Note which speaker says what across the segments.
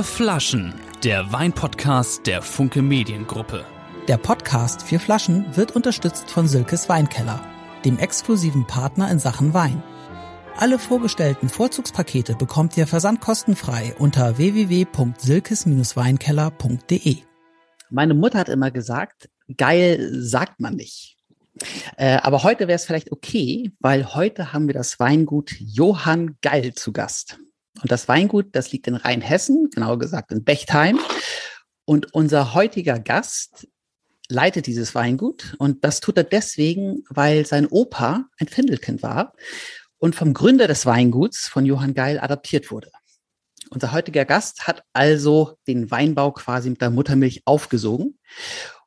Speaker 1: Vier Flaschen, der Weinpodcast der Funke Mediengruppe.
Speaker 2: Der Podcast Vier Flaschen wird unterstützt von Silkes Weinkeller, dem exklusiven Partner in Sachen Wein. Alle vorgestellten Vorzugspakete bekommt ihr versandkostenfrei unter www.silkes-weinkeller.de. Meine Mutter hat immer gesagt, geil sagt man nicht. Äh, aber heute wäre es vielleicht okay, weil heute haben wir das Weingut Johann Geil zu Gast. Und das Weingut, das liegt in Rheinhessen, genauer gesagt in Bechtheim. Und unser heutiger Gast leitet dieses Weingut. Und das tut er deswegen, weil sein Opa ein Findelkind war und vom Gründer des Weinguts, von Johann Geil, adaptiert wurde. Unser heutiger Gast hat also den Weinbau quasi mit der Muttermilch aufgesogen.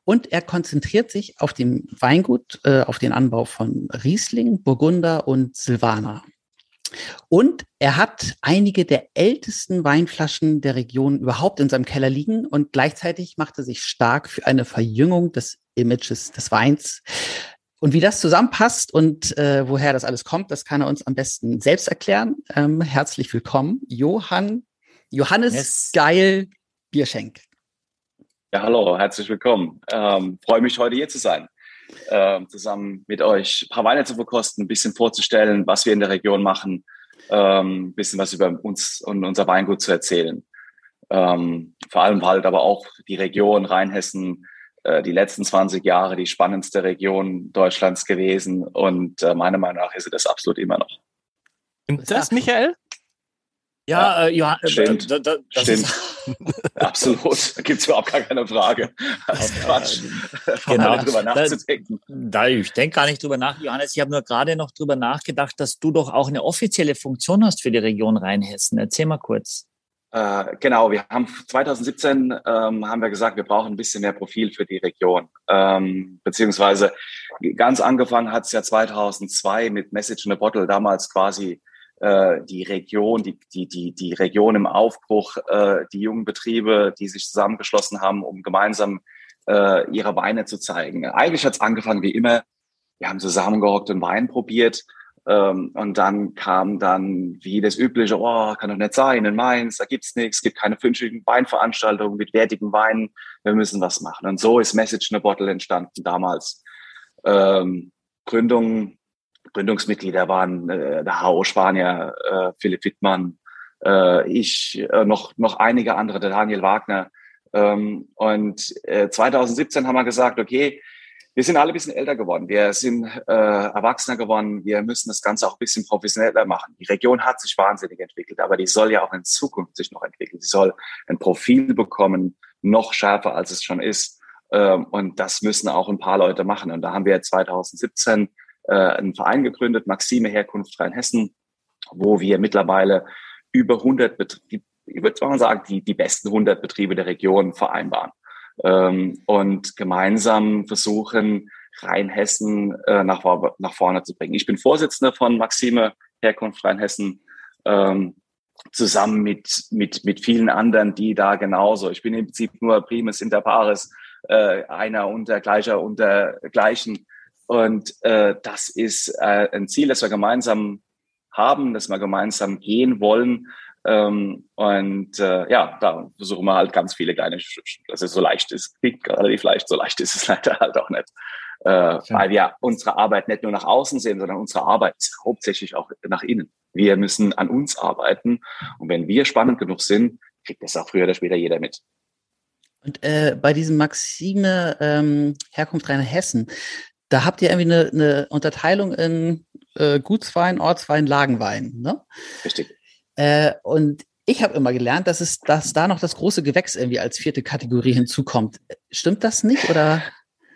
Speaker 2: Und er konzentriert sich auf dem Weingut, äh, auf den Anbau von Riesling, Burgunder und Silvaner. Und er hat einige der ältesten Weinflaschen der Region überhaupt in seinem Keller liegen und gleichzeitig macht er sich stark für eine Verjüngung des Images des Weins. Und wie das zusammenpasst und äh, woher das alles kommt, das kann er uns am besten selbst erklären. Ähm, herzlich willkommen, Johann, Johannes yes. Geil Bierschenk.
Speaker 3: Ja, hallo, herzlich willkommen. Ähm, freue mich, heute hier zu sein, ähm, zusammen mit euch ein paar Weine zu verkosten, ein bisschen vorzustellen, was wir in der Region machen, ähm, ein bisschen was über uns und unser Weingut zu erzählen. Ähm, vor allem halt aber auch die Region Rheinhessen, äh, die letzten 20 Jahre die spannendste Region Deutschlands gewesen und äh, meiner Meinung nach ist sie das absolut immer noch.
Speaker 1: Stimmt das, Michael?
Speaker 3: Ja, äh, ja, äh, stimmt. Da, da, stimmt. Absolut. Da gibt es überhaupt gar keine Frage. Das ist Quatsch.
Speaker 4: Genau. drüber nachzudenken. Da, ich denke gar nicht drüber nach, Johannes. Ich habe nur gerade noch drüber nachgedacht, dass du doch auch eine offizielle Funktion hast für die Region Rheinhessen. Erzähl mal kurz.
Speaker 3: Äh, genau, wir haben 2017 ähm, haben wir gesagt, wir brauchen ein bisschen mehr Profil für die Region. Ähm, beziehungsweise ganz angefangen hat es ja 2002 mit Message in a Bottle, damals quasi äh, die Region, die, die, die, die Region im Aufbruch, äh, die jungen Betriebe, die sich zusammengeschlossen haben, um gemeinsam äh, ihre Weine zu zeigen. Eigentlich hat es angefangen wie immer, wir haben zusammengehockt und Wein probiert. Ähm, und dann kam dann wie das übliche, oh, kann doch nicht sein, in Mainz, da gibt's nichts, gibt keine fünfschigen Weinveranstaltungen mit wertigen Weinen, wir müssen was machen. Und so ist Message in a Bottle entstanden damals. Ähm, Gründung Gründungsmitglieder waren äh, der HO Spanier, äh, Philipp Wittmann, äh, ich, äh, noch, noch einige andere, der Daniel Wagner. Ähm, und äh, 2017 haben wir gesagt, okay, wir sind alle ein bisschen älter geworden, wir sind äh, erwachsener geworden, wir müssen das Ganze auch ein bisschen professioneller machen. Die Region hat sich wahnsinnig entwickelt, aber die soll ja auch in Zukunft sich noch entwickeln. Sie soll ein Profil bekommen, noch schärfer als es schon ist. Ähm, und das müssen auch ein paar Leute machen. Und da haben wir 2017 äh, einen Verein gegründet, Maxime Herkunft Rheinhessen, wo wir mittlerweile über 100 Betriebe, ich würde mal sagen, die, die besten 100 Betriebe der Region vereinbaren ähm, und gemeinsam versuchen, Rheinhessen äh, nach, nach vorne zu bringen. Ich bin Vorsitzender von Maxime Herkunft Rheinhessen. Ähm, zusammen mit, mit, mit vielen anderen, die da genauso. Ich bin im Prinzip nur primus inter pares, äh, einer unter gleicher unter gleichen und äh, das ist äh, ein Ziel, das wir gemeinsam haben, das wir gemeinsam gehen wollen. Ähm, und äh, ja, da versuchen wir halt ganz viele kleine, dass es so leicht ist. Klingt relativ leicht, so leicht ist es leider halt auch nicht. Äh, ja. Weil wir unsere Arbeit nicht nur nach außen sehen, sondern unsere Arbeit ist hauptsächlich auch nach innen. Wir müssen an uns arbeiten. Und wenn wir spannend genug sind, kriegt das auch früher oder später jeder mit.
Speaker 2: Und äh, bei diesem Maxime ähm, Herkunft Rheinhessen, da habt ihr irgendwie eine, eine Unterteilung in äh, Gutswein, Ortswein, Lagenwein. Ne?
Speaker 3: Richtig.
Speaker 2: Äh, und ich habe immer gelernt, dass es, dass da noch das große Gewächs irgendwie als vierte Kategorie hinzukommt. Stimmt das nicht oder?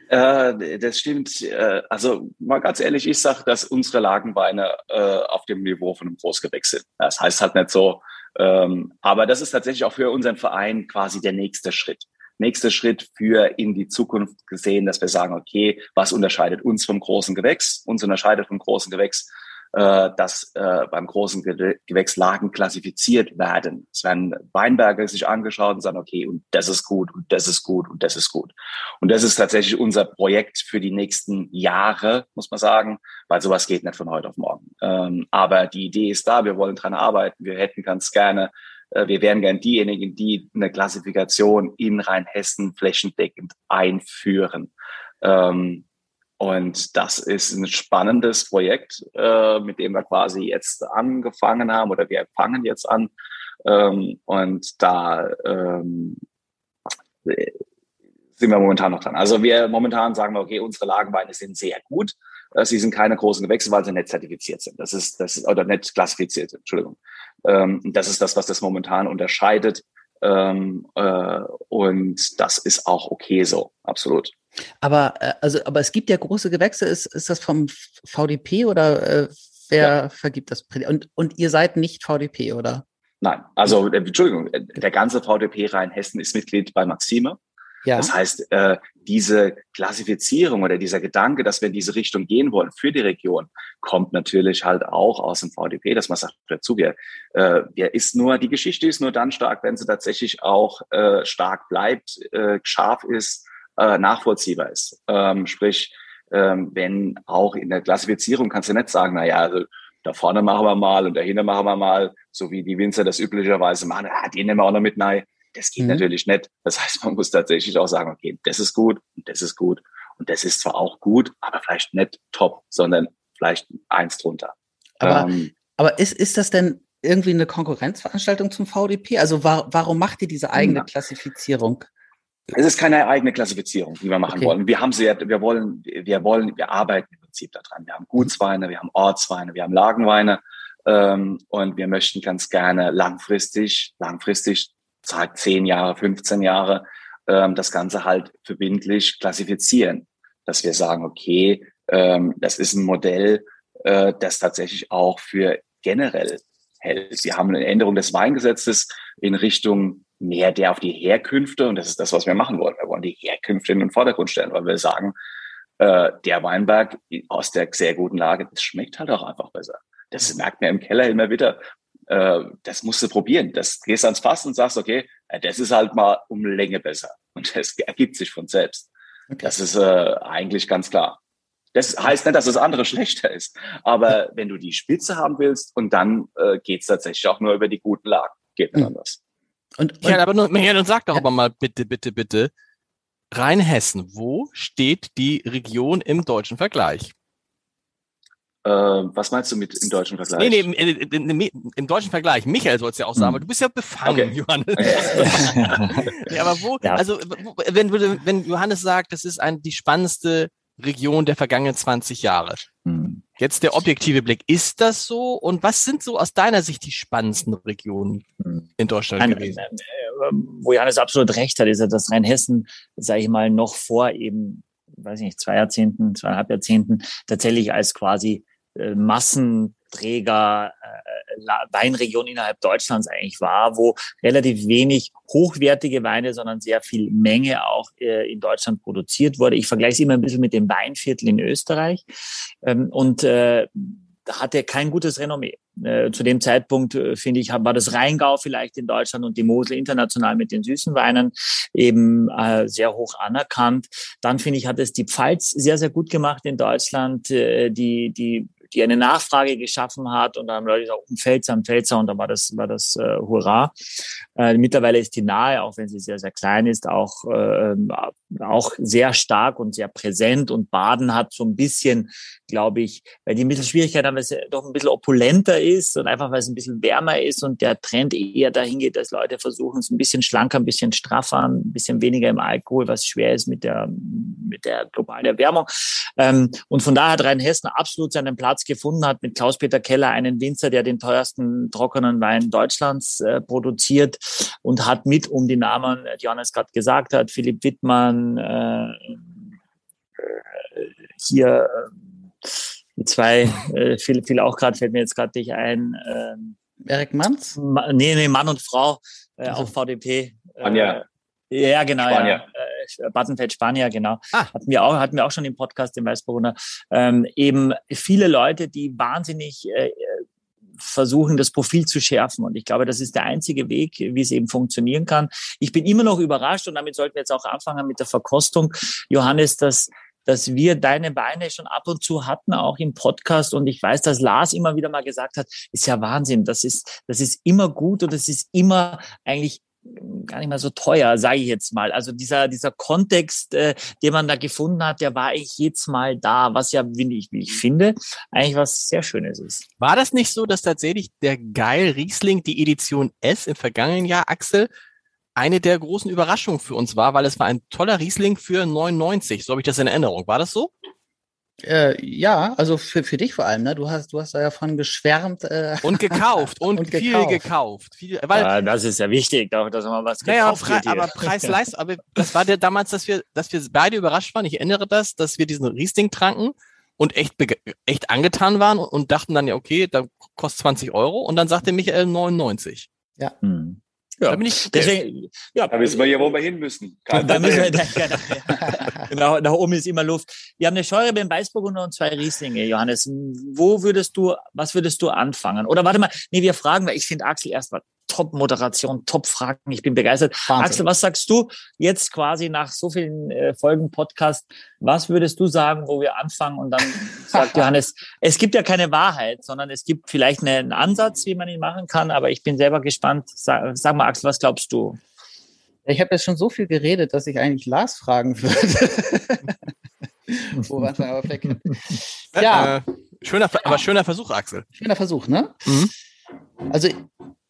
Speaker 3: Äh, das stimmt. Äh, also mal ganz ehrlich, ich sage, dass unsere Lagenweine äh, auf dem Niveau von einem Großgewächs sind. Das heißt halt nicht so. Ähm, aber das ist tatsächlich auch für unseren Verein quasi der nächste Schritt nächster Schritt für in die Zukunft gesehen, dass wir sagen, okay, was unterscheidet uns vom großen Gewächs? Uns unterscheidet vom großen Gewächs, äh, dass äh, beim großen Gewächs Lagen klassifiziert werden. Es werden Weinberge sich angeschaut und sagen, okay, und das ist gut und das ist gut und das ist gut. Und das ist tatsächlich unser Projekt für die nächsten Jahre, muss man sagen, weil sowas geht nicht von heute auf morgen. Ähm, aber die Idee ist da, wir wollen dran arbeiten. Wir hätten ganz gerne wir wären gern diejenigen, die eine Klassifikation in Rheinhessen flächendeckend einführen. Ähm, und das ist ein spannendes Projekt, äh, mit dem wir quasi jetzt angefangen haben oder wir fangen jetzt an. Ähm, und da ähm, sind wir momentan noch dran. Also wir momentan sagen wir, okay, unsere Lagenweine sind sehr gut. Äh, sie sind keine großen Gewächse, weil sie nicht zertifiziert sind. Das ist, das ist, oder nicht klassifiziert, Entschuldigung. Ähm, das ist das, was das momentan unterscheidet. Ähm, äh, und das ist auch okay so, absolut.
Speaker 2: Aber äh, also, aber es gibt ja große Gewächse. Ist, ist das vom VDP oder äh, wer ja. vergibt das? Und, und ihr seid nicht VDP, oder?
Speaker 3: Nein, also äh, Entschuldigung, der ganze VDP Rheinhessen ist Mitglied bei Maxime. Ja. Das heißt, äh, diese Klassifizierung oder dieser Gedanke, dass wir in diese Richtung gehen wollen für die Region, kommt natürlich halt auch aus dem VDP, dass man sagt dazu, wir, äh, wir ist nur, die Geschichte ist nur dann stark, wenn sie tatsächlich auch äh, stark bleibt, äh, scharf ist, äh, nachvollziehbar ist. Ähm, sprich, ähm, wenn auch in der Klassifizierung kannst du nicht sagen, na ja, also da vorne machen wir mal und dahinter machen wir mal, so wie die Winzer das üblicherweise machen, ah, die nehmen wir auch noch mit rein. Das geht mhm. natürlich nicht. Das heißt, man muss tatsächlich auch sagen, okay, das ist gut und das ist gut und das ist zwar auch gut, aber vielleicht nicht top, sondern vielleicht eins drunter.
Speaker 2: Aber, ähm, aber ist, ist das denn irgendwie eine Konkurrenzveranstaltung zum VDP? Also war, warum macht ihr diese eigene Klassifizierung?
Speaker 3: Es ist keine eigene Klassifizierung, die wir machen okay. wollen. Wir haben sie ja, wir wollen, wir wollen, wir arbeiten im Prinzip daran. Wir haben Gutsweine, wir haben Ortsweine, wir haben Lagenweine ähm, und wir möchten ganz gerne langfristig, langfristig, seit zehn Jahre, 15 Jahre, ähm, das Ganze halt verbindlich klassifizieren, dass wir sagen, okay, ähm, das ist ein Modell, äh, das tatsächlich auch für generell hält. Wir haben eine Änderung des Weingesetzes in Richtung mehr der auf die Herkünfte, und das ist das, was wir machen wollen. Wir wollen die Herkünfte in den Vordergrund stellen, weil wir sagen, äh, der Weinberg aus der sehr guten Lage, das schmeckt halt auch einfach besser. Das merkt man im Keller immer wieder. Äh, das musst du probieren. Das gehst ans Fass und sagst, okay, das ist halt mal um Länge besser. Und das ergibt sich von selbst. Okay. Das ist äh, eigentlich ganz klar. Das heißt nicht, dass das andere schlechter ist. Aber wenn du die Spitze haben willst und dann äh, geht es tatsächlich auch nur über die guten Lagen. Geht nicht mhm. anders.
Speaker 5: Und, und ja, aber nur, Michael, dann sag doch ja. aber mal bitte, bitte, bitte, Rheinhessen, wo steht die Region im deutschen Vergleich?
Speaker 3: Äh, was meinst du mit im deutschen Vergleich? Nee, nee,
Speaker 5: im, im, im, im deutschen Vergleich. Michael soll es ja auch sagen, hm. aber du bist ja befangen, okay. Johannes. nee, aber wo, ja. also wenn, wenn Johannes sagt, das ist ein, die spannendste Region der vergangenen 20 Jahre. Hm. Jetzt der objektive Blick. Ist das so? Und was sind so aus deiner Sicht die spannendsten Regionen hm. in Deutschland Ein, gewesen? Äh,
Speaker 4: äh, wo Johannes absolut recht hat, ist ja, dass Rheinhessen, sage ich mal, noch vor eben, weiß ich nicht, zwei Jahrzehnten, zweieinhalb Jahrzehnten tatsächlich als quasi äh, Massenträger äh, Weinregion innerhalb Deutschlands eigentlich war, wo relativ wenig hochwertige Weine, sondern sehr viel Menge auch äh, in Deutschland produziert wurde. Ich vergleiche es immer ein bisschen mit dem Weinviertel in Österreich. Ähm, und äh, hatte kein gutes Renommee. Äh, zu dem Zeitpunkt, äh, finde ich, war das Rheingau vielleicht in Deutschland und die Mosel international mit den süßen Weinen eben äh, sehr hoch anerkannt. Dann, finde ich, hat es die Pfalz sehr, sehr gut gemacht in Deutschland. Äh, die, die die eine Nachfrage geschaffen hat und dann haben Leute gesagt, um Pfälzer, um Pfälzer und dann war das, war das äh, Hurra. Äh, mittlerweile ist die Nahe, auch wenn sie sehr, sehr klein ist, auch, äh, auch sehr stark und sehr präsent und Baden hat so ein bisschen, glaube ich, weil die ein bisschen Schwierigkeit haben, weil es doch ein bisschen opulenter ist und einfach, weil es ein bisschen wärmer ist und der Trend eher dahin geht, dass Leute versuchen, es ein bisschen schlanker, ein bisschen straffer, ein bisschen weniger im Alkohol, was schwer ist mit der, mit der globalen Erwärmung. Ähm, und von daher hat Rheinhessen absolut seinen Platz gefunden hat mit Klaus-Peter Keller, einen Winzer, der den teuersten trockenen Wein Deutschlands äh, produziert und hat mit, um die Namen, die Johannes gerade gesagt hat, Philipp Wittmann, äh, hier äh, die zwei, äh, viel, viel auch gerade, fällt mir jetzt gerade nicht ein. Äh,
Speaker 2: Erik Manns?
Speaker 4: Ma, nee, nee, Mann und Frau äh, also. auf VDP.
Speaker 3: Anja.
Speaker 4: Äh, ja, genau. Spanier. Ja. Äh, Battenfeld Spanier, genau. Ah. Hatten wir auch, hatten wir auch schon im Podcast im Weißburgunder. Ähm, eben viele Leute, die wahnsinnig äh, versuchen, das Profil zu schärfen. Und ich glaube, das ist der einzige Weg, wie es eben funktionieren kann. Ich bin immer noch überrascht und damit sollten wir jetzt auch anfangen mit der Verkostung, Johannes, dass dass wir deine Weine schon ab und zu hatten, auch im Podcast. Und ich weiß, dass Lars immer wieder mal gesagt hat, ist ja Wahnsinn. Das ist, das ist immer gut und es ist immer eigentlich gar nicht mal so teuer, sage ich jetzt mal. Also dieser, dieser Kontext, äh, den man da gefunden hat, der war eigentlich jetzt mal da, was ja, wie ich, wie ich finde, eigentlich was sehr Schönes ist.
Speaker 5: War das nicht so, dass tatsächlich der Geil Riesling, die Edition S im vergangenen Jahr, Axel, eine der großen Überraschungen für uns war, weil es war ein toller Riesling für 99. So habe ich das in Erinnerung. War das so?
Speaker 2: Äh, ja, also für, für dich vor allem, ne? Du hast, du hast da ja von geschwärmt. Äh,
Speaker 5: und gekauft und, und viel gekauft. gekauft. Viel,
Speaker 4: weil, ja, das ist ja wichtig, dass man was
Speaker 5: gekauft naja, aber Preis-Leistung, aber das war der damals, dass wir, dass wir beide überrascht waren. Ich erinnere das, dass wir diesen Riesling tranken und echt, echt angetan waren und dachten dann ja, okay, da kostet 20 Euro und dann sagte Michael 99.
Speaker 2: Ja. Hm.
Speaker 3: Ja, da bin ich, deswegen, ja, da wissen wir ja, wo wir hin müssen. Da müssen wir,
Speaker 4: genau, nach oben ist immer Luft. Wir haben eine Scheurebe in Weißburgunder und zwei Rieslinge, Johannes. Wo würdest du, was würdest du anfangen? Oder warte mal, nee, wir fragen, weil ich finde Axel erstmal Top-Moderation, Top-Fragen. Ich bin begeistert. Wahnsinn. Axel, was sagst du jetzt quasi nach so vielen äh, Folgen Podcast? Was würdest du sagen, wo wir anfangen? Und dann sagt Johannes, es gibt ja keine Wahrheit, sondern es gibt vielleicht einen Ansatz, wie man ihn machen kann. Aber ich bin selber gespannt. Sag, sag mal, Axel, was glaubst du?
Speaker 2: Ich habe jetzt schon so viel geredet, dass ich eigentlich Lars fragen würde.
Speaker 5: wo waren wir aber weg? Ja. Äh, schöner, aber schöner Versuch, Axel.
Speaker 2: Schöner Versuch, ne? Mhm. Also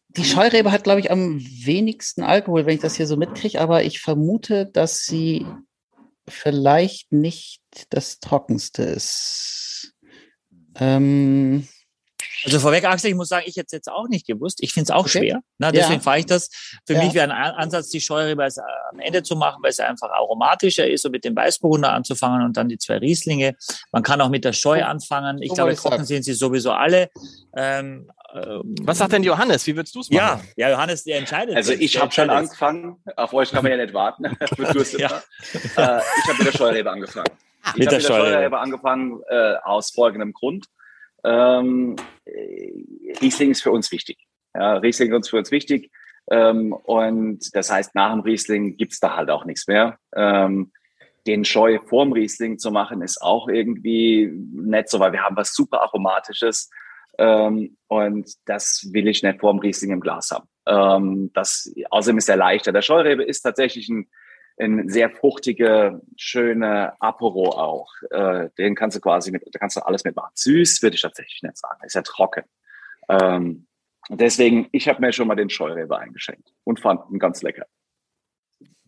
Speaker 2: die Scheurebe hat, glaube ich, am wenigsten Alkohol, wenn ich das hier so mitkriege, aber ich vermute, dass sie vielleicht nicht das Trockenste ist. Ähm,
Speaker 4: also vorweg, Axel, ich muss sagen, ich hätte es jetzt auch nicht gewusst. Ich finde es auch okay. schwer. Na, deswegen ja. fahre ich das. Für ja. mich wäre ein Ansatz, die Scheurebe am Ende zu machen, weil es einfach aromatischer ist und mit dem Weißburgunder anzufangen und dann die zwei Rieslinge. Man kann auch mit der Scheu anfangen. Ich so glaube, trocken sind sie sowieso alle. Ähm,
Speaker 5: ähm, Was sagt denn Johannes? Wie würdest du es
Speaker 4: machen? Ja, ja, Johannes, der entscheidet.
Speaker 3: Also ich habe schon angefangen. Auf euch kann man ja nicht warten. ja. äh, ich habe mit der Scheurebe angefangen. Ah, ich habe mit der Scheurebe angefangen äh, aus folgendem Grund. Ähm, Riesling ist für uns wichtig. Ja, Riesling ist für uns wichtig. Ähm, und das heißt, nach dem Riesling gibt's da halt auch nichts mehr. Ähm, den Scheu vorm Riesling zu machen, ist auch irgendwie nett so, weil wir haben was super Aromatisches. Ähm, und das will ich nicht vorm Riesling im Glas haben. Ähm, das, außerdem ist er leichter. Der Scheurebe ist tatsächlich ein, ein sehr fruchtige, schöne Apero auch. Äh, den kannst du quasi mit, da kannst du alles mitmachen. Süß würde ich tatsächlich nicht sagen. Ist ja trocken. Ähm, deswegen, ich habe mir schon mal den Scheurebe eingeschenkt und fand ihn ganz lecker.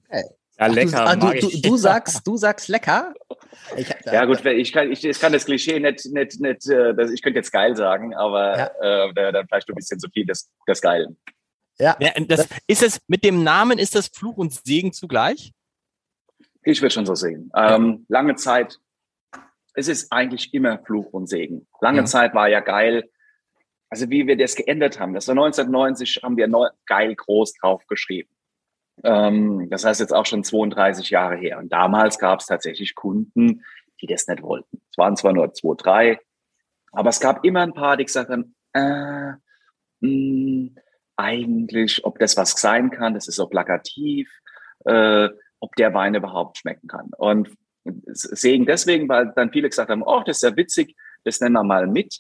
Speaker 2: Okay. Ja, lecker. Ach, du, du, du, sagst, du sagst lecker?
Speaker 3: Ich, ja gut, ich kann, ich, ich kann das Klischee nicht, nicht, nicht äh, das, ich könnte jetzt geil sagen, aber ja. äh, dann vielleicht ein bisschen zu viel des, des Geilen.
Speaker 5: Ja. ja das, ist es mit dem Namen, ist das Fluch und Segen zugleich?
Speaker 3: Ich würde schon so sehen. Ähm, lange Zeit, es ist eigentlich immer Fluch und Segen. Lange mhm. Zeit war ja geil. Also wie wir das geändert haben. Das war 1990, haben wir neu, geil groß drauf geschrieben. Ähm, das heißt jetzt auch schon 32 Jahre her. Und damals gab es tatsächlich Kunden, die das nicht wollten. Es waren zwar nur zwei, drei, aber es gab immer ein paar, die gesagt haben, äh, mh, hm, eigentlich, ob das was sein kann, das ist so plakativ, äh, ob der Wein überhaupt schmecken kann. Und Segen deswegen, weil dann viele gesagt haben, oh, das ist ja witzig, das nennen wir mal mit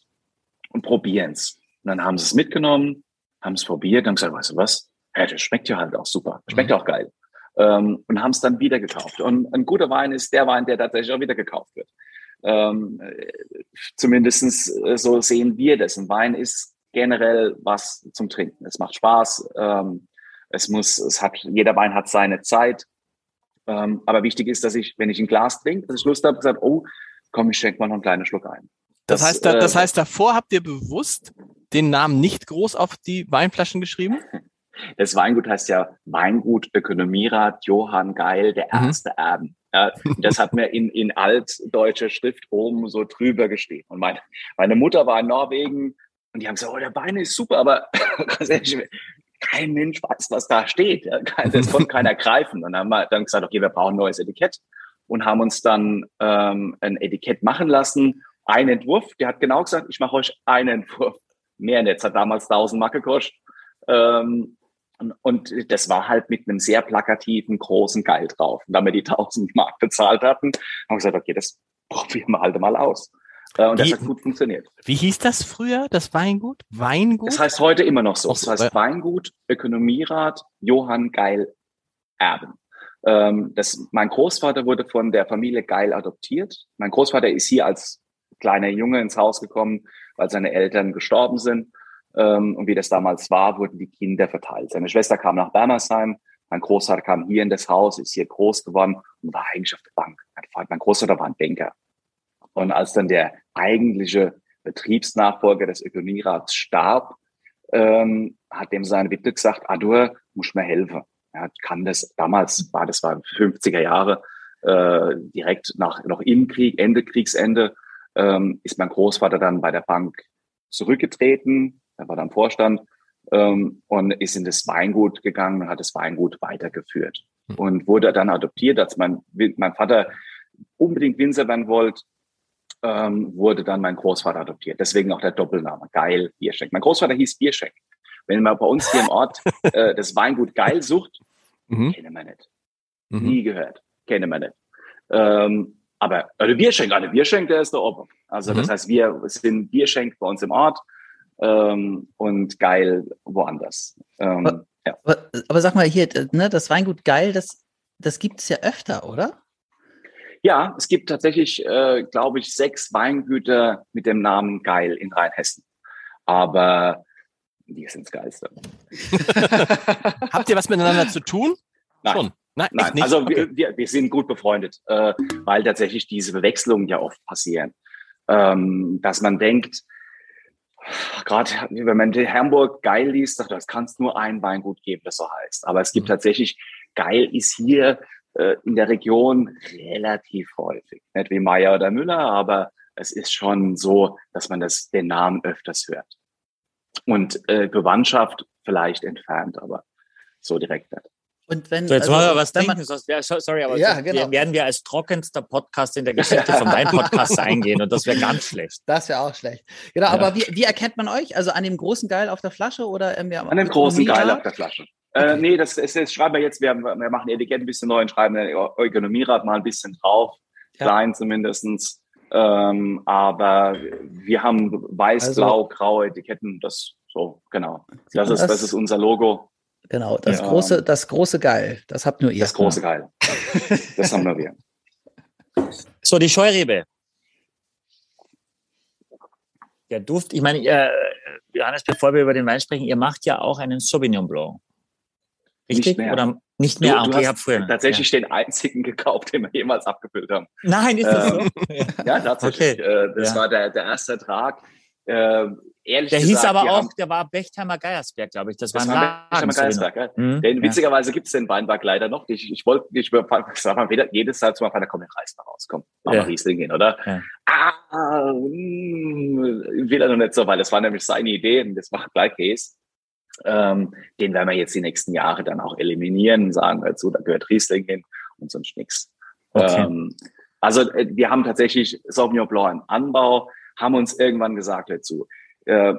Speaker 3: und probieren es. Und dann haben sie es mitgenommen, haben es probiert und gesagt, weißt du was, ja, das schmeckt ja halt auch super. Schmeckt mhm. auch geil. Ähm, und haben es dann wieder gekauft. Und ein guter Wein ist der Wein, der tatsächlich auch wieder gekauft wird. Ähm, äh, zumindestens äh, so sehen wir das. Ein Wein ist generell was zum Trinken. Es macht Spaß. Ähm, es muss, es hat, jeder Wein hat seine Zeit. Ähm, aber wichtig ist, dass ich, wenn ich ein Glas trinke, dass ich Lust habe, gesagt, oh, komm, ich schenke mal noch einen kleinen Schluck ein.
Speaker 5: Das, das heißt, da, das äh, heißt, davor habt ihr bewusst den Namen nicht groß auf die Weinflaschen geschrieben?
Speaker 3: Das Weingut heißt ja Weingut Ökonomierat Johann Geil, der mhm. erste mhm. Erben. Ja, das hat mir in, in altdeutscher Schrift oben so drüber gestehen. Und meine, meine Mutter war in Norwegen und die haben gesagt, oh, der Wein ist super, aber kein Mensch weiß, was da steht. Das konnte keiner greifen. Und dann haben wir dann gesagt, okay, wir brauchen ein neues Etikett und haben uns dann ähm, ein Etikett machen lassen. Ein Entwurf, der hat genau gesagt, ich mache euch einen Entwurf. Mehr nicht, hat damals 1000 Mark gekostet. Ähm, Und, das war halt mit einem sehr plakativen, großen Geil drauf. Und da wir die 1000 Mark bezahlt hatten, haben wir gesagt, okay, das probieren wir halt mal aus. Äh, und wie, das hat gut funktioniert.
Speaker 5: Wie hieß das früher, das Weingut? Weingut?
Speaker 3: Das heißt heute immer noch so. Das heißt Weingut, Ökonomierat, Johann Geil Erben. Ähm, das, mein Großvater wurde von der Familie Geil adoptiert. Mein Großvater ist hier als kleiner Junge ins Haus gekommen, weil seine Eltern gestorben sind. Ähm, und wie das damals war, wurden die Kinder verteilt. Seine Schwester kam nach Bermersheim, mein Großvater kam hier in das Haus, ist hier groß geworden und war eigentlich auf der Bank. Mein Großvater war ein Banker. Und als dann der eigentliche Betriebsnachfolger des Ökonomierats starb, ähm, hat dem seine Witwe gesagt, Adur, muss mir helfen. Er kann das, damals war das war 50er Jahre, äh, direkt nach, noch im Krieg, Ende Kriegsende, ähm, ist mein Großvater dann bei der Bank zurückgetreten, er war dann Vorstand ähm, und ist in das Weingut gegangen und hat das Weingut weitergeführt hm. und wurde dann adoptiert, als mein, mein Vater unbedingt Winzer werden wollte, ähm, wurde dann mein Großvater adoptiert. Deswegen auch der Doppelname, Geil Bierschenk. Mein Großvater hieß Bierschenk. Wenn man bei uns hier im Ort äh, das Weingut Geil sucht, mhm. kennen wir nicht. Mhm. Nie gehört. Kennen wir nicht. Ähm, aber also Bierschenk, eine Bierschenk, der ist der Opa. Also mhm. das heißt, wir sind Bierschenk bei uns im Ort ähm, und Geil woanders. Ähm,
Speaker 2: aber, ja. aber, aber, sag mal hier, ne, das Weingut Geil, das, das gibt es ja öfter, oder?
Speaker 3: Ja, es gibt tatsächlich, äh, glaube ich, sechs Weingüter mit dem Namen Geil in Rheinhessen. Aber die sind das Geilste.
Speaker 5: Habt ihr was miteinander zu tun?
Speaker 3: Nein. Schon. Nein, Nein. also okay. wir, wir, wir sind gut befreundet, äh, weil tatsächlich diese Bewechslungen ja oft passieren. Ähm, dass man denkt, gerade wenn man Hamburg geil liest, sagt, es kann nur ein Weingut geben, das so heißt. Aber es gibt mhm. tatsächlich, geil ist hier äh, in der Region relativ häufig. Nicht wie Meier oder Müller, aber es ist schon so, dass man das, den Namen öfters hört. Und äh, Bewandtschaft vielleicht entfernt, aber so direkt nicht.
Speaker 4: Und wenn, so, jetzt also, wollen wir was trinken, sonst wär, sorry, aber ja, genau. werden wir als trockenster Podcast in der Geschichte vom Wein-Podcast eingehen und das wäre ganz schlecht.
Speaker 2: Das wäre auch schlecht. Genau, ja. aber wie, wie erkennt man euch? Also an dem großen Geil auf der Flasche oder
Speaker 3: ähm, An dem großen Geil auf der Flasche. Äh, nee, das, das, das schreiben wir jetzt, wir, wir machen Etikett ein bisschen neu und schreiben den Ökonomierad mal ein bisschen drauf, ja. klein zumindestens. Ähm, aber wir haben weiß, also, blau, graue Etiketten, das so, genau. Das ist, das ist unser Logo.
Speaker 2: Genau, das ja. große, das große Geil, das habt nur ihr.
Speaker 3: Das große Geil. Das haben nur wir.
Speaker 4: So, die Scheurebe. Der Duft, ich meine, äh, Johannes, bevor wir über den Wein sprechen, ihr macht ja auch einen Sauvignon Blanc. Richtig? Nicht mehr. Oder nicht mehr?
Speaker 3: Du, du okay, hast früher. tatsächlich ja. den einzigen gekauft, den wir jemals abgefüllt haben.
Speaker 4: Nein, ist das ähm,
Speaker 3: so? ja, tatsächlich. Okay. Äh, das ja. war der, der erste Ertrag. Äh,
Speaker 4: ehrlich der gesagt, hieß aber auch, haben, der war Bechtheimer Geiersberg, glaube ich. Das, das war ein Bechtheimer
Speaker 3: Geiersberg. Ja. Mhm, denn witzigerweise ja. gibt es den Weinberg leider noch. Ich, ich wollte, ich sag mal, wieder, jedes Jahr zu meinem komm, der Reis mal raus, komm, mach ja. mal Riesling hin, oder? Ja. Ah, mh, hm, will er noch nicht so, weil das war nämlich seine Idee und das war gleich Käse. Ähm, den werden wir jetzt die nächsten Jahre dann auch eliminieren, sagen dazu, da gehört Riesling hin und sonst nichts. Okay. Ähm, also äh, wir haben tatsächlich Sauvignon Blanc im Anbau, haben uns irgendwann gesagt dazu, äh,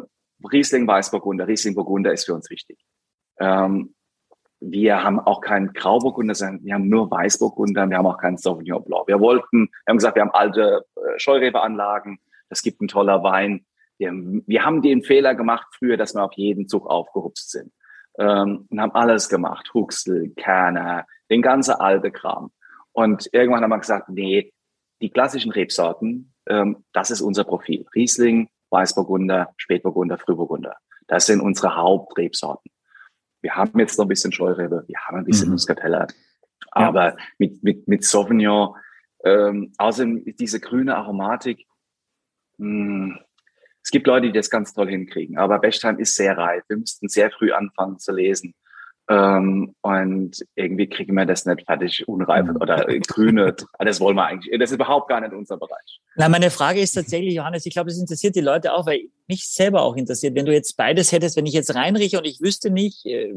Speaker 3: Riesling Weißburgunder, Riesling Burgunder ist für uns wichtig. Ähm, wir haben auch keinen Grauburgunder, sondern wir haben nur Weißburgunder, wir haben auch keinen Sauvignon Blanc. Wir wollten, wir haben gesagt, wir haben alte äh, Scheurebe-Anlagen, das gibt ein toller Wein. Wir, wir, haben den Fehler gemacht früher, dass wir auf jeden Zug aufgehupst sind ähm, und haben alles gemacht, Huxel, Kerner, den ganzen alte Kram. Und irgendwann haben wir gesagt, nee, die klassischen Rebsorten, ähm, das ist unser Profil. Riesling, Weißburgunder, Spätburgunder, Frühburgunder. Das sind unsere Hauptrebsorten. Wir haben jetzt noch ein bisschen Scheurebe, wir haben ein bisschen mhm. Muscatella, aber ja. mit, mit, mit Sauvignon, ähm, außerdem diese grüne Aromatik, mh, hm, es gibt Leute, die das ganz toll hinkriegen, aber Bechstein ist sehr reif. Wir müssten sehr früh anfangen zu lesen. Ähm, und irgendwie kriegen wir das nicht fertig, unreif mhm. oder grüne. Das wollen wir eigentlich. Das ist überhaupt gar nicht unser Bereich.
Speaker 4: Na, meine Frage ist tatsächlich, Johannes, ich glaube, das interessiert die Leute auch, weil mich selber auch interessiert. Wenn du jetzt beides hättest, wenn ich jetzt reinrieche und ich wüsste nicht, äh,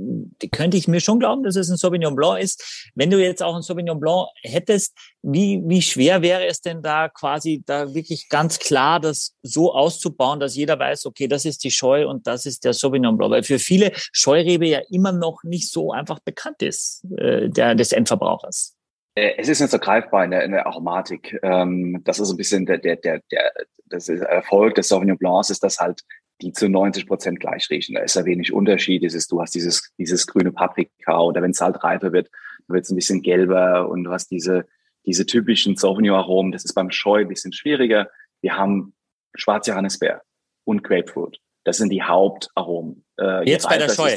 Speaker 4: könnte ich mir schon glauben, dass es ein Sauvignon Blanc ist. Wenn du jetzt auch ein Sauvignon Blanc hättest, wie, wie schwer wäre es denn da quasi da wirklich ganz klar das so auszubauen, dass jeder weiß, okay, das ist die Scheu und das ist der Sauvignon Blanc? Weil für viele Scheurebe ja immer noch nicht so einfach bekannt ist, äh, der, des Endverbrauchers.
Speaker 3: Äh, es ist nicht so greifbar in der, in der Aromatik. Ähm, das ist ein bisschen der, der, der, der das ist Erfolg des Sauvignon Blancs ist, dass halt die zu 90 Prozent gleich riechen. Da ist ja wenig Unterschied. Es ist, du hast dieses, dieses grüne Paprika oder wenn es halt reifer wird, wird es ein bisschen gelber und du hast diese, diese typischen Sauvignon-Aromen. Das ist beim Scheu ein bisschen schwieriger. Wir haben schwarze Johannisbeer und Grapefruit. Das sind die Hauptaromen.
Speaker 4: Äh, jetzt bei der Scheu.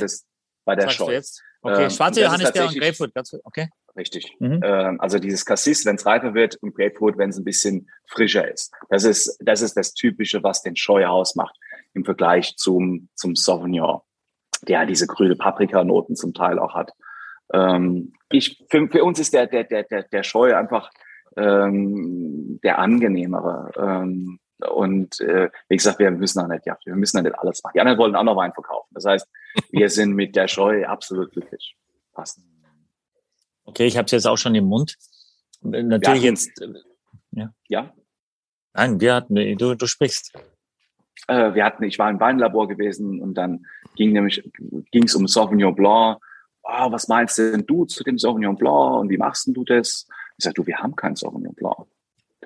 Speaker 3: Bei der Scheu.
Speaker 4: Okay, ähm, schwarze Johannisbeer und Grapefruit.
Speaker 3: Okay. Richtig. Mhm. Ähm, also dieses Cassis, wenn es reifer wird und Grapefruit, wenn es ein bisschen frischer ist. Das ist, das ist das Typische, was den Scheu ausmacht im Vergleich zum, zum Sauvignon, der diese grüne Paprikanoten zum Teil auch hat. Ähm, ich, für, für uns ist der, der, der, der, der Scheu einfach ähm, der angenehmere. Ähm, und äh, wie gesagt, wir müssen auch nicht, ja, wir müssen auch nicht alles machen. Die anderen wollen auch noch Wein verkaufen. Das heißt, wir sind mit der Scheu absolut glücklich. Passt.
Speaker 4: Okay, ich habe es jetzt auch schon im Mund. Natürlich hatten, jetzt. Äh,
Speaker 3: ja. ja.
Speaker 4: Nein, wir hatten, du, du sprichst.
Speaker 3: Äh, wir hatten, ich war im Weinlabor gewesen und dann ging nämlich ging es um Sauvignon Blanc. Oh, was meinst denn du zu dem Sauvignon Blanc und wie machst denn du das? Ich sage, du, wir haben keinen Sauvignon Blanc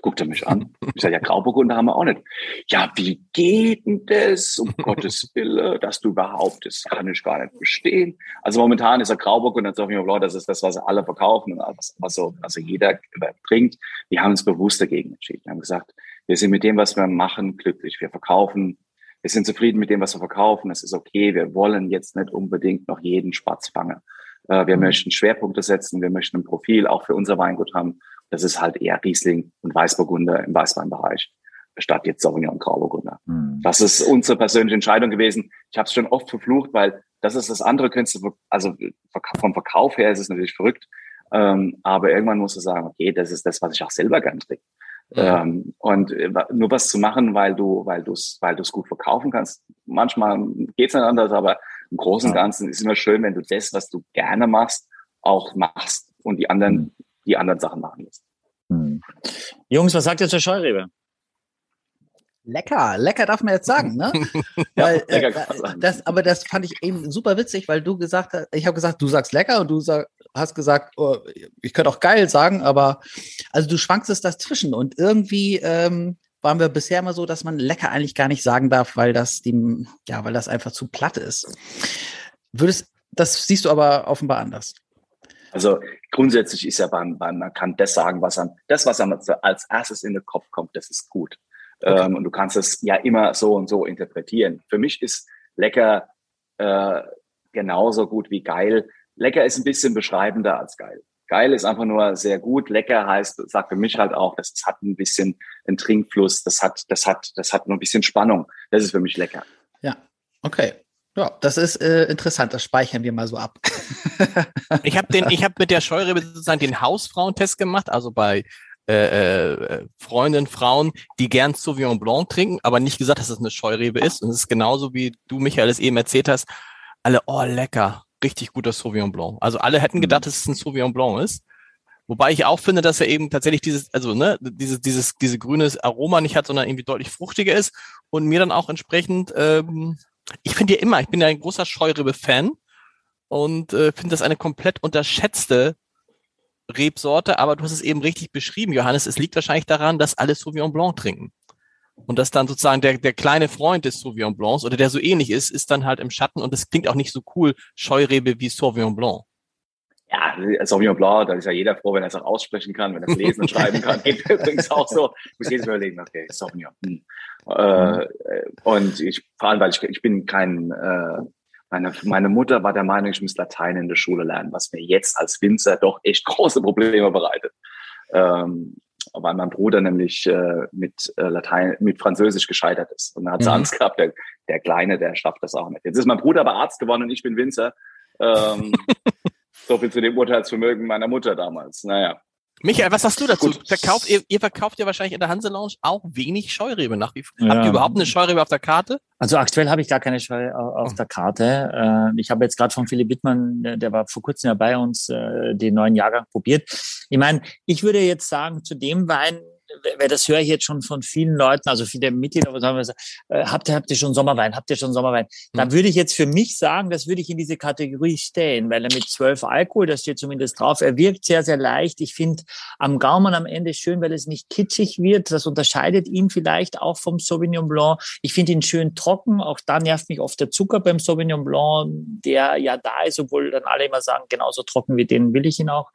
Speaker 3: guckt er mich an. Ich sage, ja, Grauburgunder haben wir auch nicht. Ja, wie geht denn das? Um Gottes Wille, dass du überhaupt, das kann ich gar nicht verstehen. Also momentan ist er Grauburgunder, Sauvignon Blanc, das ist das, was alle verkaufen und was, was so, also jeder trinkt. Wir haben uns bewusst dagegen entschieden. Wir haben gesagt, wir sind mit dem, was wir machen, glücklich. Wir verkaufen. Wir sind zufrieden mit dem, was wir verkaufen. Es ist okay. Wir wollen jetzt nicht unbedingt noch jeden Spatz fangen. Äh, wir möchten Schwerpunkte setzen. Wir möchten ein Profil auch für unser Weingut haben. Das ist halt eher Riesling und Weißburgunder im Weißweinbereich statt jetzt Sauvignon und Grauburgunder. Mhm. Das ist unsere persönliche Entscheidung gewesen. Ich habe es schon oft verflucht, weil das ist das andere, du, also vom Verkauf her ist es natürlich verrückt, ähm, aber irgendwann musst du sagen, okay, das ist das, was ich auch selber gern trinke. Ja. Ähm, und äh, nur was zu machen, weil du, weil du es, weil du es gut verkaufen kannst. Manchmal geht's nicht anders, aber im Großen und Ganzen ist immer schön, wenn du das, was du gerne machst, auch machst und die anderen mhm die anderen Sachen machen lässt. Hm.
Speaker 4: Jungs, was sagt ihr zur Scheurebe?
Speaker 2: Lecker, lecker darf man jetzt sagen, ne? weil, ja, äh, das, aber das fand ich eben super witzig, weil du gesagt hast, ich habe gesagt, du sagst lecker und du sag, hast gesagt, oh, ich könnte auch geil sagen, aber also du schwankst es dazwischen und irgendwie ähm, waren wir bisher immer so, dass man lecker eigentlich gar nicht sagen darf, weil das dem, ja, weil das einfach zu platt ist. Würdest, das siehst du aber offenbar anders.
Speaker 3: Also grundsätzlich ist ja beim, beim man kann das sagen, was einem, das, was einem als erstes in den Kopf kommt, das ist gut. Okay. Ähm, und du kannst es ja immer so und so interpretieren. Für mich ist lecker äh, genauso gut wie geil. Lecker ist ein bisschen beschreibender als geil. Geil ist einfach nur sehr gut. Lecker heißt, sagt für mich halt auch, das hat ein bisschen einen Trinkfluss, das hat, das hat, das hat nur ein bisschen Spannung. Das ist für mich lecker.
Speaker 2: Ja, okay. Ja, das ist äh, interessant. Das speichern wir mal so ab.
Speaker 5: ich habe den, ich habe mit der Scheurebe sozusagen den Hausfrauentest gemacht, also bei äh, äh, Freundinnen, Frauen, die gern Sauvignon Blanc trinken, aber nicht gesagt, dass es das eine Scheurebe ist. Und es ist genauso wie du, Michael, es eben erzählt hast. Alle, oh lecker, richtig guter Sauvignon Blanc. Also alle hätten mhm. gedacht, dass es ein Sauvignon Blanc ist. Wobei ich auch finde, dass er eben tatsächlich dieses, also ne, dieses, dieses, diese grünes Aroma nicht hat, sondern irgendwie deutlich fruchtiger ist und mir dann auch entsprechend ähm, ich finde ja immer, ich bin ja ein großer Scheurebe-Fan und äh, finde das eine komplett unterschätzte Rebsorte, aber du hast es eben richtig beschrieben, Johannes. Es liegt wahrscheinlich daran, dass alle Sauvignon Blanc trinken. Und dass dann sozusagen der, der kleine Freund des Sauvignon Blancs oder der so ähnlich ist, ist dann halt im Schatten und das klingt auch nicht so cool, Scheurebe wie Sauvignon Blanc.
Speaker 3: Ja, Sauvignon Blanc, da ist ja jeder froh, wenn er es auch aussprechen kann, wenn er es lesen und schreiben kann. Geht übrigens auch so. Ich muss jedes Mal überlegen, okay, Sauvignon. Hm. Äh, und ich, vor allem, weil ich, ich bin kein, äh, meine, meine Mutter war der Meinung, ich muss Latein in der Schule lernen, was mir jetzt als Winzer doch echt große Probleme bereitet. Ähm, weil mein Bruder nämlich äh, mit äh, Latein, mit Französisch gescheitert ist. Und er hat mhm. Angst gehabt, der, der Kleine, der schafft das auch nicht. Jetzt ist mein Bruder aber Arzt geworden und ich bin Winzer. Ähm, so viel zu dem Urteilsvermögen meiner Mutter damals. Naja.
Speaker 5: Michael, was hast du dazu? Verkauft, ihr, ihr, verkauft ja wahrscheinlich in der Hanse Lounge auch wenig Scheurebe nach wie vor. Ja. Habt ihr überhaupt eine Scheurebe auf der Karte?
Speaker 4: Also aktuell habe ich gar keine Scheurebe auf der Karte. Äh, ich habe jetzt gerade von Philipp Wittmann, der war vor kurzem ja bei uns, äh, den neuen Jahrgang probiert. Ich meine, ich würde jetzt sagen, zu dem Wein, weil das höre ich jetzt schon von vielen Leuten, also viele Mitglieder, sagen wir, äh, habt ihr, habt ihr schon Sommerwein, habt ihr schon Sommerwein? Mhm. Da würde ich jetzt für mich sagen, das würde ich in diese Kategorie stellen, weil er mit zwölf Alkohol, das steht zumindest drauf, er wirkt sehr, sehr leicht. Ich finde am Gaumen am Ende schön, weil es nicht kitschig wird. Das unterscheidet ihn vielleicht auch vom Sauvignon Blanc. Ich finde ihn schön trocken. Auch da nervt mich oft der Zucker beim Sauvignon Blanc, der ja da ist, obwohl dann alle immer sagen, genauso trocken wie den will ich ihn auch.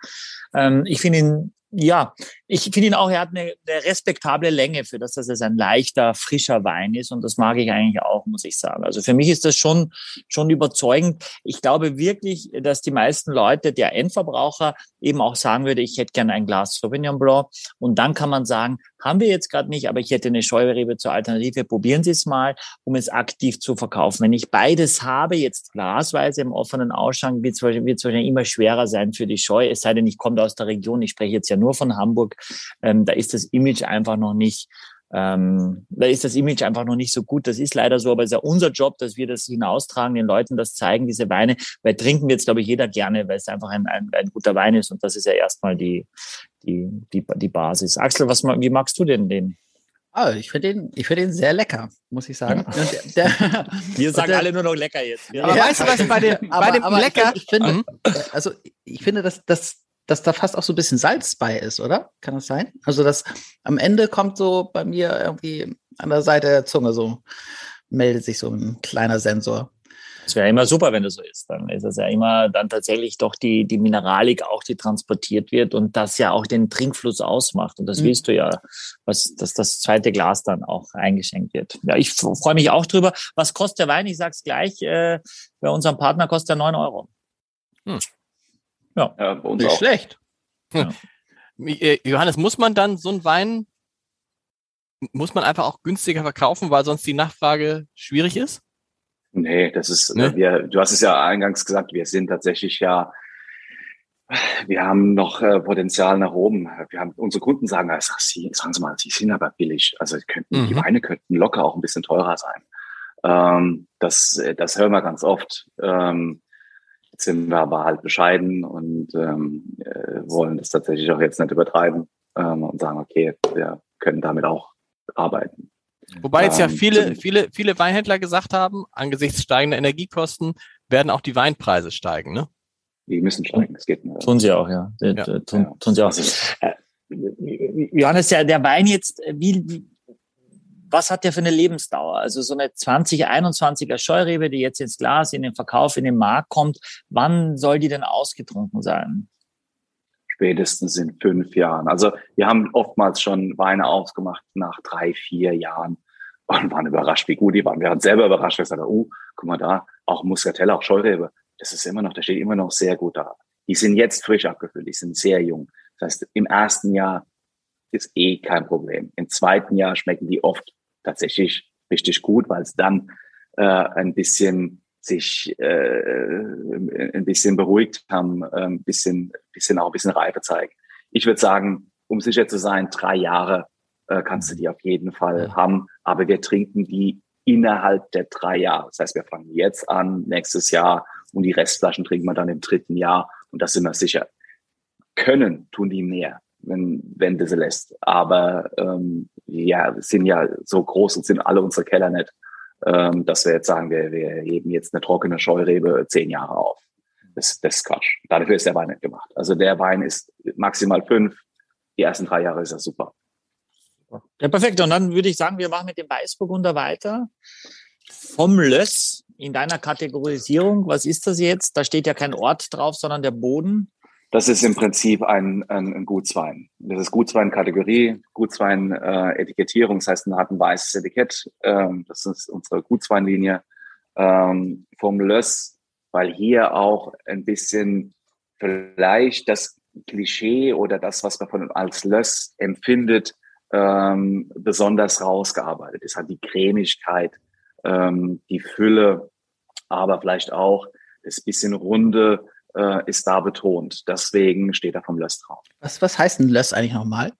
Speaker 4: Ähm, ich finde ihn ja, ich finde ihn auch, er hat eine, eine respektable Länge für das, dass es ein leichter, frischer Wein ist. Und das mag ich eigentlich auch, muss ich sagen. Also für mich ist das schon, schon überzeugend. Ich glaube wirklich, dass die meisten Leute, der Endverbraucher, eben auch sagen würde, ich hätte gerne ein Glas Sauvignon Blanc. Und dann kann man sagen, haben wir jetzt gerade nicht, aber ich hätte eine Scheurebe zur Alternative. Probieren Sie es mal, um es aktiv zu verkaufen. Wenn ich beides habe, jetzt glasweise im offenen Ausschank, wird es wahrscheinlich immer schwerer sein für die Scheu. Es sei denn, ich komme aus der Region. Ich spreche jetzt ja nur von Hamburg. Ähm, da ist das Image einfach noch nicht ähm, da ist das Image einfach noch nicht so gut. Das ist leider so, aber es ist ja unser Job, dass wir das hinaustragen, den Leuten das zeigen, diese Weine, weil trinken wir jetzt, glaube ich, jeder gerne, weil es einfach ein, ein, ein guter Wein ist und das ist ja erstmal die, die, die, die Basis. Axel, was, wie magst du denn den?
Speaker 2: Ah, ich finde den, ich finde den sehr lecker, muss ich sagen.
Speaker 4: Der, der, Wir sagen der, alle nur noch lecker jetzt.
Speaker 5: Ja. Aber ja. weißt du was bei dem, aber, bei dem aber lecker?
Speaker 2: Ich, ich finde, mhm. also ich finde, dass, dass dass da fast auch so ein bisschen Salz bei ist, oder? Kann das sein? Also das am Ende kommt so bei mir irgendwie an der Seite der Zunge so, meldet sich so ein kleiner Sensor.
Speaker 4: Das wäre immer super, wenn das so ist. Dann ist es ja immer dann tatsächlich doch die, die Mineralik auch, die transportiert wird und das ja auch den Trinkfluss ausmacht. Und das mhm. willst du ja, was, dass das zweite Glas dann auch eingeschenkt wird. Ja, ich freue mich auch drüber. Was kostet der Wein? Ich sag's gleich, äh, bei unserem Partner kostet er neun Euro. Hm.
Speaker 5: Ja, ja bei uns nicht auch. schlecht. Ja. Äh, Johannes, muss man dann so einen Wein, muss man einfach auch günstiger verkaufen, weil sonst die Nachfrage schwierig ist?
Speaker 3: Nee, das ist, ne? wir, du hast es ja eingangs gesagt, wir sind tatsächlich ja, wir haben noch äh, Potenzial nach oben. Wir haben, unsere Kunden sagen, also, Sie, sagen Sie mal, Sie sind aber billig. Also könnten, mhm. die Weine könnten locker auch ein bisschen teurer sein. Ähm, das, das hören wir ganz oft. Ähm, sind wir aber halt bescheiden und ähm, äh, wollen das tatsächlich auch jetzt nicht übertreiben ähm, und sagen, okay, wir können damit auch arbeiten.
Speaker 5: Wobei jetzt ja ähm, viele, viele, viele Weinhändler gesagt haben, angesichts steigender Energiekosten werden auch die Weinpreise steigen, ne?
Speaker 3: Die müssen steigen, das geht
Speaker 4: nicht. Tun sie auch, ja. ja. Tun, tun sie auch. Äh, Johannes, der, der Wein jetzt, wie, was hat der für eine Lebensdauer? Also so eine 2021er Scheurebe, die jetzt ins Glas in den Verkauf, in den Markt kommt, wann soll die denn ausgetrunken sein?
Speaker 3: Spätestens in fünf Jahren. Also wir haben oftmals schon Weine ausgemacht nach drei, vier Jahren und waren überrascht, wie gut die waren. Wir waren selber überrascht. Wir gesagt, oh, guck mal da, auch Muscatella, auch Scheurebe. Das ist immer noch, da steht immer noch sehr gut da. Die sind jetzt frisch abgefüllt, die sind sehr jung. Das heißt, im ersten Jahr ist eh kein Problem. Im zweiten Jahr schmecken die oft tatsächlich richtig gut, weil es dann äh, ein bisschen sich äh, ein bisschen beruhigt haben, äh, ein bisschen, bisschen auch ein bisschen Reife zeigen. Ich würde sagen, um sicher zu sein, drei Jahre äh, kannst du die auf jeden Fall haben, aber wir trinken die innerhalb der drei Jahre. Das heißt, wir fangen jetzt an, nächstes Jahr und die Restflaschen trinken wir dann im dritten Jahr und das sind wir sicher. Können tun die mehr wenn, wenn du sie lässt. Aber ähm, ja, sind ja so groß und sind alle unsere Keller nicht, ähm, dass wir jetzt sagen, wir, wir heben jetzt eine trockene Scheurebe zehn Jahre auf. Das, das ist Quatsch. Dafür ist der Wein nicht gemacht. Also der Wein ist maximal fünf. Die ersten drei Jahre ist er super.
Speaker 4: Ja, perfekt. Und dann würde ich sagen, wir machen mit dem Weißburgunder weiter. Vom Löss in deiner Kategorisierung. Was ist das jetzt? Da steht ja kein Ort drauf, sondern der Boden.
Speaker 3: Das ist im Prinzip ein, ein, ein Gutswein. Das ist Gutswein-Kategorie, Gutswein-Etikettierung, das heißt, man hat ein weißes Etikett. Ähm, das ist unsere Gutsweinlinie ähm, vom Löss, weil hier auch ein bisschen vielleicht das Klischee oder das, was man von als Löss empfindet, ähm, besonders rausgearbeitet ist. Hat die Cremigkeit, ähm, die Fülle, aber vielleicht auch das bisschen runde äh, ist da betont. Deswegen steht da vom Löss drauf.
Speaker 2: Was, was heißt ein Löss eigentlich nochmal?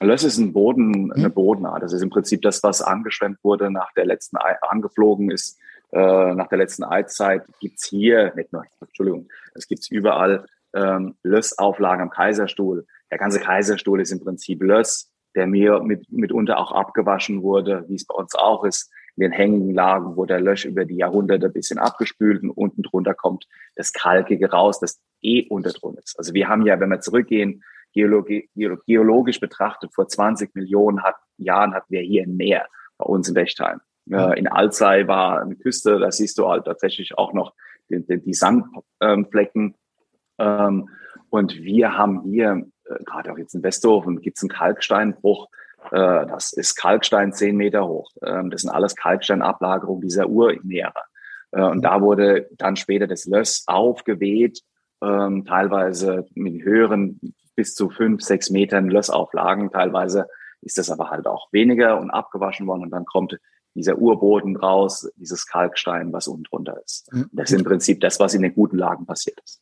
Speaker 3: Löss ist ein Boden, eine hm. Bodenart. Das ist im Prinzip das, was angeschwemmt wurde nach der letzten, angeflogen ist äh, nach der letzten Eiszeit. Gibt's hier, nicht nur, Entschuldigung, es gibt's überall ähm, Lössauflagen am Kaiserstuhl. Der ganze Kaiserstuhl ist im Prinzip Löss, der mir mit, mitunter auch abgewaschen wurde, wie es bei uns auch ist. In den hängigen Lagen wurde der Lösch über die Jahrhunderte ein bisschen abgespült und unten drunter kommt das Kalkige raus, das eh unter drunter ist. Also wir haben ja, wenn wir zurückgehen, Geologi geologisch betrachtet, vor 20 Millionen hat, Jahren hatten wir hier ein Meer bei uns in Bechtheim. Äh, in Alzey war eine Küste, da siehst du halt tatsächlich auch noch die, die, die Sandflecken. Ähm, und wir haben hier, äh, gerade auch jetzt in Westhofen, gibt es einen Kalksteinbruch. Äh, das ist Kalkstein zehn Meter hoch. Ähm, das sind alles Kalksteinablagerungen dieser Urmeere. Äh, und da wurde dann später das Löss aufgeweht, ähm, teilweise mit höheren bis zu fünf, sechs Metern Lössauflagen. Teilweise ist das aber halt auch weniger und abgewaschen worden und dann kommt dieser Urboden raus, dieses Kalkstein, was unten drunter ist. Mhm. Das ist im Prinzip das, was in den guten Lagen passiert ist.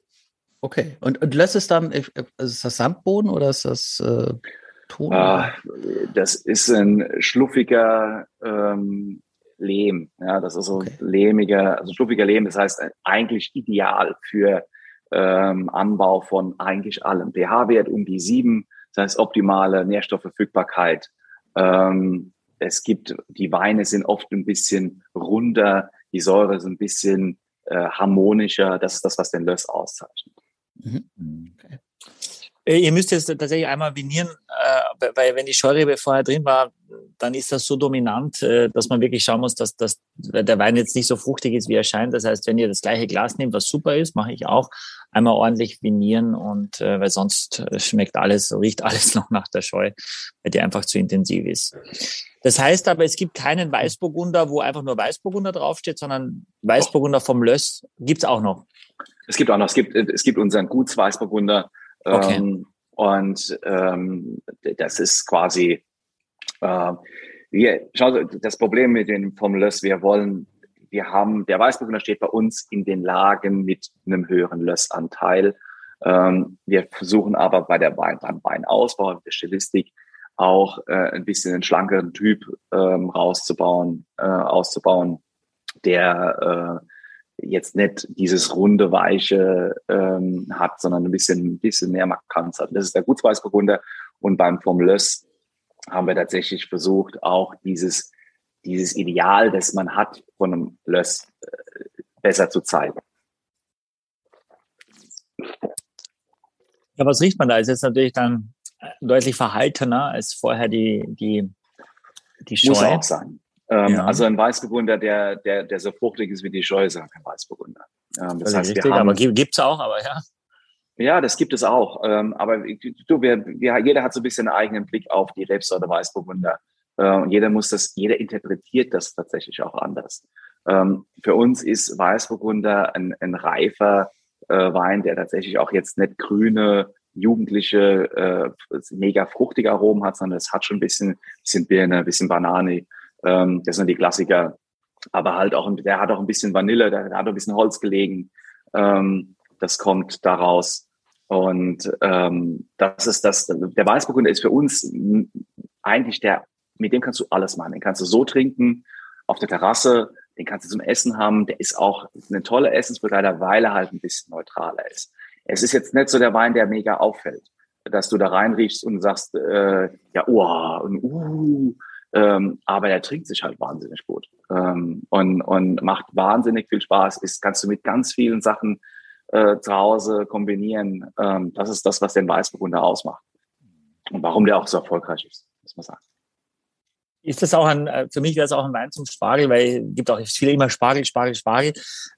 Speaker 2: Okay. Und, und Löss ist dann, ist das Sandboden oder ist das äh? Ah,
Speaker 3: das ist ein schluffiger ähm, Lehm. Ja, das ist so okay. lehmiger, also schluffiger Lehm, das heißt eigentlich ideal für ähm, Anbau von eigentlich allem. pH-Wert um die sieben, das heißt optimale Nährstoffverfügbarkeit. Ähm, es gibt, die Weine sind oft ein bisschen runder, die Säure ist ein bisschen äh, harmonischer. Das ist das, was den Löss auszeichnet. Mhm.
Speaker 4: Okay. Äh, ihr müsst jetzt tatsächlich einmal vinieren, äh, weil wenn die Scheurebe vorher drin war, dann ist das so dominant, äh, dass man wirklich schauen muss, dass, dass der Wein jetzt nicht so fruchtig ist, wie er scheint. Das heißt, wenn ihr das gleiche Glas nehmt, was super ist, mache ich auch, einmal ordentlich vinieren und äh, weil sonst schmeckt alles, riecht alles noch nach der Scheu, weil die einfach zu intensiv ist. Das heißt aber, es gibt keinen Weißburgunder, wo einfach nur Weißburgunder draufsteht, sondern Weißburgunder vom Löss gibt's auch noch.
Speaker 3: Es gibt auch noch, es gibt, es gibt unseren Gutsweißburgunder. Okay. Ähm, und ähm, das ist quasi, äh, wir, schau, das Problem mit dem vom Löss, wir wollen, wir haben, der Weißburgunder steht bei uns in den Lagen mit einem höheren Lössanteil. Ähm, wir versuchen aber bei der Wein, beim Weinausbau, der Stilistik, auch äh, ein bisschen einen schlankeren Typ ähm, rauszubauen, äh, auszubauen, der äh, jetzt nicht dieses runde, weiche ähm, hat, sondern ein bisschen, ein bisschen mehr Markanz hat. Das ist der Gutsweißburgunder. Und beim Formlös haben wir tatsächlich versucht, auch dieses, dieses Ideal, das man hat von einem Löss, äh, besser zu zeigen.
Speaker 4: Ja, was riecht man da? Ist jetzt natürlich dann deutlich verhaltener als vorher die, die, die Scheu.
Speaker 3: Muss auch sein. Ähm, ja. Also ein Weißburgunder, der, der, der so fruchtig ist wie die Scheu, ist kein Weißburgunder.
Speaker 4: Ähm, das, das heißt, richtig, wir haben, aber gibt's auch, aber ja.
Speaker 3: Ja, das gibt es auch. Ähm, aber du, wir, wir, jeder hat so ein bisschen einen eigenen Blick auf die Rebsorte Weißburgunder. Äh, und jeder muss das, jeder interpretiert das tatsächlich auch anders. Ähm, für uns ist Weißburgunder ein, ein reifer äh, Wein, der tatsächlich auch jetzt nicht grüne, jugendliche, äh, mega fruchtige Aromen hat, sondern es hat schon ein bisschen, bisschen Birne, ein bisschen Banane, ähm, das sind die Klassiker. Aber halt auch, der hat auch ein bisschen Vanille, der, hat auch ein bisschen Holz gelegen. Ähm, das kommt daraus. Und ähm, das ist das, der Weißburgunder ist für uns eigentlich der, mit dem kannst du alles machen. Den kannst du so trinken, auf der Terrasse, den kannst du zum Essen haben. Der ist auch eine tolle Essensbegleiter, weil er halt ein bisschen neutraler ist. Es ist jetzt nicht so der Wein, der mega auffällt, dass du da reinriechst und sagst, äh, ja, oh, und, uh, ähm, aber er trinkt sich halt wahnsinnig gut ähm, und, und macht wahnsinnig viel Spaß. Ist, kannst du mit ganz vielen Sachen äh, zu Hause kombinieren. Ähm, das ist das, was den Weißburgunder ausmacht. Und warum der auch so erfolgreich ist, muss man sagen.
Speaker 4: Ist das auch ein, äh, für mich wäre es auch ein Wein zum Spargel, weil es gibt auch viele immer Spargel, Spargel, Spargel,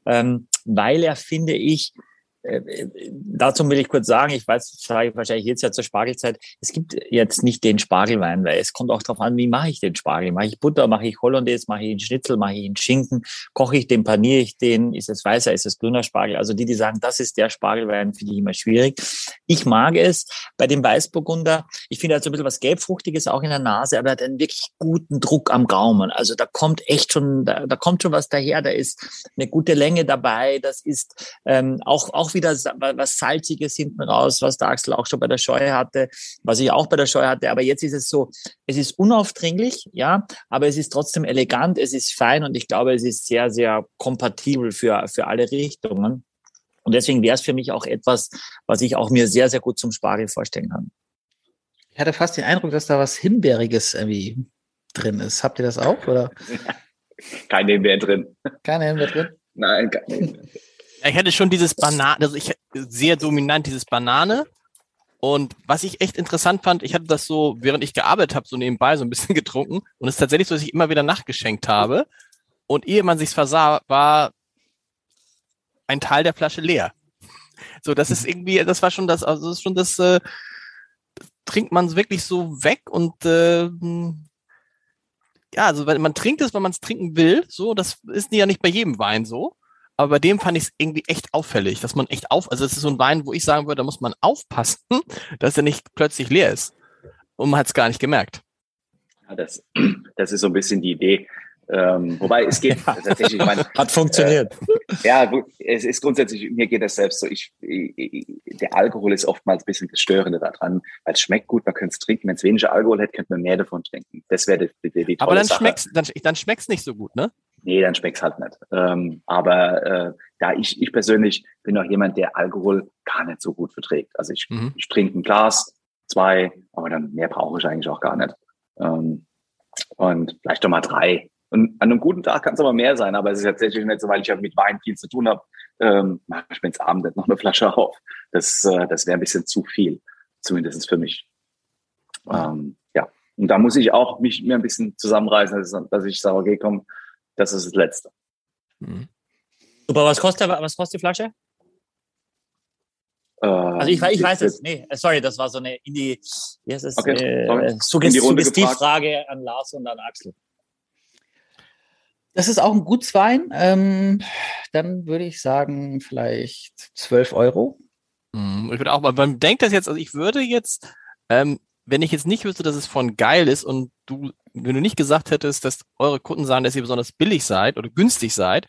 Speaker 4: ähm, weil er, finde ich, dazu will ich kurz sagen, ich weiß, ich wahrscheinlich jetzt ja zur Spargelzeit, es gibt jetzt nicht den Spargelwein, weil es kommt auch darauf an, wie mache ich den Spargel? Mache ich Butter, mache ich Hollandaise, mache ich einen Schnitzel, mache ich einen Schinken, koche ich den, paniere ich den, ist es weißer, ist es grüner Spargel? Also die, die sagen, das ist der Spargelwein, finde ich immer schwierig. Ich mag es bei dem Weißburgunder, ich finde halt so ein bisschen was Gelbfruchtiges auch in der Nase, aber er hat einen wirklich guten Druck am Gaumen. Also da kommt echt schon, da, da kommt schon was daher, da ist eine gute Länge dabei, das ist ähm, auch, auch wieder was Salziges hinten raus, was der Axel auch schon bei der Scheu hatte, was ich auch bei der Scheu hatte. Aber jetzt ist es so, es ist unaufdringlich, ja, aber es ist trotzdem elegant, es ist fein und ich glaube, es ist sehr, sehr kompatibel für, für alle Richtungen. Und deswegen wäre es für mich auch etwas, was ich auch mir sehr, sehr gut zum Spargel vorstellen kann.
Speaker 2: Ich hatte fast den Eindruck, dass da was Himbeeriges irgendwie drin ist. Habt ihr das auch? Oder?
Speaker 3: Keine Himbeer drin.
Speaker 2: Keine Himbeer drin?
Speaker 3: Nein, keine Himbeer.
Speaker 5: Ich hätte schon dieses Banane, also ich sehr dominant dieses Banane. Und was ich echt interessant fand, ich hatte das so, während ich gearbeitet habe, so nebenbei so ein bisschen getrunken. Und es ist tatsächlich so, dass ich immer wieder nachgeschenkt habe. Und ehe man sich's versah, war ein Teil der Flasche leer. So, das ist irgendwie, das war schon das, also das ist schon das, äh, trinkt man wirklich so weg und äh, ja, also man trinkt es, weil man es trinken will. So, das ist ja nicht bei jedem Wein so. Aber bei dem fand ich es irgendwie echt auffällig, dass man echt auf, also es ist so ein Wein, wo ich sagen würde, da muss man aufpassen, dass er nicht plötzlich leer ist. Und man hat es gar nicht gemerkt.
Speaker 3: Ja, das, das ist so ein bisschen die Idee. Ähm, wobei es geht ja. tatsächlich.
Speaker 4: Mein, Hat funktioniert.
Speaker 3: Äh, ja, es ist grundsätzlich, mir geht das selbst so. Ich, ich, der Alkohol ist oftmals ein bisschen das Störende daran, weil es schmeckt gut, man könnte es trinken. Wenn es weniger Alkohol hätte, könnte man mehr davon trinken. Das wäre die, die, die
Speaker 5: Aber dann schmeckt's, dann, dann schmeckt's nicht so gut, ne?
Speaker 3: Nee, dann schmeckt's halt nicht. Ähm, aber äh, da ich, ich persönlich bin auch jemand, der Alkohol gar nicht so gut verträgt. Also ich, mhm. ich trinke ein Glas, zwei, aber dann mehr brauche ich eigentlich auch gar nicht. Ähm, und vielleicht doch mal drei. Und an einem guten Tag kann es aber mehr sein, aber es ist tatsächlich nicht so, weil ich ja mit Wein viel zu tun habe, ähm, mache ich mir ins Abend noch eine Flasche auf. Das, äh, das wäre ein bisschen zu viel, zumindest für mich. Ähm, ja, und da muss ich auch mich mir ein bisschen zusammenreißen, dass, dass ich sage, okay, komm, das ist das Letzte.
Speaker 4: Mhm. Super, was kostet, was kostet die Flasche? Ähm, also ich, ich weiß es, nee, sorry, das war so eine in die, wie heißt es, okay, äh, Suggestivfrage an Lars und an Axel.
Speaker 2: Das ist auch ein Gutswein. Ähm, dann würde ich sagen, vielleicht 12 Euro.
Speaker 5: Mhm, ich würde auch mal, man denkt das jetzt, also ich würde jetzt, ähm, wenn ich jetzt nicht wüsste, dass es von geil ist und du, wenn du nicht gesagt hättest, dass eure Kunden sagen, dass ihr besonders billig seid oder günstig seid,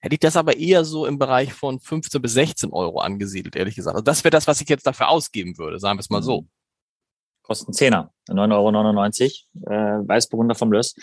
Speaker 5: hätte ich das aber eher so im Bereich von 15 bis 16 Euro angesiedelt, ehrlich gesagt. Also das wäre das, was ich jetzt dafür ausgeben würde, sagen wir es mal so.
Speaker 4: Kosten Zehner, 9,99 Euro, äh, Weißburgunder vom Löss.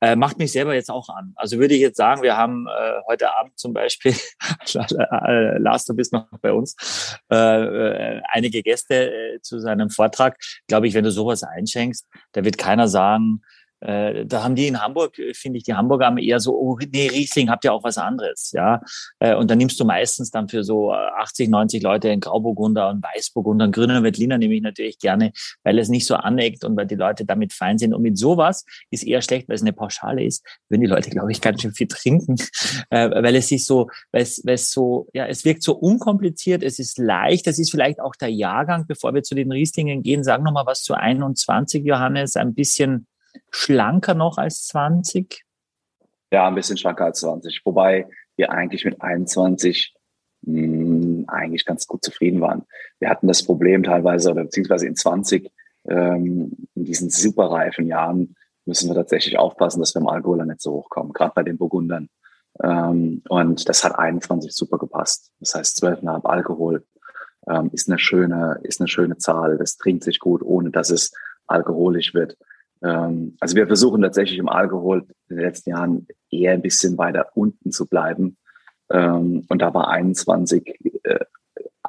Speaker 4: Äh, macht mich selber jetzt auch an. Also würde ich jetzt sagen, wir haben äh, heute Abend zum Beispiel, äh, Lars, du bist noch bei uns, äh, äh, einige Gäste äh, zu seinem Vortrag. Glaube ich, wenn du sowas einschenkst, da wird keiner sagen, äh, da haben die in Hamburg, äh, finde ich, die Hamburger haben eher so, oh, nee, Riesling habt ihr auch was anderes, ja. Äh, und dann nimmst du meistens dann für so 80, äh, 90 Leute einen Grauburgunder und Weißburgunder und grüner Veltliner nehme ich natürlich gerne, weil es nicht so aneckt und weil die Leute damit fein sind. Und mit sowas ist eher schlecht, weil es eine Pauschale ist, würden die Leute, glaube ich, ganz schön viel trinken, weil es sich so, weil es, weil es so, ja, es wirkt so unkompliziert, es ist leicht, es ist vielleicht auch der Jahrgang, bevor wir zu den Rieslingen gehen, sagen noch mal was zu 21, Johannes, ein bisschen schlanker noch als 20?
Speaker 3: Ja, ein bisschen schlanker als 20. Wobei wir eigentlich mit 21 mh, hm, eigentlich ganz gut zufrieden waren. Wir hatten das Problem teilweise oder beziehungsweise in 20, ähm, in diesen superreifen Jahren müssen wir tatsächlich aufpassen, dass wir im Alkohol nicht so hochkommen, gerade bei den Burgundern. Ähm, und das hat 21 super gepasst. Das heißt, 12,5 Alkohol ähm, ist eine schöne, ist eine schöne Zahl. Das trinkt sich gut, ohne dass es alkoholisch wird. Ähm, also wir versuchen tatsächlich im Alkohol in den letzten Jahren eher ein bisschen weiter unten zu bleiben. Ähm, und da war 21 äh,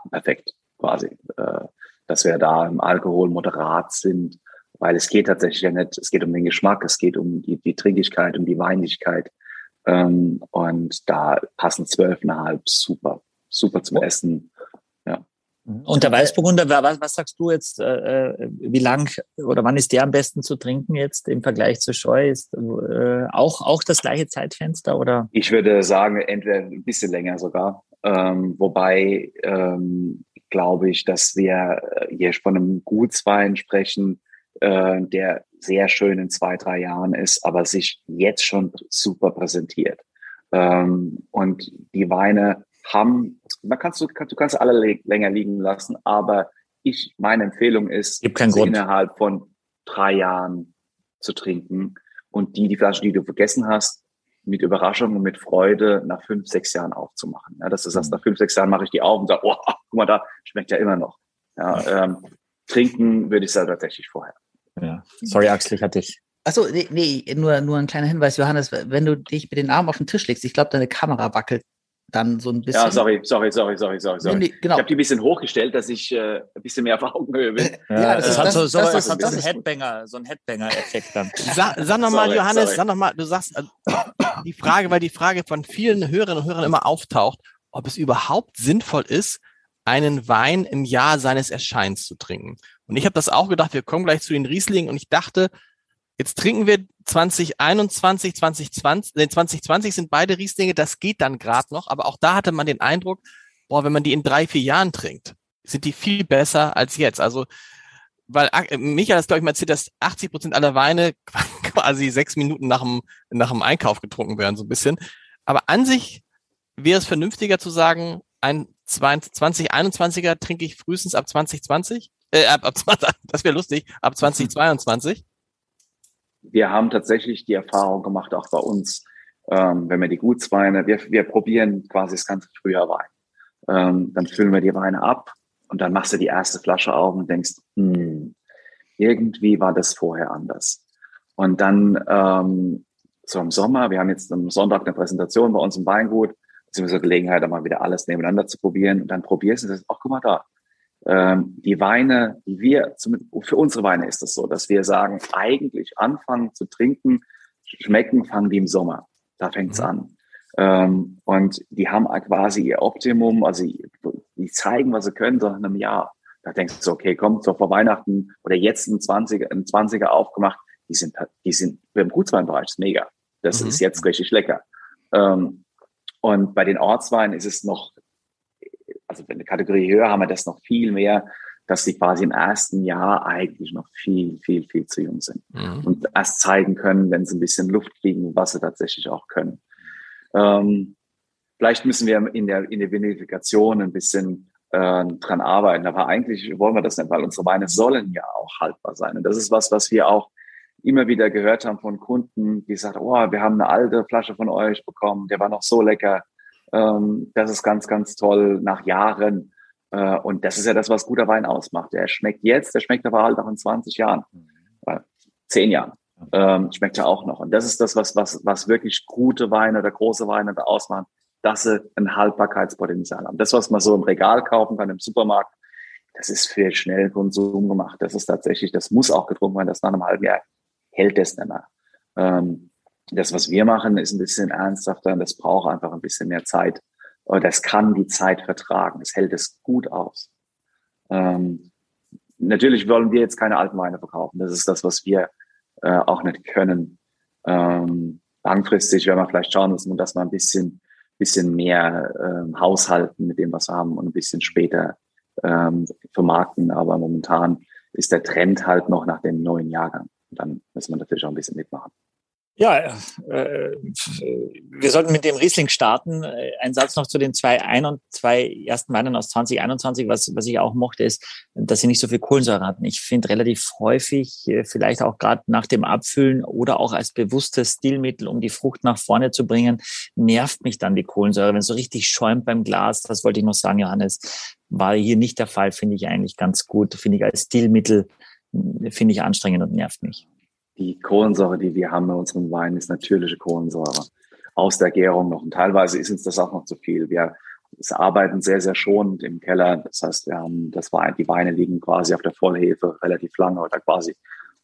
Speaker 3: perfekt quasi, äh, dass wir da im Alkohol moderat sind, weil es geht tatsächlich ja nicht, es geht um den Geschmack, es geht um die, die Trinkigkeit, um die Weinlichkeit. Ähm, und da passen zwölfeinhalb super, super zum Essen.
Speaker 4: Mhm. Und der Weißburgunder, was, was sagst du jetzt, äh, äh, wie lang oder wann ist der am besten zu trinken jetzt im Vergleich zu Scheu? Ist äh, auch, auch das gleiche Zeitfenster oder?
Speaker 3: Ich würde sagen, entweder ein bisschen länger sogar. Ähm, wobei ähm, glaube ich, dass wir hier von einem Gutswein sprechen, äh, der sehr schön in zwei, drei Jahren ist, aber sich jetzt schon super präsentiert. Ähm, und die Weine haben, man kannst du, du kannst alle länger liegen lassen, aber ich, meine Empfehlung ist,
Speaker 4: Gibt keinen Grund.
Speaker 3: innerhalb von drei Jahren zu trinken und die, die Flasche, die du vergessen hast, mit Überraschung und mit Freude nach fünf, sechs Jahren aufzumachen. Ja, dass du sagst, mhm. nach fünf, sechs Jahren mache ich die auf und sage, oh, guck mal da, schmeckt ja immer noch. Ja, ähm, trinken würde ich es tatsächlich vorher.
Speaker 4: Ja. Sorry, Axel, ich hatte dich.
Speaker 2: Achso, nee, nee, nur, nur ein kleiner Hinweis, Johannes, wenn du dich mit den Armen auf den Tisch legst, ich glaube, deine Kamera wackelt dann so ein bisschen.
Speaker 3: Ja, sorry, sorry, sorry, sorry, sorry. sorry. Nee, genau. Ich habe die ein bisschen hochgestellt, dass ich äh, ein bisschen mehr auf Augenhöhe bin.
Speaker 4: Ja, ja das, das, hat so, so, das, das, hat so ein Headbanger, so ein Headbanger-Effekt dann.
Speaker 5: Sag, sag nochmal, Johannes, sorry. sag nochmal, du sagst äh, die Frage, weil die Frage von vielen Hörerinnen und Hörern immer auftaucht, ob es überhaupt sinnvoll ist, einen Wein im Jahr seines Erscheins zu trinken. Und ich habe das auch gedacht, wir kommen gleich zu den Rieslingen und ich dachte, Jetzt trinken wir 2021, 2020, äh, 2020 sind beide Rieslinge, das geht dann gerade noch, aber auch da hatte man den Eindruck, boah, wenn man die in drei, vier Jahren trinkt, sind die viel besser als jetzt. Also, weil äh, Michael hat, glaube ich, mal erzählt, dass 80 Prozent aller Weine quasi sechs Minuten nach dem, nach dem Einkauf getrunken werden, so ein bisschen. Aber an sich wäre es vernünftiger zu sagen, ein 2021er trinke ich frühestens ab 2020, äh, ab, ab 20, das wäre lustig, ab 2022
Speaker 3: wir haben tatsächlich die Erfahrung gemacht, auch bei uns, ähm, wenn wir die Gutsweine, wir, wir probieren quasi das ganze Frühjahr Wein. Ähm, dann füllen wir die Weine ab und dann machst du die erste Flasche auf und denkst, hm, irgendwie war das vorher anders. Und dann ähm, so im Sommer, wir haben jetzt am Sonntag eine Präsentation bei uns im Weingut, beziehungsweise Gelegenheit, da mal wieder alles nebeneinander zu probieren. Und dann probierst du das, ach, guck mal da, ähm, die Weine, die wir, für unsere Weine ist das so, dass wir sagen, eigentlich anfangen zu trinken, schmecken, fangen die im Sommer. Da fängt's mhm. an. Ähm, und die haben quasi ihr Optimum, also die zeigen, was sie können, so in einem Jahr. Da denkst du, okay, komm, so vor Weihnachten oder jetzt ein 20er, ein 20er aufgemacht, die sind, die sind im Gutsweinbereich, ist mega. Das mhm. ist jetzt richtig lecker. Ähm, und bei den Ortsweinen ist es noch also in der Kategorie höher haben wir das noch viel mehr, dass sie quasi im ersten Jahr eigentlich noch viel, viel, viel zu jung sind mhm. und erst zeigen können, wenn sie ein bisschen Luft kriegen, was sie tatsächlich auch können. Ähm, vielleicht müssen wir in der, in der Vinifikation ein bisschen äh, dran arbeiten, aber eigentlich wollen wir das nicht, weil unsere Weine sollen ja auch haltbar sein. Und das ist was, was wir auch immer wieder gehört haben von Kunden, die sagen, oh, wir haben eine alte Flasche von euch bekommen, der war noch so lecker. Ähm, das ist ganz, ganz toll nach Jahren. Äh, und das ist ja das, was guter Wein ausmacht. Der schmeckt jetzt, der schmeckt aber halt auch in 20 Jahren, äh, 10 Jahren. Ähm, schmeckt ja auch noch. Und das ist das, was, was, was wirklich gute Weine oder große Weine da ausmachen, dass sie ein Haltbarkeitspotenzial haben. Das, was man so im Regal kaufen kann, im Supermarkt, das ist für schnell Konsum gemacht. Das ist tatsächlich, das muss auch getrunken werden, das nach einem halben Jahr hält es nicht mehr. Ähm, das, was wir machen, ist ein bisschen ernsthafter und das braucht einfach ein bisschen mehr Zeit. Aber das kann die Zeit vertragen. Das hält es gut aus. Ähm, natürlich wollen wir jetzt keine alten Weine verkaufen. Das ist das, was wir äh, auch nicht können. Ähm, langfristig werden wir vielleicht schauen müssen, dass wir ein bisschen, bisschen mehr ähm, haushalten mit dem, was wir haben und ein bisschen später ähm, vermarkten. Aber momentan ist der Trend halt noch nach dem neuen Jahrgang. Und dann müssen wir natürlich auch ein bisschen mitmachen.
Speaker 4: Ja, äh, wir sollten mit dem Riesling starten. Ein Satz noch zu den zwei ein und zwei ersten Weinen aus 2021. Was, was ich auch mochte, ist, dass sie nicht so viel Kohlensäure hatten. Ich finde relativ häufig, äh, vielleicht auch gerade nach dem Abfüllen oder auch als bewusstes Stilmittel, um die Frucht nach vorne zu bringen, nervt mich dann die Kohlensäure, wenn es so richtig schäumt beim Glas. Das wollte ich noch sagen, Johannes. War hier nicht der Fall, finde ich eigentlich ganz gut. Finde ich als Stilmittel, finde ich anstrengend und nervt mich
Speaker 3: die Kohlensäure, die wir haben in unserem Wein, ist natürliche Kohlensäure aus der Gärung noch. Und teilweise ist uns das auch noch zu viel. Wir arbeiten sehr, sehr schonend im Keller. Das heißt, wir haben das Wein, die Weine liegen quasi auf der Vollhefe relativ lange oder quasi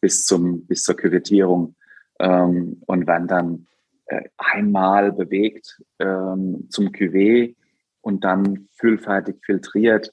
Speaker 3: bis zum, bis zur Küvettierung, ähm, und werden dann äh, einmal bewegt ähm, zum Cuvée und dann füllfertig filtriert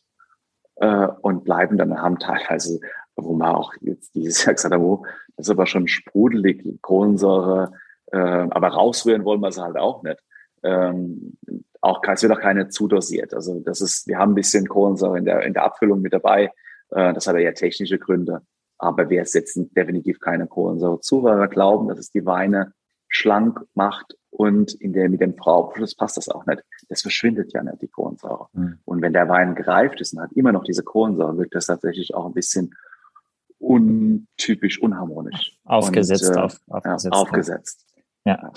Speaker 3: äh, und bleiben dann haben teilweise wo man auch jetzt dieses Jahr gesagt hat, oh, das ist aber schon sprudelig, Kohlensäure, äh, aber rausrühren wollen wir es halt auch nicht. Ähm, auch, es wird auch keine zudosiert. Also das ist, wir haben ein bisschen Kohlensäure in der, in der Abfüllung mit dabei. Äh, das hat ja technische Gründe. Aber wir setzen definitiv keine Kohlensäure zu, weil wir glauben, dass es die Weine schlank macht und in der, mit dem Brauabschluss passt das auch nicht. Das verschwindet ja nicht, die Kohlensäure. Mhm. Und wenn der Wein gereift ist und hat immer noch diese Kohlensäure, wirkt das tatsächlich auch ein bisschen untypisch, unharmonisch.
Speaker 4: Aufgesetzt, und, äh, auf,
Speaker 3: aufgesetzt. Ja, aufgesetzt.
Speaker 4: Ja.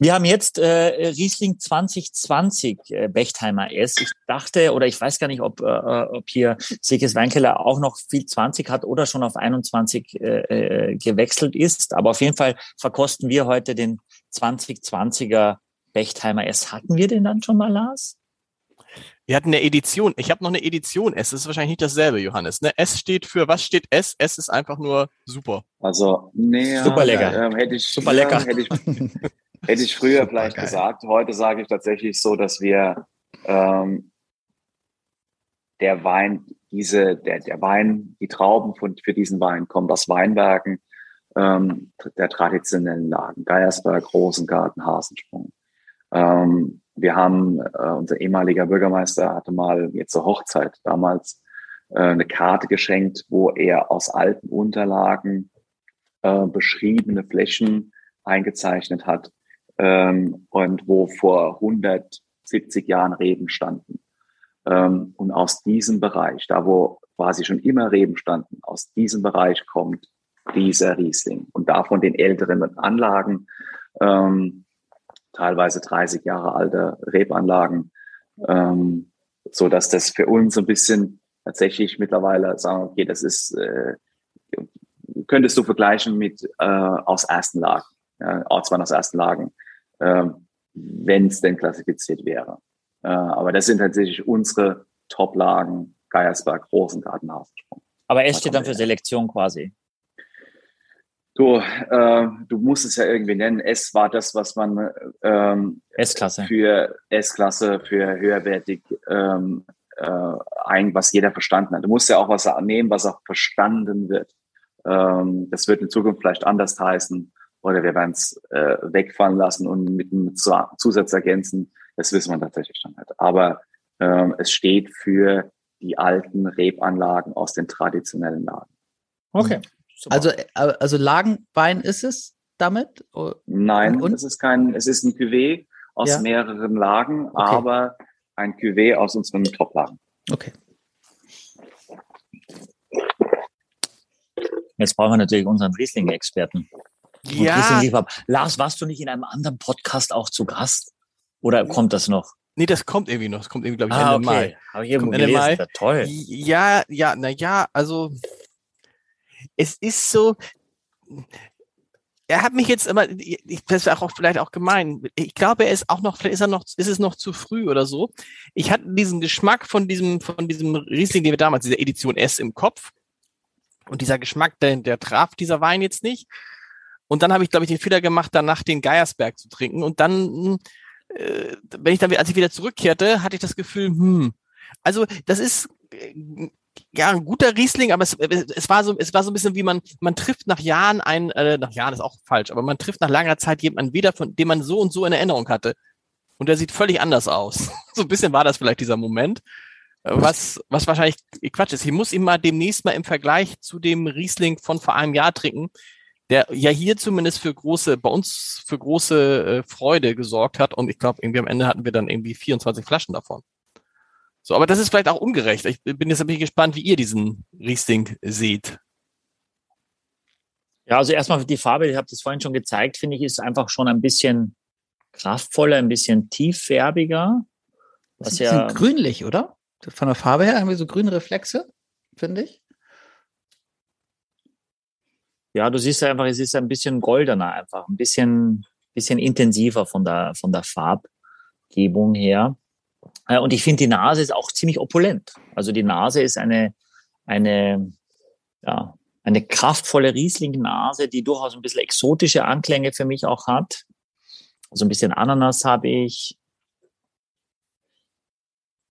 Speaker 4: Wir haben jetzt äh, Riesling 2020 äh, Bechtheimer S. Ich dachte, oder ich weiß gar nicht, ob, äh, ob hier Sikes Weinkeller auch noch viel 20 hat oder schon auf 21 äh, äh, gewechselt ist. Aber auf jeden Fall verkosten wir heute den 2020er Bechtheimer S. Hatten wir den dann schon mal, Lars?
Speaker 5: Wir hatten eine Edition. Ich habe noch eine Edition S. Das ist wahrscheinlich nicht dasselbe, Johannes. Ne? S steht für, was steht S? S ist einfach nur super.
Speaker 3: Also, nee.
Speaker 4: Super lecker.
Speaker 3: Ähm, hätte ich,
Speaker 4: super lecker.
Speaker 3: hätte ich, hätte ich früher super vielleicht geil. gesagt. Heute sage ich tatsächlich so, dass wir ähm, der Wein, diese, der, der Wein, die Trauben von, für diesen Wein kommen aus Weinbergen ähm, der traditionellen Lagen. Geiersberg, Rosengarten, Hasensprung. Ähm, wir haben, äh, unser ehemaliger Bürgermeister hatte mal jetzt zur Hochzeit damals äh, eine Karte geschenkt, wo er aus alten Unterlagen äh, beschriebene Flächen eingezeichnet hat ähm, und wo vor 170 Jahren Reben standen. Ähm, und aus diesem Bereich, da wo quasi schon immer Reben standen, aus diesem Bereich kommt dieser Riesling. Und davon den älteren Anlagen, ähm, teilweise 30 Jahre alte Rebanlagen, ähm, so dass das für uns ein bisschen tatsächlich mittlerweile sagen, okay, das ist, äh, könntest du vergleichen mit äh, aus ersten Lagen, ja, Ortswein aus ersten Lagen, äh, wenn es denn klassifiziert wäre. Äh, aber das sind tatsächlich unsere Top-Lagen, Geiersberg, Rosengarten, Hasensprung.
Speaker 4: Aber es steht dann für Selektion quasi.
Speaker 3: Du, äh, du musst es ja irgendwie nennen. S war das, was man ähm,
Speaker 4: S-Klasse
Speaker 3: für S-Klasse, für höherwertig, ähm, äh, ein, was jeder verstanden hat. Du musst ja auch was nehmen, was auch verstanden wird. Ähm, das wird in Zukunft vielleicht anders heißen oder wir werden es äh, wegfallen lassen und mit einem Zusatz ergänzen. Das wissen wir tatsächlich schon nicht. Aber ähm, es steht für die alten Rebanlagen aus den traditionellen Lagen.
Speaker 2: Okay. Super. Also, äh, also Lagenwein ist es damit?
Speaker 3: Nein, und? es ist kein, es ist ein Cuvée aus ja. mehreren Lagen, okay. aber ein Cuvée aus unseren Top-Lagen.
Speaker 2: Okay.
Speaker 4: Jetzt brauchen wir natürlich unseren Riesling-Experten.
Speaker 5: Ja.
Speaker 4: Riesling Lars, warst du nicht in einem anderen Podcast auch zu Gast? Oder kommt das noch?
Speaker 5: Nee, das kommt irgendwie noch. Das kommt irgendwie, glaube ich,
Speaker 4: ah, Ende okay. Mai. Habe ich irgendwo gelesen. Mai. Toll.
Speaker 5: Ja, ja, na ja, also es ist so, er hat mich jetzt immer, das ist auch vielleicht auch gemein. Ich glaube, er ist auch noch, vielleicht ist er noch, ist es noch zu früh oder so. Ich hatte diesen Geschmack von diesem, von diesem Riesling, den wir damals, dieser Edition S im Kopf. Und dieser Geschmack, der, der traf dieser Wein jetzt nicht. Und dann habe ich, glaube ich, den Fehler gemacht, danach den Geiersberg zu trinken. Und dann, äh, wenn ich dann, als ich wieder zurückkehrte, hatte ich das Gefühl, hm, also das ist ja, ein guter Riesling, aber es, es war so, es war so ein bisschen wie man, man trifft nach Jahren ein, äh, nach Jahren ist auch falsch, aber man trifft nach langer Zeit jemanden wieder, von dem man so und so in Erinnerung hatte. Und der sieht völlig anders aus. so ein bisschen war das vielleicht dieser Moment. Äh, was, was wahrscheinlich Quatsch ist. Ich muss ihn mal demnächst mal im Vergleich zu dem Riesling von vor einem Jahr trinken, der ja hier zumindest für große, bei uns für große äh, Freude gesorgt hat. Und ich glaube, irgendwie am Ende hatten wir dann irgendwie 24 Flaschen davon. So, aber das ist vielleicht auch ungerecht. Ich bin jetzt ein gespannt, wie ihr diesen Riesling seht.
Speaker 4: Ja, also erstmal die Farbe, ich habe das vorhin schon gezeigt, finde ich, ist einfach schon ein bisschen kraftvoller, ein bisschen tieffärbiger.
Speaker 2: Was ist ein ja grünlich, oder? Von der Farbe her haben wir so grüne Reflexe, finde ich.
Speaker 4: Ja, du siehst einfach, es ist ein bisschen goldener einfach, ein bisschen, bisschen intensiver von der, von der Farbgebung her. Äh, und ich finde, die Nase ist auch ziemlich opulent. Also die Nase ist eine, eine, ja, eine kraftvolle Riesling-Nase, die durchaus ein bisschen exotische Anklänge für mich auch hat. Also ein bisschen Ananas habe ich.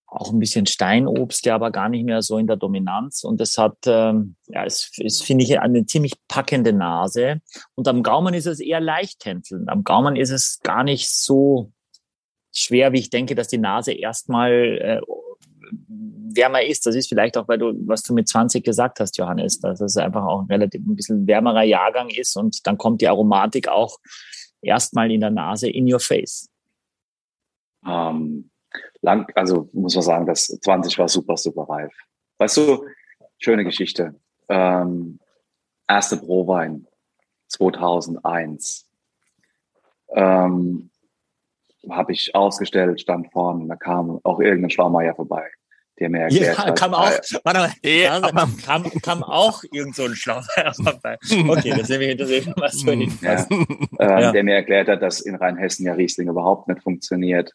Speaker 4: Auch ein bisschen Steinobst, der aber gar nicht mehr so in der Dominanz. Und das hat, ähm, ja, es ist, finde ich, eine ziemlich packende Nase. Und am Gaumen ist es eher leicht tänzelnd. Am Gaumen ist es gar nicht so schwer, wie ich denke, dass die Nase erstmal äh, wärmer ist. Das ist vielleicht auch, weil du, was du mit 20 gesagt hast, Johannes, dass es einfach auch ein relativ ein bisschen wärmerer Jahrgang ist und dann kommt die Aromatik auch erstmal in der Nase in your face.
Speaker 3: Ähm, lang, also muss man sagen, das 20 war super, super reif. Weißt du, schöne Geschichte. Ähm, erste Prowein 2001. Ähm, habe ich ausgestellt, stand vorne, da kam auch irgendein Schlaumeier vorbei der mir erklärt
Speaker 4: ja,
Speaker 3: hat.
Speaker 4: Kam auch,
Speaker 3: äh,
Speaker 4: warte mal, ja, kam, kam auch irgend so ein Schlaumeier vorbei. Okay, das ist nämlich interessiert, was für den
Speaker 3: ja, äh, ja. Der mir erklärt hat, dass in Rheinhessen ja Riesling überhaupt nicht funktioniert.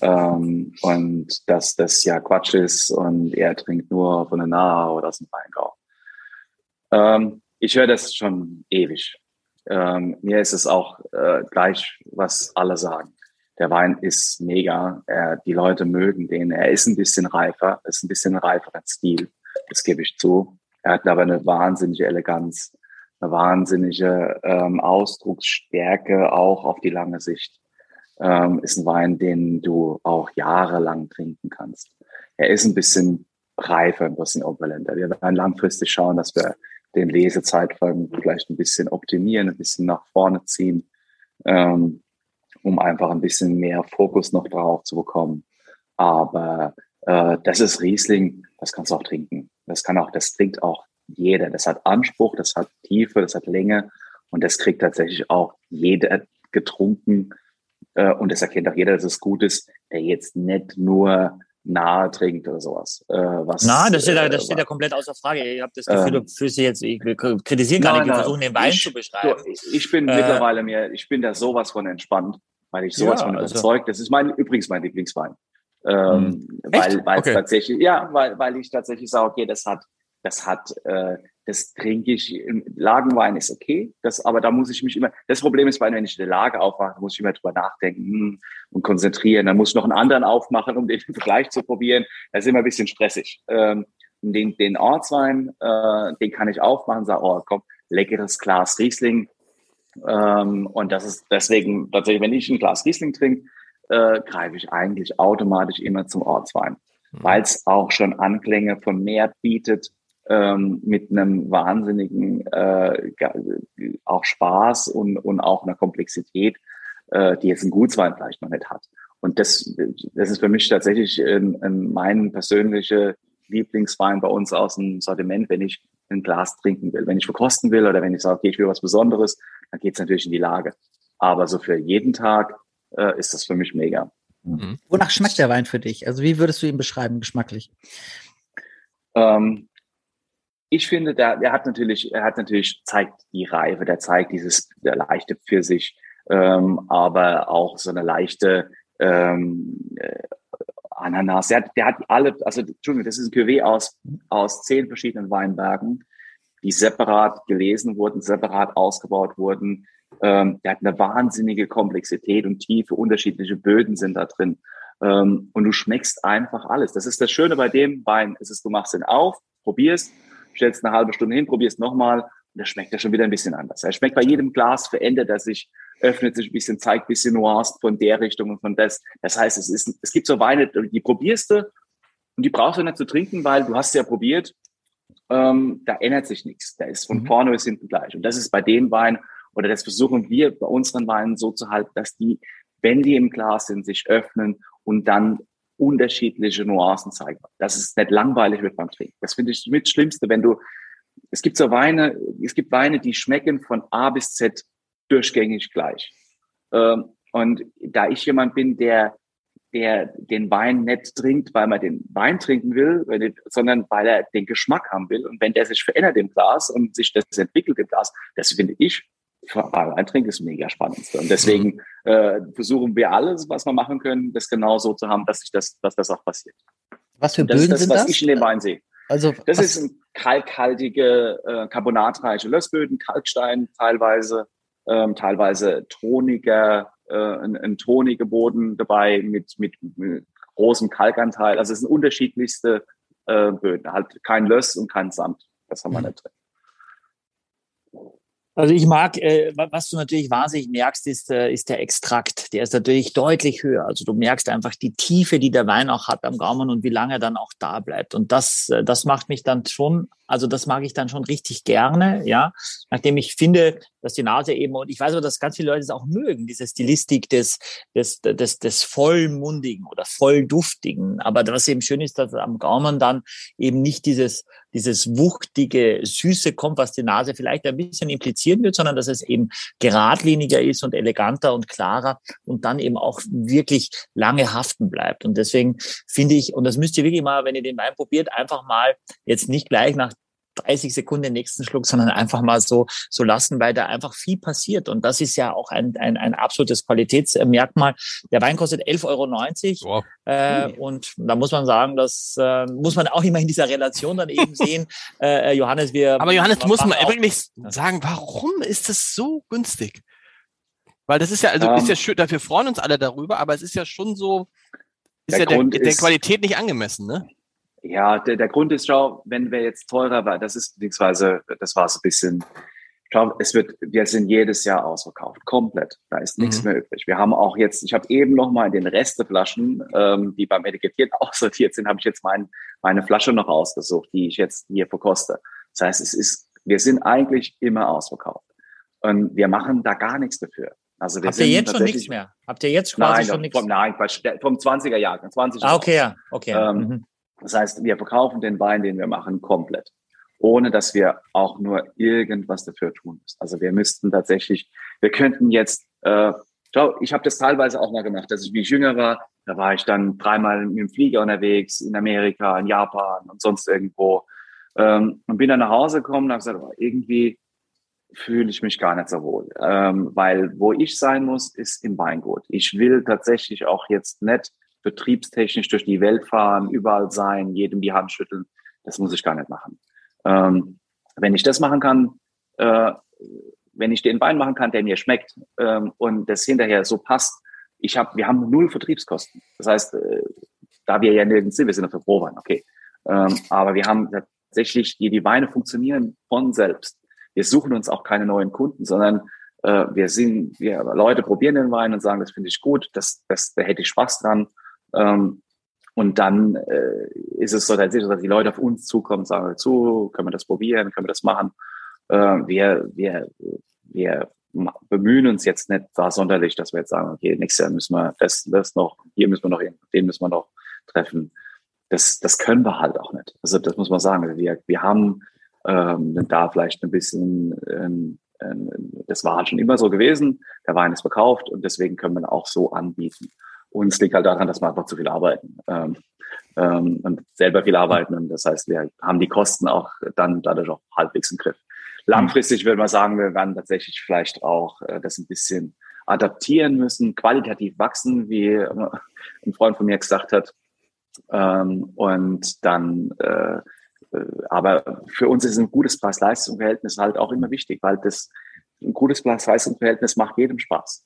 Speaker 3: Ähm, und dass das ja Quatsch ist und er trinkt nur von der Nahe oder aus dem Rheingau. Ähm, ich höre das schon ewig. Ähm, mir ist es auch äh, gleich, was alle sagen. Der Wein ist mega. Er, die Leute mögen den. Er ist ein bisschen reifer, ist ein bisschen reiferer Stil. Das gebe ich zu. Er hat aber eine wahnsinnige Eleganz, eine wahnsinnige ähm, Ausdrucksstärke auch auf die lange Sicht. Ähm, ist ein Wein, den du auch jahrelang trinken kannst. Er ist ein bisschen reifer, ein bisschen opulenter. Wir werden langfristig schauen, dass wir den Lesezeitfolgen vielleicht ein bisschen optimieren, ein bisschen nach vorne ziehen. Ähm, um einfach ein bisschen mehr Fokus noch drauf zu bekommen. Aber äh, das ist Riesling, das kannst du auch trinken. Das kann auch, das trinkt auch jeder. Das hat Anspruch, das hat Tiefe, das hat Länge und das kriegt tatsächlich auch jeder getrunken. Äh, und das erkennt auch jeder, dass es gut ist, der jetzt nicht nur nahe trinkt oder sowas.
Speaker 4: Äh, was, nein, das steht, da, das steht da komplett außer Frage. Ich habe das Gefühl, ähm, du fühlst dich jetzt, ich kritisiere gar nicht, wir versuchen den Wein ich, zu beschreiben.
Speaker 3: Ich bin äh, mittlerweile mir, ich bin da sowas von entspannt weil ich sowas ja, von also. überzeugt. Das ist mein übrigens mein Lieblingswein. Ähm, hm. weil weil okay. tatsächlich ja weil weil ich tatsächlich sage okay das hat das hat äh, das trinke ich Lagenwein ist okay das aber da muss ich mich immer das Problem ist wenn ich eine Lage aufmache muss ich immer drüber nachdenken hm, und konzentrieren dann muss ich noch einen anderen aufmachen um den Vergleich zu probieren das ist immer ein bisschen stressig ähm, den den Ortswein äh, den kann ich aufmachen sage oh komm leckeres Glas Riesling ähm, und das ist deswegen tatsächlich, wenn ich ein Glas Riesling trinke, äh, greife ich eigentlich automatisch immer zum Ortswein, mhm. weil es auch schon Anklänge von Meer bietet, ähm, mit einem wahnsinnigen äh, auch Spaß und, und auch einer Komplexität, äh, die jetzt ein Gutswein vielleicht noch nicht hat. Und das, das ist für mich tatsächlich in, in mein persönlicher Lieblingswein bei uns aus dem Sortiment, wenn ich ein Glas trinken will. Wenn ich verkosten will oder wenn ich sage, okay, ich will was Besonderes, dann geht es natürlich in die Lage. Aber so für jeden Tag äh, ist das für mich mega.
Speaker 2: Mhm. Wonach schmeckt der Wein für dich? Also wie würdest du ihn beschreiben, geschmacklich?
Speaker 3: Ähm, ich finde, der, der hat natürlich, er hat natürlich zeigt die Reife, der zeigt dieses der leichte Pfirsich, ähm, aber auch so eine leichte ähm, äh, Ananas. Der hat, der hat alle, also Entschuldigung, das ist ein Cuvée aus, aus zehn verschiedenen Weinbergen, die separat gelesen wurden, separat ausgebaut wurden. Ähm, der hat eine wahnsinnige Komplexität und Tiefe, unterschiedliche Böden sind da drin. Ähm, und du schmeckst einfach alles. Das ist das Schöne bei dem Wein. Es ist, du machst ihn auf, probierst, stellst eine halbe Stunde hin, probierst nochmal und der schmeckt ja schon wieder ein bisschen anders. Er schmeckt bei jedem Glas, verändert er sich, öffnet sich ein bisschen, zeigt ein bisschen Nuanced von der Richtung und von das. Das heißt, es ist, es gibt so Weine, die probierst du und die brauchst du nicht zu trinken, weil du hast ja probiert. Ähm, da ändert sich nichts. Da ist von mhm. vorne bis hinten gleich. Und das ist bei den Weinen, oder das versuchen wir bei unseren Weinen so zu halten, dass die, wenn die im Glas sind, sich öffnen und dann unterschiedliche Nuancen zeigen. Das ist nicht langweilig wird beim Trinken. Das finde ich mit Schlimmste, wenn du, es gibt so Weine, es gibt Weine, die schmecken von A bis Z durchgängig gleich. Ähm, und da ich jemand bin, der, der den Wein nicht trinkt, weil man den Wein trinken will, sondern weil er den Geschmack haben will. Und wenn der sich verändert im Glas und sich das entwickelt im Glas, das finde ich beim Weintrinken ist mega spannend. Und deswegen mhm. äh, versuchen wir alles, was wir machen können, das genau so zu haben, dass sich das, dass das auch passiert.
Speaker 2: Was für Böden das ist das,
Speaker 3: was
Speaker 2: das?
Speaker 3: ich in dem Wein sehe. Also, das ist ein kalkhaltige, äh, carbonatreiche Lössböden, Kalkstein teilweise, ähm, teilweise toniger, äh, ein, ein toniger Boden dabei mit, mit, mit großem Kalkanteil. Also es sind unterschiedlichste äh, Böden. Halt kein Löss und kein Sand. Das haben wir mhm. nicht drin.
Speaker 4: Also ich mag, äh, was du natürlich wahnsinnig merkst, ist, äh, ist der Extrakt. Der ist natürlich deutlich höher. Also du merkst einfach die Tiefe, die der Wein auch hat am Gaumen und wie lange er dann auch da bleibt. Und das, äh, das macht mich dann schon, also das mag ich dann schon richtig gerne, ja. Nachdem ich finde, dass die Nase eben, und ich weiß aber, dass ganz viele Leute es auch mögen, diese Stilistik des, des, des, des vollmundigen oder vollduftigen. Aber was eben schön ist, dass am Gaumen dann eben nicht dieses, dieses wuchtige, süße kommt, was die Nase vielleicht ein bisschen implizieren wird, sondern dass es eben geradliniger ist und eleganter und klarer und dann eben auch wirklich lange haften bleibt. Und deswegen finde ich, und das müsst ihr wirklich mal, wenn ihr den Wein probiert, einfach mal jetzt nicht gleich nach 30 Sekunden den nächsten Schluck, sondern einfach mal so, so lassen, weil da einfach viel passiert. Und das ist ja auch ein, ein, ein absolutes Qualitätsmerkmal. Der Wein kostet 11,90 Euro. Wow. Äh, und da muss man sagen, das äh, muss man auch immer in dieser Relation dann eben sehen. Äh, Johannes, wir.
Speaker 5: Aber Johannes, muss man wirklich sagen, warum ist das so günstig? Weil das ist ja, also um, ist ja ähm. schön, dafür freuen uns alle darüber, aber es ist ja schon so, ist der ja der, der Qualität nicht angemessen, ne?
Speaker 3: Ja, der, der Grund ist, schau, wenn wir jetzt teurer war, das ist beziehungsweise, das war so ein bisschen, schau, es wird, wir sind jedes Jahr ausverkauft, komplett. Da ist nichts mhm. mehr übrig. Wir haben auch jetzt, ich habe eben noch mal in den Resteflaschen, ähm, die beim Etikettieren aussortiert sind, habe ich jetzt mein, meine Flasche noch ausgesucht, die ich jetzt hier verkoste. Das heißt, es ist, wir sind eigentlich immer ausverkauft. Und wir machen da gar nichts dafür.
Speaker 4: Also wir Habt ihr jetzt schon nichts mehr? Habt ihr jetzt quasi
Speaker 3: nein,
Speaker 4: schon nichts?
Speaker 3: Vom, nein, vom 20er Jahr. 20
Speaker 4: ah, okay, ja, okay. Ähm,
Speaker 3: mhm. Das heißt, wir verkaufen den Wein, den wir machen, komplett, ohne dass wir auch nur irgendwas dafür tun müssen. Also wir müssten tatsächlich, wir könnten jetzt, äh, ich habe das teilweise auch mal gemacht, dass ich, wie ich jünger war, da war ich dann dreimal mit dem Flieger unterwegs in Amerika, in Japan und sonst irgendwo ähm, und bin dann nach Hause gekommen und habe gesagt, oh, irgendwie fühle ich mich gar nicht so wohl, ähm, weil wo ich sein muss, ist im Weingut. Ich will tatsächlich auch jetzt nicht betriebstechnisch durch die Welt fahren, überall sein, jedem die Hand schütteln. Das muss ich gar nicht machen. Ähm, wenn ich das machen kann, äh, wenn ich den Wein machen kann, der mir schmeckt ähm, und das hinterher so passt, ich hab, wir haben null Vertriebskosten. Das heißt, äh, da wir ja nirgends sind, wir sind für Prowein, okay. Ähm, aber wir haben tatsächlich, die, die Weine funktionieren von selbst. Wir suchen uns auch keine neuen Kunden, sondern äh, wir sind, wir Leute probieren den Wein und sagen, das finde ich gut, das, das, da hätte ich Spaß dran. Ähm, und dann äh, ist es so tatsächlich, dass die Leute auf uns zukommen, sagen zu, können wir das probieren, können wir das machen. Äh, wir, wir, wir bemühen uns jetzt nicht da sonderlich, dass wir jetzt sagen, okay, nächstes Jahr müssen wir das, das noch, hier müssen wir noch, den müssen wir noch treffen. Das, das können wir halt auch nicht. Also das muss man sagen. Also wir, wir haben ähm, da vielleicht ein bisschen, ähm, ähm, das war halt schon immer so gewesen. Der Wein ist verkauft und deswegen können wir auch so anbieten. Und es liegt halt daran, dass wir einfach zu viel arbeiten ähm, ähm, und selber viel arbeiten. Und das heißt, wir haben die Kosten auch dann dadurch auch halbwegs im Griff. Langfristig würde man sagen, wir werden tatsächlich vielleicht auch äh, das ein bisschen adaptieren müssen, qualitativ wachsen, wie äh, ein Freund von mir gesagt hat. Ähm, und dann, äh, äh aber für uns ist ein gutes Preis-Leistung-Verhältnis halt auch immer wichtig, weil das ein gutes Preis-Leistung-Verhältnis macht jedem Spaß.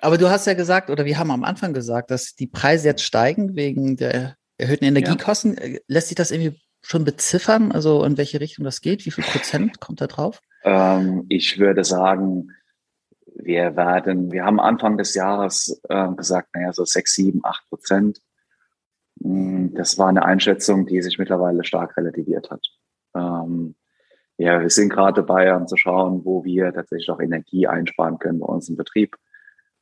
Speaker 2: Aber du hast ja gesagt, oder wir haben am Anfang gesagt, dass die Preise jetzt steigen wegen der erhöhten Energiekosten. Ja. Lässt sich das irgendwie schon beziffern, also in welche Richtung das geht? Wie viel Prozent kommt da drauf?
Speaker 3: Ähm, ich würde sagen, wir werden, wir haben Anfang des Jahres äh, gesagt, naja, so sechs, sieben, acht Prozent. Hm, das war eine Einschätzung, die sich mittlerweile stark relativiert hat. Ähm, ja, wir sind gerade dabei, um zu schauen, wo wir tatsächlich auch Energie einsparen können bei uns im Betrieb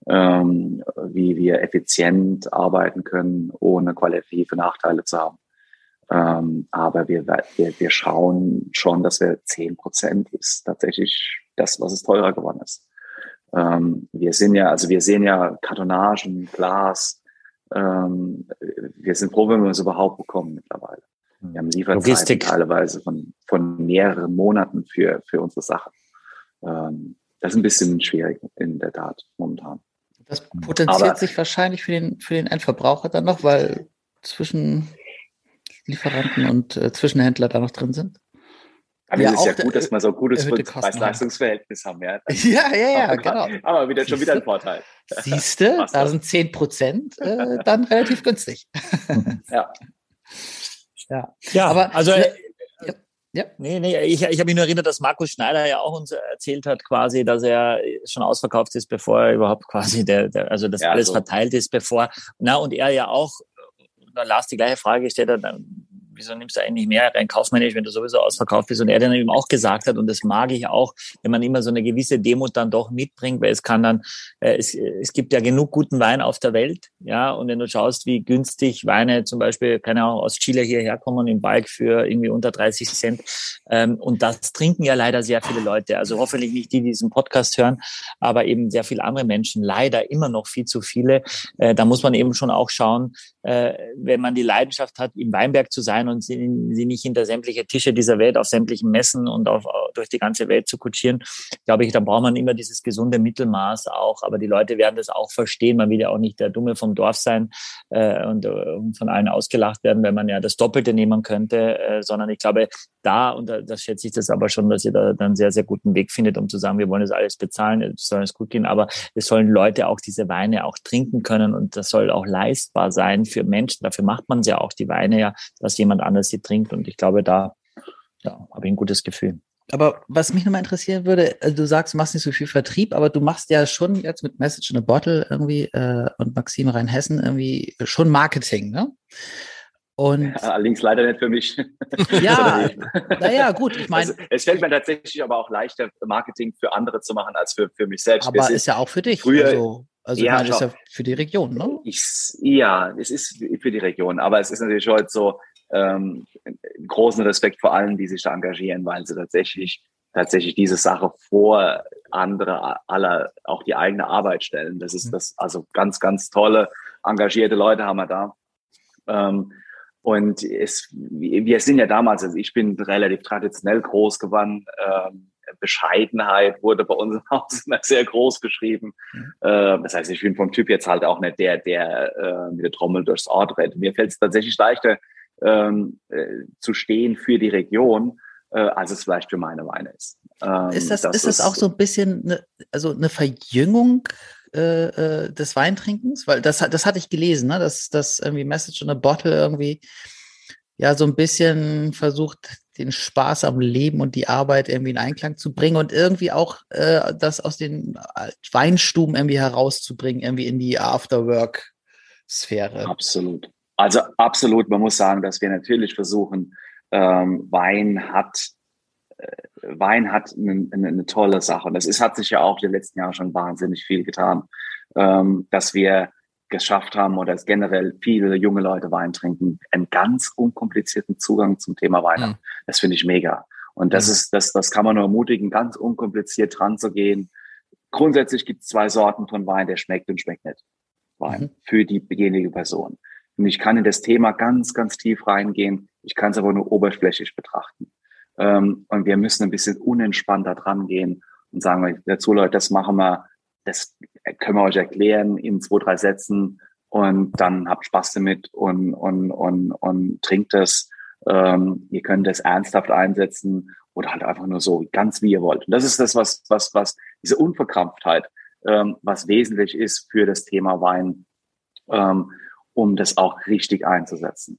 Speaker 3: ähm, wie wir effizient arbeiten können, ohne qualitative Nachteile zu haben. Ähm, aber wir, wir, wir schauen schon, dass wir zehn Prozent ist tatsächlich das, was es teurer geworden ist. Ähm, wir sind ja, also wir sehen ja Kartonagen, Glas. Ähm, wir sind froh, wenn wir es überhaupt bekommen mittlerweile. Wir haben Lieferzeiten Logistik. teilweise von, von mehreren Monaten für, für unsere Sachen. Ähm, das ist ein bisschen schwierig in der Tat momentan.
Speaker 2: Das potenziert Aber, sich wahrscheinlich für den, für den Endverbraucher dann noch, weil zwischen Lieferanten und äh, Zwischenhändler da noch drin sind.
Speaker 3: Aber ja, es ist ja gut, dass wir so ein gutes Preis-Leistungsverhältnis haben. Ja,
Speaker 2: ja, ja, ja genau.
Speaker 3: Aber wieder schon wieder ein Vorteil.
Speaker 2: Siehst du, da sind 10 Prozent äh, dann relativ günstig.
Speaker 3: ja.
Speaker 2: ja. Ja,
Speaker 4: aber also. Äh, Ja. Nee, nee, ich, ich habe mich nur erinnert, dass Markus Schneider ja auch uns erzählt hat, quasi, dass er schon ausverkauft ist, bevor er überhaupt quasi der, der also das ja, alles so. verteilt ist, bevor, na, und er ja auch, da Lars die gleiche Frage gestellt hat, wieso nimmst du eigentlich mehr rein? Kaufmännisch, wenn du sowieso ausverkauft bist? Und er dann eben auch gesagt hat, und das mag ich auch, wenn man immer so eine gewisse Demut dann doch mitbringt, weil es kann dann, äh, es, es gibt ja genug guten Wein auf der Welt, ja, und wenn du schaust, wie günstig Weine zum Beispiel, keine Ahnung, aus Chile hierher kommen im Bike für irgendwie unter 30 Cent, ähm, und das trinken ja leider sehr viele Leute, also hoffentlich nicht die, die diesen Podcast hören, aber eben sehr viele andere Menschen, leider immer noch viel zu viele, äh, da muss man eben schon auch schauen, äh, wenn man die Leidenschaft hat, im Weinberg zu sein und sie, sie nicht hinter sämtliche Tische dieser Welt auf sämtlichen Messen und auf, durch die ganze Welt zu kutschieren, glaube ich, da braucht man immer dieses gesunde Mittelmaß auch. Aber die Leute werden das auch verstehen. Man will ja auch nicht der Dumme vom Dorf sein äh, und, und von allen ausgelacht werden, wenn man ja das Doppelte nehmen könnte, äh, sondern ich glaube, da, und da, da schätze ich das aber schon, dass ihr da dann sehr, sehr guten Weg findet, um zu sagen, wir wollen das alles bezahlen, es soll es gut gehen, aber es sollen Leute auch diese Weine auch trinken können und das soll auch leistbar sein für Menschen. Dafür macht man ja auch die Weine ja, dass jemand anders sie trinkt und ich glaube, da ja, habe ich ein gutes Gefühl.
Speaker 2: Aber was mich nochmal interessieren würde, also du sagst, du machst nicht so viel Vertrieb, aber du machst ja schon jetzt mit Message in a Bottle irgendwie äh, und Maxim Rheinhessen irgendwie schon Marketing, ne?
Speaker 3: Und ja, allerdings leider nicht für mich.
Speaker 2: Ja, naja, gut, ich meine.
Speaker 3: Also, es fällt mir tatsächlich aber auch leichter, Marketing für andere zu machen als für, für mich selbst.
Speaker 2: Aber es ist ja auch für dich.
Speaker 3: Früher,
Speaker 2: also, also ja, ich meine, ist ja für die Region, ne?
Speaker 3: Ich, ja, es ist für die Region, aber es ist natürlich heute so ähm, großen Respekt vor allen, die sich da engagieren, weil sie tatsächlich tatsächlich diese Sache vor andere aller auch die eigene Arbeit stellen. Das ist mhm. das also ganz ganz tolle engagierte Leute haben wir da. Ähm, und es, wir sind ja damals, also ich bin relativ traditionell groß geworden. Ähm, Bescheidenheit wurde bei uns im Haus immer sehr groß geschrieben. Mhm. Äh, das heißt, ich bin vom Typ jetzt halt auch nicht der, der äh, mit der Trommel durchs Ort rennt. Mir fällt es tatsächlich leichter, ähm, äh, zu stehen für die Region, äh, als es vielleicht für meine Weine ist.
Speaker 2: Ähm, ist das, das ist das auch so ein bisschen, eine, also eine Verjüngung äh, äh, des Weintrinkens? Weil das, das hatte ich gelesen, ne? dass, dass irgendwie Message in a Bottle irgendwie ja so ein bisschen versucht, den Spaß am Leben und die Arbeit irgendwie in Einklang zu bringen und irgendwie auch äh, das aus den Weinstuben irgendwie herauszubringen, irgendwie in die Afterwork-Sphäre.
Speaker 3: Absolut. Also absolut, man muss sagen, dass wir natürlich versuchen, ähm, Wein hat Wein hat eine, eine, tolle Sache. Und es ist, hat sich ja auch die letzten Jahre schon wahnsinnig viel getan, ähm, dass wir geschafft haben oder es generell viele junge Leute Wein trinken, einen ganz unkomplizierten Zugang zum Thema Wein. Mhm. Das finde ich mega. Und das mhm. ist, das, das kann man nur ermutigen, ganz unkompliziert dran zu gehen. Grundsätzlich gibt es zwei Sorten von Wein, der schmeckt und schmeckt nicht. Wein mhm. für die beginnende Person. Und ich kann in das Thema ganz, ganz tief reingehen. Ich kann es aber nur oberflächlich betrachten. Ähm, und wir müssen ein bisschen unentspannter dran gehen und sagen dazu, Leute, das machen wir, das können wir euch erklären in zwei, drei Sätzen und dann habt Spaß damit und, und, und, und trinkt es. Ähm, ihr könnt es ernsthaft einsetzen oder halt einfach nur so, ganz wie ihr wollt. Und das ist das, was, was, was, diese Unverkrampftheit, ähm, was wesentlich ist für das Thema Wein, ähm, um das auch richtig einzusetzen.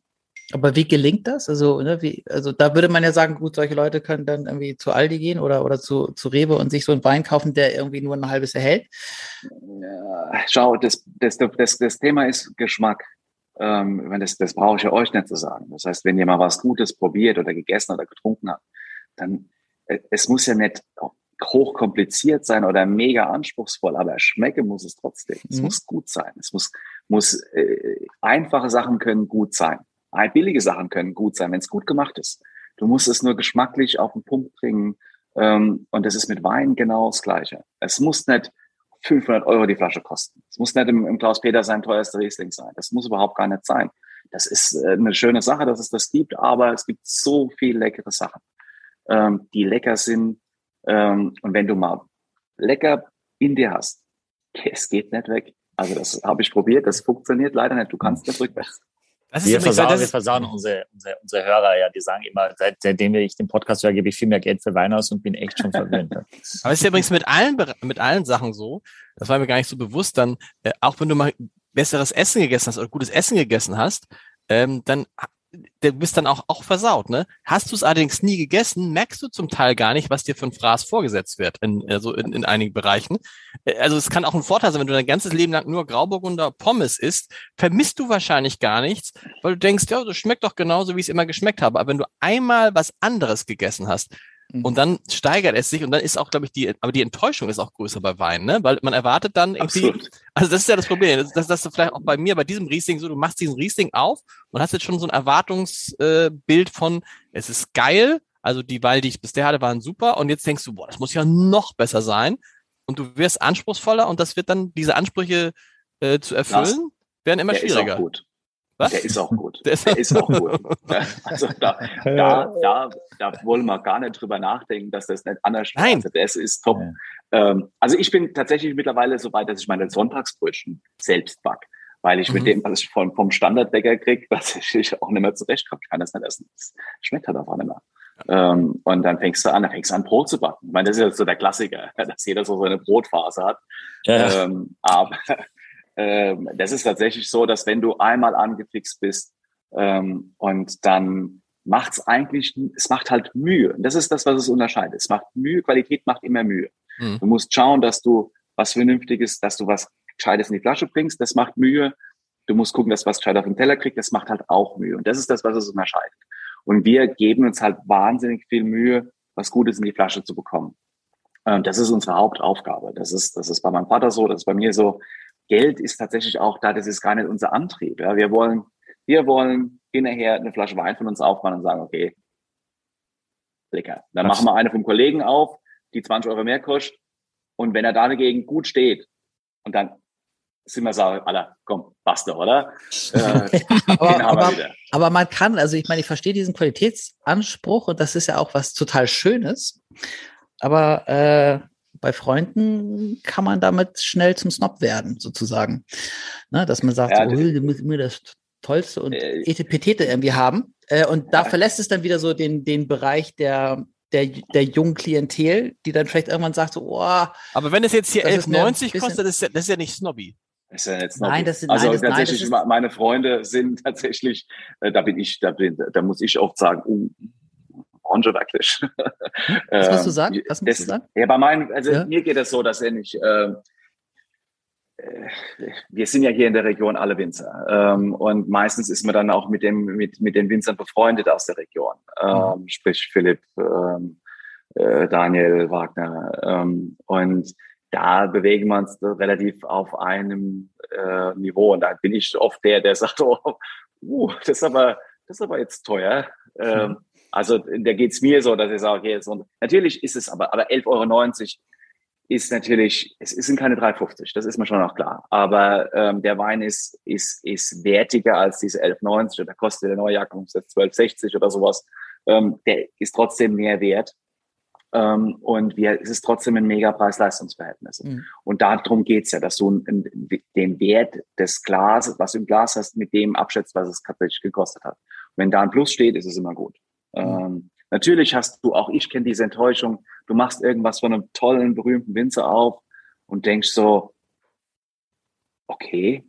Speaker 2: Aber wie gelingt das? Also, ne, wie, also da würde man ja sagen, gut, solche Leute können dann irgendwie zu Aldi gehen oder, oder zu, zu Rewe und sich so einen Wein kaufen, der irgendwie nur ein halbes erhält.
Speaker 3: Ja, schau, das, das, das, das Thema ist Geschmack. Ähm, das, das brauche ich ja euch nicht zu sagen. Das heißt, wenn ihr mal was Gutes probiert oder gegessen oder getrunken habt, dann äh, es muss ja nicht hochkompliziert sein oder mega anspruchsvoll, aber schmecken muss es trotzdem. Es mhm. muss gut sein. Es muss, muss äh, einfache Sachen können gut sein. Billige Sachen können gut sein, wenn es gut gemacht ist. Du musst es nur geschmacklich auf den Punkt bringen. Ähm, und das ist mit Wein genau das Gleiche. Es muss nicht 500 Euro die Flasche kosten. Es muss nicht im, im Klaus Peter sein teuerster Riesling sein. Das muss überhaupt gar nicht sein. Das ist äh, eine schöne Sache, dass es das gibt, aber es gibt so viel leckere Sachen, ähm, die lecker sind. Ähm, und wenn du mal lecker in dir hast, es geht nicht weg. Also das habe ich probiert, das funktioniert leider nicht. Du kannst nicht rückwärts.
Speaker 4: wir, versauen, wir versauen unsere, unsere, unsere Hörer ja, die sagen immer, seit, seitdem ich den Podcast höre, gebe ich viel mehr Geld für Wein aus und bin echt schon verwöhnt.
Speaker 5: Aber es ist ja übrigens mit allen, mit allen Sachen so, das war mir gar nicht so bewusst, dann, äh, auch wenn du mal besseres Essen gegessen hast oder gutes Essen gegessen hast, ähm, dann du bist dann auch, auch versaut, ne? Hast du es allerdings nie gegessen, merkst du zum Teil gar nicht, was dir für ein Fraß vorgesetzt wird, in, also in, in einigen Bereichen. Äh, also es kann auch ein Vorteil sein, wenn du dein ganzes Leben lang nur Grauburgunder Pommes isst, vermisst du wahrscheinlich gar nichts, weil du denkst, ja, das schmeckt doch genauso, wie es immer geschmeckt habe. Aber wenn du einmal was anderes gegessen hast, Mhm. Und dann steigert es sich und dann ist auch, glaube ich, die, aber die Enttäuschung ist auch größer bei Wein, ne? Weil man erwartet dann irgendwie, Absolut. also das ist ja das Problem, das, das, das ist vielleicht auch bei mir, bei diesem Riesling so, du machst diesen Riesling auf und hast jetzt schon so ein Erwartungsbild von, es ist geil, also die Weine, die ich bisher hatte, waren super und jetzt denkst du, boah, das muss ja noch besser sein und du wirst anspruchsvoller und das wird dann, diese Ansprüche äh, zu erfüllen, werden immer schwieriger.
Speaker 3: gut. Was? Der ist auch gut. Der ist, der ist auch gut. Also da, da, da, da wollen wir gar nicht drüber nachdenken, dass das nicht anders ist.
Speaker 5: Nein.
Speaker 3: Das ist top. Ähm, also ich bin tatsächlich mittlerweile so weit, dass ich meine Sonntagsbrötchen selbst back. Weil ich mhm. mit dem, was ich vom, vom Standardbäcker kriege, tatsächlich auch nicht mehr zurechtkomme. Ich kann das nicht essen. Das schmeckt halt einfach nicht mehr. Ähm, und dann fängst du an, dann fängst du an, Brot zu backen. Ich meine, das ist ja so der Klassiker, dass jeder so seine Brotphase hat. Ja. Ähm, aber ähm, das ist tatsächlich so, dass wenn du einmal angefixt bist ähm, und dann macht es eigentlich, es macht halt Mühe. Und das ist das, was es unterscheidet. Es macht Mühe, Qualität macht immer Mühe. Mhm. Du musst schauen, dass du was Vernünftiges, dass du was Gescheites in die Flasche bringst, das macht Mühe. Du musst gucken, dass was Gescheites auf den Teller kriegt, das macht halt auch Mühe. Und das ist das, was es unterscheidet. Und wir geben uns halt wahnsinnig viel Mühe, was Gutes in die Flasche zu bekommen. Ähm, das ist unsere Hauptaufgabe. Das ist, das ist bei meinem Vater so, das ist bei mir so. Geld ist tatsächlich auch da, das ist gar nicht unser Antrieb. Ja. Wir wollen, wir wollen hinterher eine Flasche Wein von uns aufmachen und sagen, okay, lecker. Dann Was? machen wir eine vom Kollegen auf, die 20 Euro mehr kostet. Und wenn er da dagegen gut steht, und dann sind wir sagen, Alter, komm, passt doch, oder?
Speaker 2: Äh, aber, aber, aber, man kann, also ich meine, ich verstehe diesen Qualitätsanspruch und das ist ja auch was total Schönes. Aber äh, bei Freunden kann man damit schnell zum Snob werden, sozusagen. Ne, dass man sagt, ja, so, du musst immer das Tollste und äh, Etepetete irgendwie haben. Äh, und da ja. verlässt es dann wieder so den, den Bereich der, der, der jungen Klientel, die dann vielleicht irgendwann sagt, so, oh,
Speaker 5: Aber wenn es jetzt hier 11,90 kostet, das ist, ja, das ist ja nicht snobby.
Speaker 3: Das ist ja jetzt Nein, das sind, also nein, das, tatsächlich, nein, meine Freunde sind tatsächlich, äh, da bin ich, da bin, da muss ich oft sagen, uh, Branche wirklich.
Speaker 2: Was musst du ähm, sagen? Was musst das, du sagen?
Speaker 3: Ja, bei meinen, also ja? mir geht es so, dass ich, ähm, äh, wir sind ja hier in der Region alle Winzer ähm, und meistens ist man dann auch mit dem mit mit den Winzern befreundet aus der Region, ähm, mhm. sprich Philipp, ähm, äh, Daniel Wagner ähm, und da bewegen wir uns relativ auf einem äh, Niveau und da bin ich oft der, der sagt, oh, uh, das ist aber das ist aber jetzt teuer. Mhm. Also da geht's mir so, dass ich sage, okay, jetzt, und natürlich ist es aber, aber 11,90 Euro ist natürlich, es sind keine 3,50, das ist mir schon auch klar. Aber ähm, der Wein ist, ist, ist wertiger als diese 11,90 oder kostet der neue Jahrgang 12,60 oder sowas. Ähm, der ist trotzdem mehr wert. Ähm, und wir, es ist trotzdem ein mega Preis-Leistungs-Verhältnis. Mhm. Und darum geht's ja, dass du den Wert des Glases, was du im Glas hast, mit dem abschätzt, was es tatsächlich gekostet hat. Und wenn da ein Plus steht, ist es immer gut. Ähm, natürlich hast du, auch ich kenne diese Enttäuschung, du machst irgendwas von einem tollen, berühmten Winzer auf und denkst so, okay,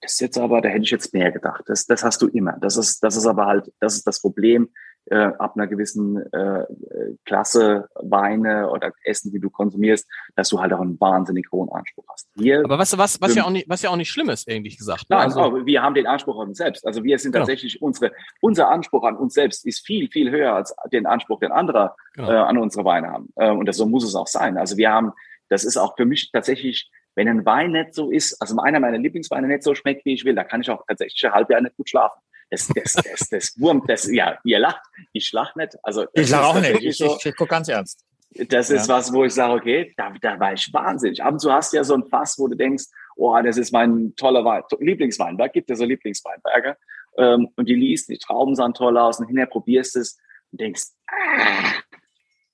Speaker 3: das ist jetzt aber, da hätte ich jetzt mehr gedacht. Das, das hast du immer. Das ist, das ist aber halt, das ist das Problem äh, ab einer gewissen äh, Klasse Weine oder Essen, die du konsumierst, dass du halt auch einen wahnsinnig hohen Anspruch hast.
Speaker 5: Wir, aber was, was, was ja auch nicht, was ja auch nicht schlimm ist, ähnlich gesagt.
Speaker 3: Ne? Nein, also, wir haben den Anspruch an uns selbst. Also wir sind genau. tatsächlich unsere, unser Anspruch an uns selbst ist viel, viel höher als den Anspruch, den andere genau. äh, an unsere Weine haben. Äh, und das, so muss es auch sein. Also wir haben, das ist auch für mich tatsächlich wenn ein Wein nicht so ist, also einer meiner Lieblingsweine nicht so schmeckt, wie ich will, da kann ich auch tatsächlich ein halbes Jahr nicht gut schlafen. Das, das, das, das Wurm, das, ja, ihr lacht, ich lach nicht. Also,
Speaker 5: ich lach auch nicht, ich, so, ich, ich gucke ganz ernst.
Speaker 3: Das ist ja. was, wo ich sage, okay, da, da war ich wahnsinnig. Ab und zu hast du ja so ein Fass, wo du denkst, oh, das ist mein toller Wein, Lieblingsweinberg, gibt ja so Lieblingsweinberge. Ähm, und die liest, die Trauben sahen toll aus und hinterher probierst es und denkst, ah,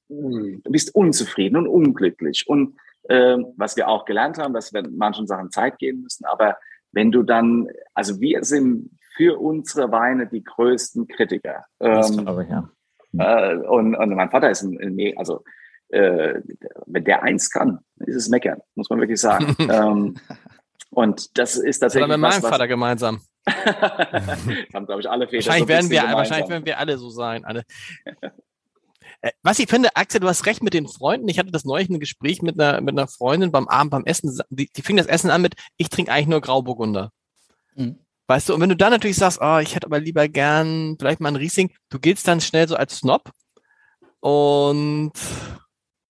Speaker 3: du bist unzufrieden und unglücklich. Und ähm, was wir auch gelernt haben, dass wir manchen Sachen Zeit geben müssen. Aber wenn du dann, also wir sind für unsere Weine die größten Kritiker. Ähm, glaube ich, ja. Äh, und, und mein Vater ist ein, ein also äh, wenn der eins kann, ist es meckern, muss man wirklich sagen. ähm, und das ist tatsächlich.
Speaker 5: Oder mit meinem was, Vater gemeinsam. haben, glaube ich, alle Väter. Wahrscheinlich, so werden wir, wahrscheinlich werden wir alle so sein. Alle. Äh, was ich finde, Axel, du hast recht mit den Freunden. Ich hatte das neulich ein Gespräch mit einer, mit einer Freundin beim Abend, beim Essen. Die, die fing das Essen an mit, ich trinke eigentlich nur Grauburgunder. Mhm. Weißt du, und wenn du dann natürlich sagst, oh, ich hätte aber lieber gern vielleicht mal ein Riesling, du giltst dann schnell so als Snob. Und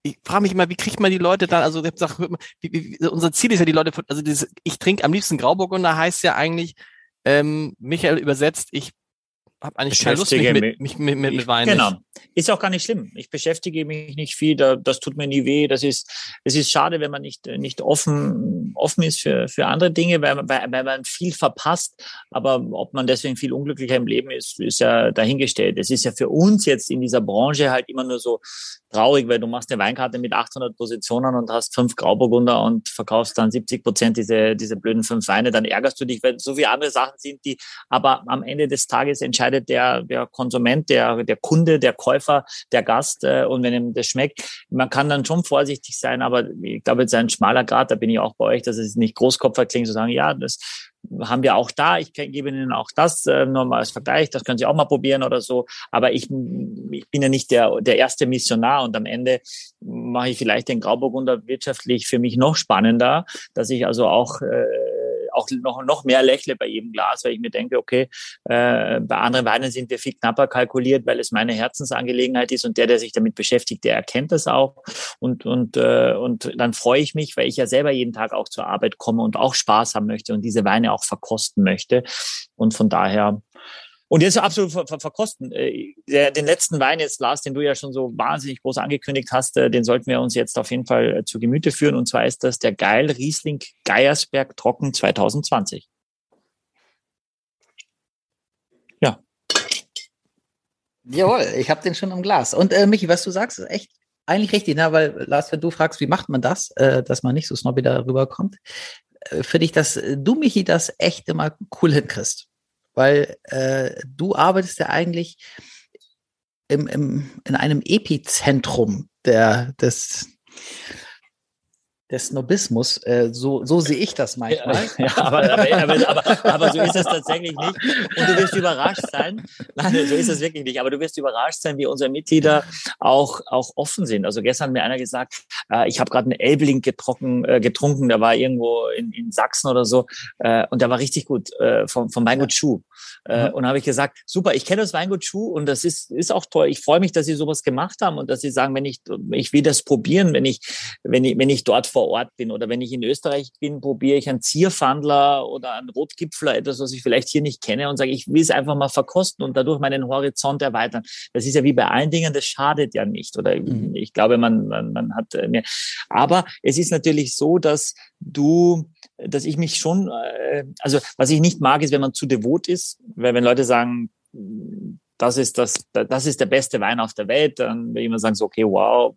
Speaker 5: ich frage mich immer, wie kriegt man die Leute dann, also sag, wie, wie, unser Ziel ist ja die Leute, also dieses, ich trinke am liebsten Grauburgunder heißt ja eigentlich, ähm, Michael übersetzt, ich habe eigentlich keine Lust, mich mit, mich mit, mit, mit Wein.
Speaker 4: Genau. Ist auch gar nicht schlimm. Ich beschäftige mich nicht viel, da, das tut mir nie weh. Das ist, es ist schade, wenn man nicht, nicht offen, offen ist für, für andere Dinge, weil, weil, weil man viel verpasst. Aber ob man deswegen viel unglücklicher im Leben ist, ist ja dahingestellt. Es ist ja für uns jetzt in dieser Branche halt immer nur so traurig, weil du machst eine Weinkarte mit 800 Positionen und hast fünf Grauburgunder und verkaufst dann 70 Prozent diese, diese blöden fünf Weine. Dann ärgerst du dich, weil so viele andere Sachen sind, die aber am Ende des Tages entscheidet der, der Konsument, der, der Kunde, der Käufer, der Gast. Äh, und wenn ihm das schmeckt, man kann dann schon vorsichtig sein, aber ich glaube, ist ein schmaler Grad, da bin ich auch bei euch, dass es nicht Großkopfer klingt, zu sagen, ja, das haben wir auch da. Ich gebe Ihnen auch das äh, nur mal als Vergleich. Das können Sie auch mal probieren oder so. Aber ich, ich bin ja nicht der, der erste Missionar und am Ende mache ich vielleicht den Grauburgunder wirtschaftlich für mich noch spannender, dass ich also auch äh, auch noch, noch mehr lächle bei jedem Glas, weil ich mir denke, okay, äh, bei anderen Weinen sind wir viel knapper kalkuliert, weil es meine Herzensangelegenheit ist und der, der sich damit beschäftigt, der erkennt das auch. Und, und, äh, und dann freue ich mich, weil ich ja selber jeden Tag auch zur Arbeit komme und auch Spaß haben möchte und diese Weine auch verkosten möchte. Und von daher und jetzt absolut ver ver verkosten. Äh, der, den letzten Wein jetzt, Lars, den du ja schon so wahnsinnig groß angekündigt hast, äh, den sollten wir uns jetzt auf jeden Fall äh, zu Gemüte führen. Und zwar ist das der Geil Riesling Geiersberg Trocken 2020.
Speaker 2: Ja. Jawohl, ich habe den schon im Glas. Und äh, Michi, was du sagst, ist echt eigentlich richtig, ne? weil Lars, wenn du fragst, wie macht man das, äh, dass man nicht so snobby darüber kommt, äh, finde ich, dass du, Michi, das echt immer cool hinkriegst weil äh, du arbeitest ja eigentlich im, im, in einem Epizentrum der, des, des Snobismus. Äh, so, so sehe ich das manchmal.
Speaker 4: Ja, aber, aber, aber, aber, so ist es tatsächlich nicht. Und du wirst überrascht sein. Nein, so ist es wirklich nicht. Aber du wirst überrascht sein, wie unsere Mitglieder auch, auch offen sind. Also gestern hat mir einer gesagt, äh, ich habe gerade einen Elbling getrunken, äh, getrunken, der war irgendwo in, in Sachsen oder so. Äh, und der war richtig gut, äh, vom, vom Weingut Schuh. Äh, mhm. Und habe ich gesagt, super, ich kenne das Weingut Schuh und das ist, ist auch toll. Ich freue mich, dass Sie sowas gemacht haben und dass Sie sagen, wenn ich, ich will das probieren, wenn ich, wenn ich, wenn ich dort vor Ort bin oder wenn ich in Österreich bin, probiere ich einen Zierfandler oder einen Rotgipfler, etwas, was ich vielleicht hier nicht kenne und sage, ich will es einfach mal verkosten und dadurch meinen Horizont erweitern. Das ist ja wie bei allen Dingen, das schadet ja nicht oder mhm. ich glaube, man, man, man hat äh, mehr. Aber es ist natürlich so, dass du, dass ich mich schon, äh, also was ich nicht mag, ist, wenn man zu devot ist, weil wenn Leute sagen, das ist das, das ist der beste Wein auf der Welt, dann will immer sagen, so, okay, wow,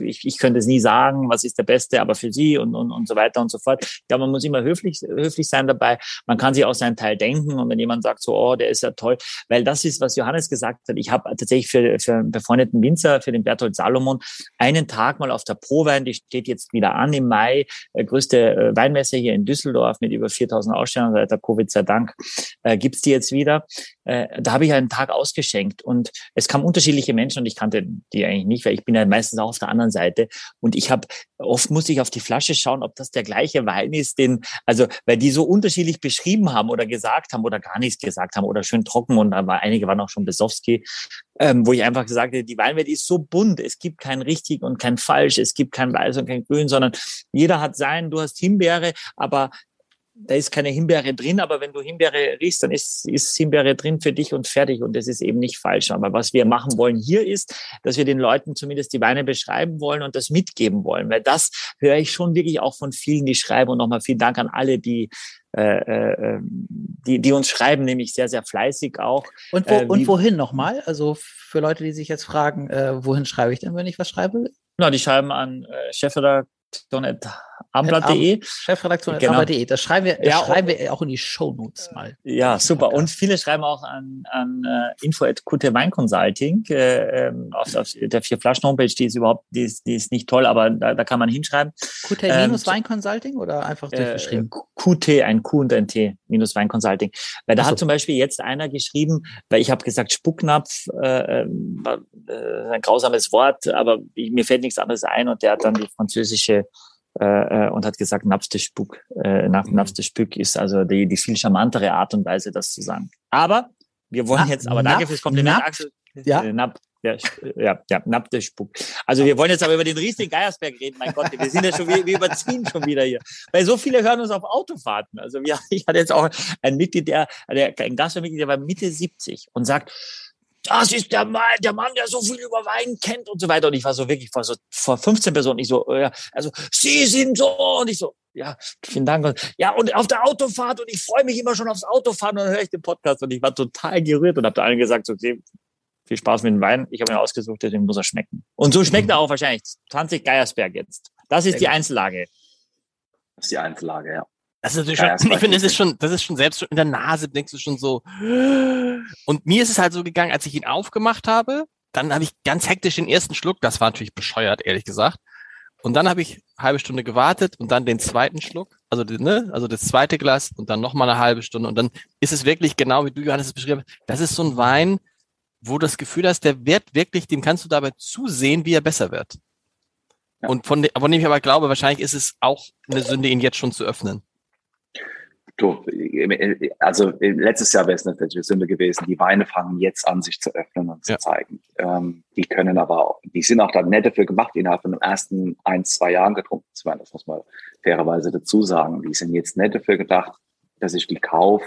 Speaker 4: ich, ich könnte es nie sagen, was ist der beste, aber für sie und, und, und so weiter und so fort. Glaube, man muss immer höflich, höflich sein dabei. Man kann sich auch seinen Teil denken und wenn jemand sagt so, oh, der ist ja toll, weil das ist, was Johannes gesagt hat. Ich habe tatsächlich für, für einen befreundeten Winzer, für den Berthold Salomon, einen Tag mal auf der Prowein, die steht jetzt wieder an im Mai, äh, größte äh, Weinmesse hier in Düsseldorf mit über 4000 Ausstellern, seit der Covid sei Dank, äh, gibt's die jetzt wieder. Äh, da habe ich einen Tag ausgeschenkt und es kamen unterschiedliche Menschen und ich kannte die eigentlich nicht, weil ich bin ja meistens auch auf der anderen Seite. Und ich habe, oft muss ich auf die Flasche schauen, ob das der gleiche Wein ist, den, also, weil die so unterschiedlich beschrieben haben oder gesagt haben oder gar nichts gesagt haben oder schön trocken und aber einige waren auch schon Besowski, ähm, wo ich einfach gesagt habe, die Weinwelt ist so bunt, es gibt kein richtig und kein falsch, es gibt kein weiß und kein grün, sondern jeder hat sein, du hast Himbeere, aber da ist keine Himbeere drin, aber wenn du Himbeere riechst, dann ist, ist Himbeere drin für dich und fertig und das ist eben nicht falsch. Aber was wir machen wollen hier ist, dass wir den Leuten zumindest die Weine beschreiben wollen und das mitgeben wollen, weil das höre ich schon wirklich auch von vielen, die schreiben und nochmal vielen Dank an alle, die äh, äh, ähm, die, die uns schreiben, nämlich sehr, sehr fleißig auch.
Speaker 2: Und, wo, äh, und wohin nochmal? Also für Leute, die sich jetzt fragen, äh, wohin schreibe ich denn, wenn ich was schreibe?
Speaker 4: Na, die schreiben an äh, chefredaktion abendblatt.de.
Speaker 2: Chefredaktion genau. abendblatt.de. Das schreiben wir, das ja, schreiben wir auch in die Shownotes mal.
Speaker 4: Ja, super. Und viele schreiben auch an, an uh, info at Kute Wein Consulting äh, ähm, auf, auf, der vier Flaschen Homepage. Die ist überhaupt, die ist, die ist nicht toll, aber da, da kann man hinschreiben.
Speaker 2: Kute ähm, minus Wein Consulting oder einfach durchgeschrieben?
Speaker 4: Äh, QT, ein Q und ein T minus Wein Consulting. Weil da so. hat zum Beispiel jetzt einer geschrieben, weil ich habe gesagt Spucknapf, äh, ähm, äh, ein grausames Wort, aber ich, mir fällt nichts anderes ein und der hat dann die französische äh, äh und hat gesagt, Spuck, äh, Napf, mhm. Spück ist also die, die viel charmantere Art und Weise, das zu sagen. Aber wir wollen Na, jetzt, aber danke fürs Kompliment, Axel. Ja. Äh, Napf, ja, ja, ja, Napp der Spuck. Also wir wollen jetzt aber über den Riesling Geiersberg reden, mein Gott, wir sind ja schon, wir, wir überziehen schon wieder hier. Weil so viele hören uns auf Autofahrten. Also wir, ich hatte jetzt auch ein Mitglied, der, der ein Gastmitglied, der war Mitte 70 und sagt, das ist der Mann, der Mann, der so viel über Wein kennt und so weiter. Und ich war so wirklich vor so vor 15 Personen, ich so, ja, also Sie sind so und ich so, ja, vielen Dank. Ja, und auf der Autofahrt und ich freue mich immer schon aufs Autofahren und dann höre ich den Podcast und ich war total gerührt und habe da allen gesagt, so, okay, viel Spaß mit dem Wein. Ich habe ihn ausgesucht, deswegen muss er schmecken. Und so schmeckt er auch wahrscheinlich 20 Geiersberg jetzt. Das ist die Einzellage.
Speaker 3: Das ist die Einzellage, ja.
Speaker 5: Das ist natürlich schon, ich finde, das ist schon, das ist schon selbst in der Nase denkst du schon so. Und mir ist es halt so gegangen, als ich ihn aufgemacht habe, dann habe ich ganz hektisch den ersten Schluck, das war natürlich bescheuert, ehrlich gesagt. Und dann habe ich eine halbe Stunde gewartet und dann den zweiten Schluck, also, ne, also das zweite Glas und dann nochmal eine halbe Stunde. Und dann ist es wirklich genau wie du, Johannes, es beschrieben hast. Das ist so ein Wein, wo du das Gefühl hast, der wird wirklich, dem kannst du dabei zusehen, wie er besser wird. Ja. Und von, von dem ich aber glaube, wahrscheinlich ist es auch eine Sünde, ihn jetzt schon zu öffnen.
Speaker 3: Du, also letztes Jahr wäre es natürlich eine Sünde gewesen. Die Weine fangen jetzt an, sich zu öffnen und zu ja. zeigen. Ähm, die können aber, auch, die sind auch dann nett dafür gemacht, innerhalb von den ersten ein, zwei Jahren getrunken zu werden. Das muss man fairerweise dazu sagen. Die sind jetzt nett dafür gedacht, dass ich die kauf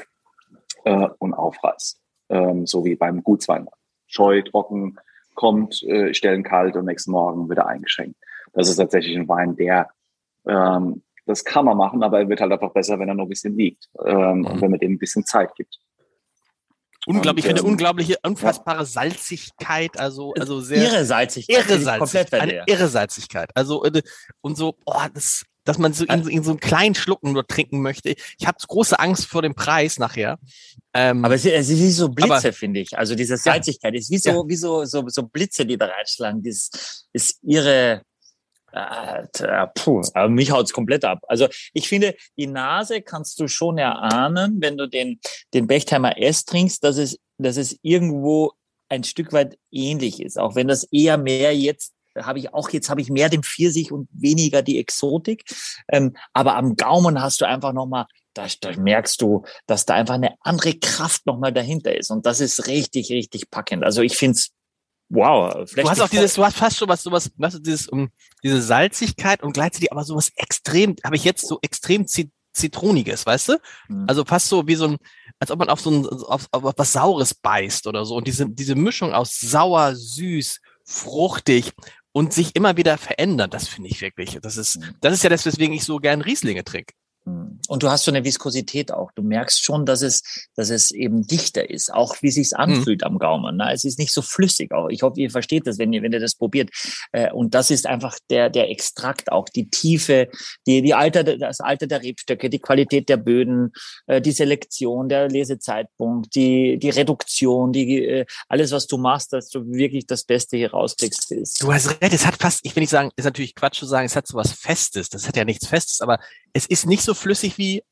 Speaker 3: äh, und aufreiß. Ähm, so wie beim Gutswein scheu, trocken, kommt, äh, stellen kalt und nächsten Morgen wieder eingeschenkt. Das ist tatsächlich ein Wein, der, ähm, das kann man machen, aber er wird halt einfach besser, wenn er noch ein bisschen liegt ähm, mhm. und wenn man dem ein bisschen Zeit gibt.
Speaker 5: Unglaublich, und, ich finde ähm, unglaubliche, unfassbare ja. Salzigkeit, also, also sehr.
Speaker 4: Irre Salzigkeit.
Speaker 5: Irre Salzigkeit. Eine irre Salzigkeit. Also, äh, und so, oh, das, dass man so in, in so einen kleinen Schlucken nur trinken möchte. Ich habe große Angst vor dem Preis nachher.
Speaker 4: Ähm, aber es, es ist wie so Blitze, finde ich. Also diese Salzigkeit ja. ist wie so, ja. wie so, so, so Blitze, die da reinschlagen. Das ist ihre, äh, puh, aber mich haut's komplett ab. Also ich finde, die Nase kannst du schon erahnen, wenn du den, den Bechtheimer S trinkst, dass es, dass es irgendwo ein Stück weit ähnlich ist, auch wenn das eher mehr jetzt habe ich auch jetzt habe ich mehr den Pfirsich und weniger die Exotik. Ähm, aber am Gaumen hast du einfach nochmal, da, da merkst du, dass da einfach eine andere Kraft nochmal dahinter ist. Und das ist richtig, richtig packend. Also ich finde es wow.
Speaker 5: Du hast auch dieses, du hast fast schon was, sowas, was, dieses, um, diese Salzigkeit und gleichzeitig aber sowas extrem, habe ich jetzt so extrem Zitroniges, weißt du? Mhm. Also fast so wie so ein, als ob man auf so ein, auf, auf was Saures beißt oder so. Und diese, diese Mischung aus sauer, süß, fruchtig und sich immer wieder verändern. Das finde ich wirklich. Das ist, mhm. das ist ja das, weswegen ich so gern Rieslinge trinke.
Speaker 4: Hm. Und du hast so eine Viskosität auch. Du merkst schon, dass es, dass es eben dichter ist, auch wie sich's mhm. anfühlt mhm. am Gaumen. Ne? Es ist nicht so flüssig auch. Ich hoffe, ihr versteht das, wenn ihr, wenn ihr das probiert. Äh, und das ist einfach der, der Extrakt auch, die Tiefe, die, die Alter, das Alter der Rebstöcke, die Qualität der Böden, äh, die Selektion, der Lesezeitpunkt, die, die Reduktion, die, äh, alles, was du machst, dass du wirklich das Beste hier rauskriegst, ist.
Speaker 5: Du hast recht. Es hat fast, ich will nicht sagen, ist natürlich Quatsch zu sagen, es hat so was Festes. Das hat ja nichts Festes, aber es ist nicht so flüssig wie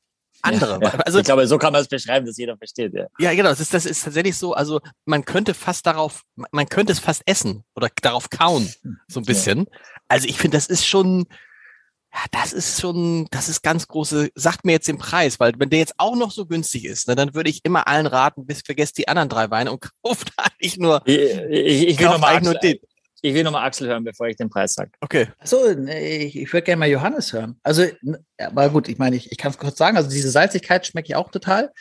Speaker 5: andere.
Speaker 4: Ja, ja. Also, ich glaube, so kann man es beschreiben, dass jeder versteht. Ja,
Speaker 5: ja genau. Das ist, das ist tatsächlich so. Also man könnte fast darauf, man könnte es fast essen oder darauf kauen, so ein bisschen. Also ich finde, das ist schon, ja, das ist schon, das ist ganz große, sagt mir jetzt den Preis, weil wenn der jetzt auch noch so günstig ist, ne, dann würde ich immer allen raten, bis vergesst die anderen drei Weine und kauft eigentlich nur,
Speaker 4: ich, ich, ich kauft eigentlich nur den. Ich will nochmal Axel hören, bevor ich den Preis sage.
Speaker 2: Okay. So, ich, ich würde gerne mal Johannes hören. Also, aber gut, ich meine, ich, ich kann es kurz sagen, also diese Salzigkeit schmeckt ja auch total.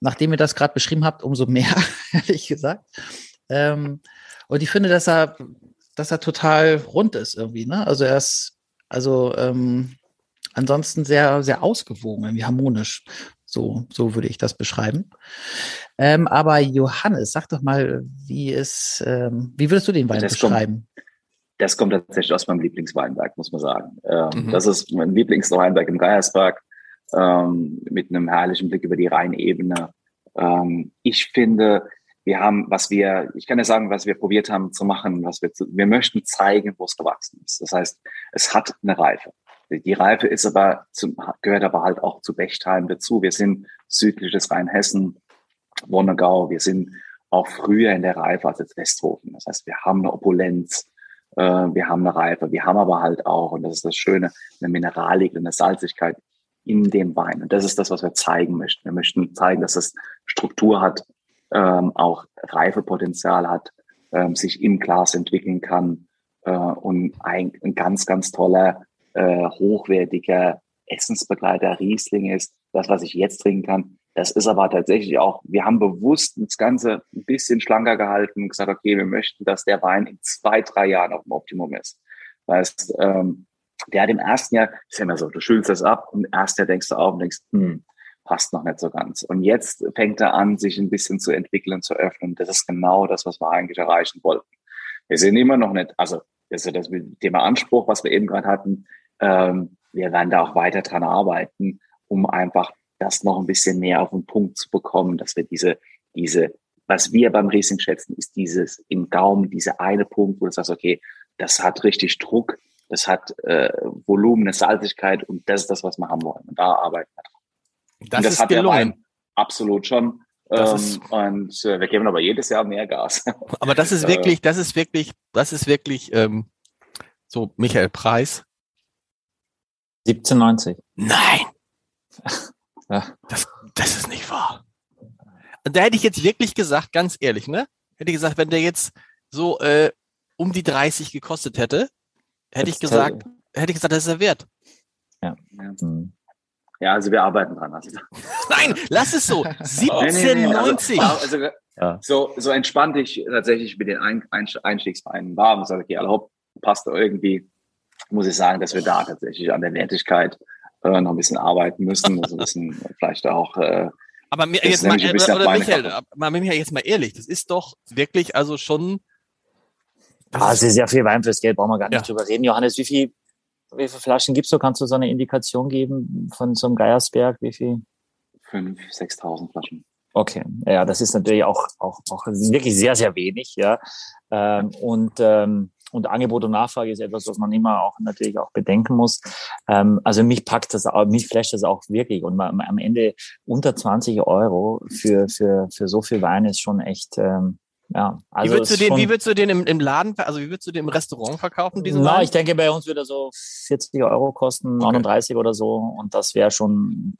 Speaker 2: Nachdem ihr das gerade beschrieben habt, umso mehr, ehrlich gesagt. Ähm, und ich finde, dass er, dass er total rund ist irgendwie, ne? Also er ist, also ähm, ansonsten sehr, sehr ausgewogen, irgendwie harmonisch. So, so würde ich das beschreiben. Ähm, aber Johannes, sag doch mal, wie ist, ähm, wie würdest du den Wein beschreiben?
Speaker 3: das kommt tatsächlich aus meinem Lieblingsweinberg, muss man sagen. Ähm, mhm. Das ist mein Lieblingsweinberg im Geiersberg ähm, mit einem herrlichen Blick über die Rheinebene. Ähm, ich finde, wir haben, was wir, ich kann ja sagen, was wir probiert haben zu machen, was wir, zu, wir möchten zeigen, wo es gewachsen ist. Das heißt, es hat eine Reife. Die Reife ist aber, zum, gehört aber halt auch zu Bechtheim dazu. Wir sind südliches Rheinhessen, Wonnegau. Wir sind auch früher in der Reife als jetzt Westhofen. Das heißt, wir haben eine Opulenz, äh, wir haben eine Reife, wir haben aber halt auch, und das ist das Schöne, eine Mineralik, eine Salzigkeit in dem Wein. Und das ist das, was wir zeigen möchten. Wir möchten zeigen, dass es Struktur hat, ähm, auch Reifepotenzial hat, ähm, sich im Glas entwickeln kann äh, und ein, ein ganz, ganz toller, äh, hochwertiger Essensbegleiter Riesling ist. Das, was ich jetzt trinken kann, das ist aber tatsächlich auch, wir haben bewusst das Ganze ein bisschen schlanker gehalten und gesagt, okay, wir möchten, dass der Wein in zwei, drei Jahren auf dem Optimum ist. Das heißt, ähm, der hat im ersten Jahr, ist ja immer so, du schülst das ab und im ersten Jahr denkst du auch und denkst, hm, passt noch nicht so ganz. Und jetzt fängt er an, sich ein bisschen zu entwickeln, zu öffnen. Das ist genau das, was wir eigentlich erreichen wollten. Wir sind immer noch nicht, also das ist ja das Thema Anspruch, was wir eben gerade hatten. Ähm, wir werden da auch weiter dran arbeiten, um einfach das noch ein bisschen näher auf den Punkt zu bekommen, dass wir diese, diese, was wir beim Riesling schätzen, ist dieses im Gaumen, diese eine Punkt, wo du sagst, okay, das hat richtig Druck, das hat äh, Volumen, eine Salzigkeit und das ist das, was wir haben wollen. Und da arbeiten wir dran.
Speaker 5: Das, das ist hat gelungen. Der Wein
Speaker 3: absolut schon. Ähm, und äh, wir geben aber jedes Jahr mehr Gas.
Speaker 5: Aber das ist wirklich, das ist wirklich, das ist wirklich ähm, so Michael Preis.
Speaker 4: 1790.
Speaker 5: Nein. ja. das, das ist nicht wahr. Und da hätte ich jetzt wirklich gesagt, ganz ehrlich, ne? Hätte ich gesagt, wenn der jetzt so äh, um die 30 gekostet hätte, hätte ich gesagt, hätte ich gesagt, das ist er wert.
Speaker 3: Ja. ja. Mhm. Ja, also wir arbeiten dran. Also.
Speaker 5: Nein, lass es so. 1790. Also, also,
Speaker 3: ja. so, so entspannt ich tatsächlich mit den Ein Einstiegsvereinen war und sage, okay, alle passt da irgendwie, muss ich sagen, dass wir da tatsächlich an der Wertigkeit äh, noch ein bisschen arbeiten müssen. Also ein bisschen vielleicht auch. Äh,
Speaker 5: aber mir, jetzt mal, äh, oder Michael, mal, Michael, jetzt mal ehrlich, das ist doch wirklich also schon.
Speaker 4: Ah, es ist ja viel Wein fürs Geld, brauchen wir gar nicht ja. drüber reden. Johannes, wie viel wie viele Flaschen gibst du? Kannst du so eine Indikation geben von so einem Geiersberg? Wie viel?
Speaker 3: Fünf, 6.000 Flaschen.
Speaker 4: Okay, ja, das ist natürlich auch, auch, auch wirklich sehr, sehr wenig, ja. Ähm, und, ähm, und Angebot und Nachfrage ist etwas, was man immer auch natürlich auch bedenken muss. Ähm, also mich packt das auch, mich flasht das auch wirklich. Und man, am Ende unter 20 Euro für, für, für so viel Wein ist schon echt, ähm, ja,
Speaker 5: also wie würdest du den, wie würdest du den im, im Laden, also wie würdest du den im Restaurant verkaufen, diesen
Speaker 4: Na, Wein? ich denke, bei uns würde er so 40 Euro kosten, okay. 39 oder so. Und das wäre schon.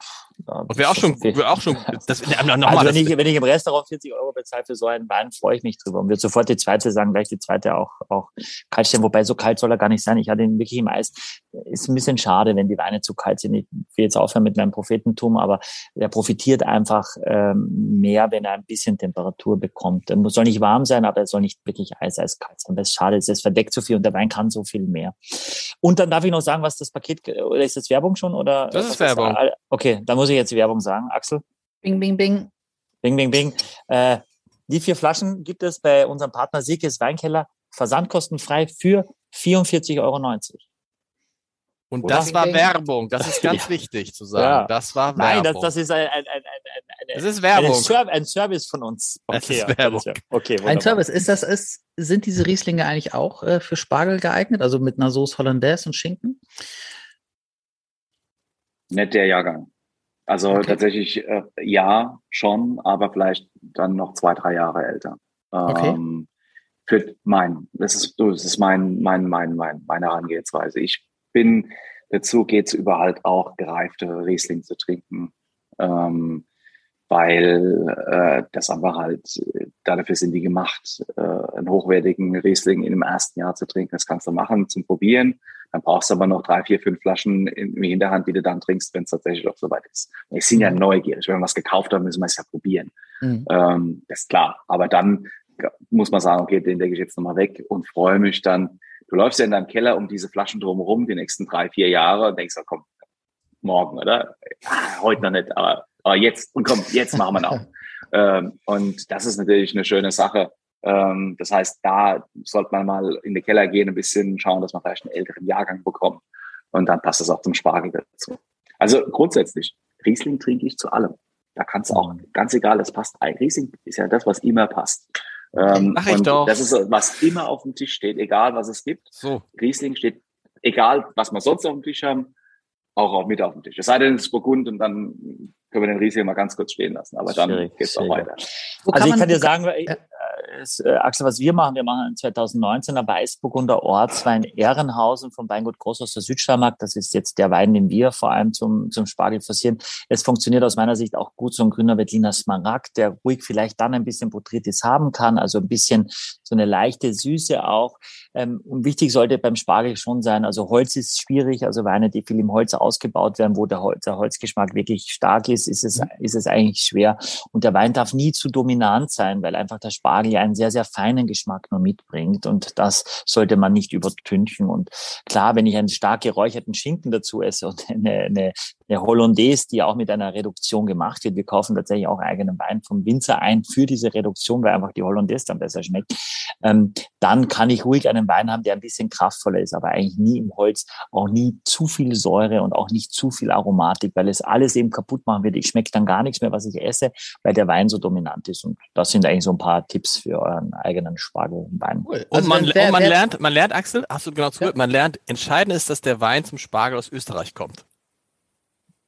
Speaker 5: Und wäre auch schon, wäre auch schon,
Speaker 4: das, ja, noch also wenn ich, wenn ich im Restaurant 40 Euro bezahle für so einen Wein, freue ich mich drüber. Und würde sofort die zweite sagen, gleich die zweite auch, auch kalt stellen. Wobei so kalt soll er gar nicht sein. Ich hatte ihn wirklich im Eis. Ist ein bisschen schade, wenn die Weine zu kalt sind. Ich will jetzt aufhören mit meinem Prophetentum, aber er profitiert einfach ähm, mehr, wenn er ein bisschen Temperatur bekommt. Er soll nicht warm sein, aber er soll nicht wirklich eis, eiskalt sein. Das ist schade, es verdeckt so viel und der Wein kann so viel mehr. Und dann darf ich noch sagen, was das Paket, oder ist das Werbung schon? Oder
Speaker 5: das ist Werbung.
Speaker 4: Das? Okay, dann muss ich jetzt Werbung sagen. Axel?
Speaker 2: Bing, bing, bing.
Speaker 4: Bing, bing, bing. Äh, die vier Flaschen gibt es bei unserem Partner Siekes Weinkeller versandkostenfrei für 44,90 Euro.
Speaker 5: Und Oder? das war Werbung. Das ist ganz ja. wichtig zu sagen. Ja. Das war Werbung.
Speaker 4: Nein, das, das ist ein, ein, ein,
Speaker 5: ein, das ist Werbung.
Speaker 4: Ein, ein Service von uns.
Speaker 5: Okay, das ist Werbung.
Speaker 2: Okay, ein Service. Ist das, ist, sind diese Rieslinge eigentlich auch äh, für Spargel geeignet? Also mit einer Sauce Hollandaise und Schinken?
Speaker 3: Nicht der Jahrgang. Also okay. tatsächlich äh, ja, schon, aber vielleicht dann noch zwei, drei Jahre älter. Okay. Ähm, für mein, das ist, das ist mein, mein, mein, mein, meine Herangehensweise. Ich bin. Dazu geht es über halt auch gereifte Riesling zu trinken, ähm, weil äh, das einfach halt, dafür sind die gemacht, äh, einen hochwertigen Riesling in dem ersten Jahr zu trinken. Das kannst du machen zum Probieren. Dann brauchst du aber noch drei, vier, fünf Flaschen in, in Hinterhand, die du dann trinkst, wenn es tatsächlich auch soweit ist. Wir sind ja mhm. neugierig. Wenn wir was gekauft haben, müssen wir es ja probieren. Mhm. Ähm, das ist klar. Aber dann muss man sagen, okay, den lege ich jetzt nochmal weg und freue mich dann, Du läufst ja in deinem Keller um diese Flaschen drumherum die nächsten drei, vier Jahre und denkst, oh, komm, morgen, oder? Ah, heute noch nicht, aber, aber jetzt, und komm, jetzt machen wir noch. ähm, und das ist natürlich eine schöne Sache. Ähm, das heißt, da sollte man mal in den Keller gehen, ein bisschen schauen, dass man vielleicht einen älteren Jahrgang bekommt. Und dann passt das auch zum Spargel dazu. Also grundsätzlich, Riesling trinke ich zu allem. Da kannst du auch, mhm. ganz egal, es passt. Ein Riesling ist ja das, was immer passt.
Speaker 5: Ähm, Mach ich doch.
Speaker 3: Das ist, was immer auf dem Tisch steht, egal was es gibt.
Speaker 5: So.
Speaker 3: Riesling steht, egal was wir sonst auf dem Tisch haben, auch, auch mit auf dem Tisch. Es sei denn, es ist Burgund und dann können wir den Riesling mal ganz kurz stehen lassen. Aber dann geht es auch weiter.
Speaker 4: Also ich kann dir sagen, äh, äh, Axel, was wir machen, wir machen 2019 ein Weißburgunder Ortswein Ehrenhausen vom Weingut Groß aus der Südsteiermark. Das ist jetzt der Wein, den wir vor allem zum, zum Spargel forcieren. Es funktioniert aus meiner Sicht auch gut so ein grüner Wettliner Smaragd, der ruhig vielleicht dann ein bisschen Botrytis haben kann, also ein bisschen so eine leichte Süße auch. Ähm, und wichtig sollte beim Spargel schon sein, also Holz ist schwierig, also Weine, die viel im Holz ausgebaut werden, wo der, Holz, der Holzgeschmack wirklich stark ist, ist es, mhm. ist es eigentlich schwer. Und der Wein darf nie zu dominant sein, weil einfach der Spargel ja einen sehr, sehr feinen Geschmack nur mitbringt. Und das sollte man nicht übertünchen. Und klar, wenn ich einen stark geräucherten Schinken dazu esse und eine, eine, eine Hollandaise, die auch mit einer Reduktion gemacht wird, wir kaufen tatsächlich auch eigenen Wein vom Winzer ein für diese Reduktion, weil einfach die Hollandaise dann besser schmeckt, ähm, dann kann ich ruhig einen Wein haben, der ein bisschen kraftvoller ist, aber eigentlich nie im Holz, auch nie zu viel Säure und auch nicht zu viel Aromatik, weil es alles eben kaputt machen wird. Ich schmecke dann gar nichts mehr, was ich esse, weil der Wein so dominant ist. Und das sind eigentlich so ein paar Tipps für euren eigenen Spargelwein.
Speaker 5: Cool. Und, also man, wer, und man lernt, man lernt, Axel, hast du genau zugehört, ja. man lernt, entscheidend ist, dass der Wein zum Spargel aus Österreich kommt.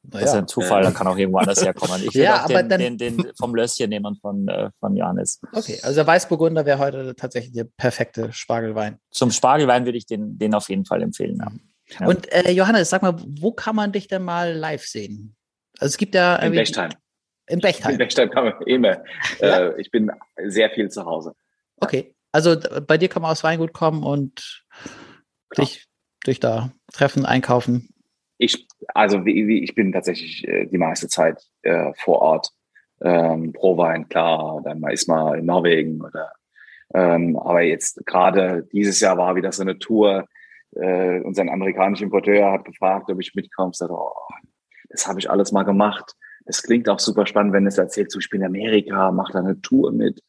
Speaker 4: Das ist ein Zufall, da kann auch irgendwo anders herkommen. Ich würde ja, auch den, dann, den, den, vom Lösschen nehmen von, äh, von Johannes.
Speaker 2: Okay, also der Weißburgunder wäre heute tatsächlich der perfekte Spargelwein.
Speaker 4: Zum Spargelwein würde ich den, den auf jeden Fall empfehlen. Ja.
Speaker 2: Ja. Und äh, Johannes, sag mal, wo kann man dich denn mal live sehen? Also es gibt ja...
Speaker 3: In Bechtheim.
Speaker 2: In Bechtheim.
Speaker 3: In Bechtheim kann man immer. Ja. Äh, ich bin sehr viel zu Hause.
Speaker 2: Okay, also bei dir kann man aus Weingut kommen und dich, dich da treffen, einkaufen.
Speaker 3: Ich, also wie, wie, ich bin tatsächlich äh, die meiste Zeit äh, vor Ort. Ähm, pro Wein, klar, dann ist mal in Norwegen oder ähm, aber jetzt gerade dieses Jahr war wieder so eine Tour. Äh, unser amerikanischer Importeur hat gefragt, ob ich mitkomme. Ich sagte, oh, das habe ich alles mal gemacht. Es klingt auch super spannend, wenn es erzählt, so ich bin in Amerika, mach da eine Tour mit.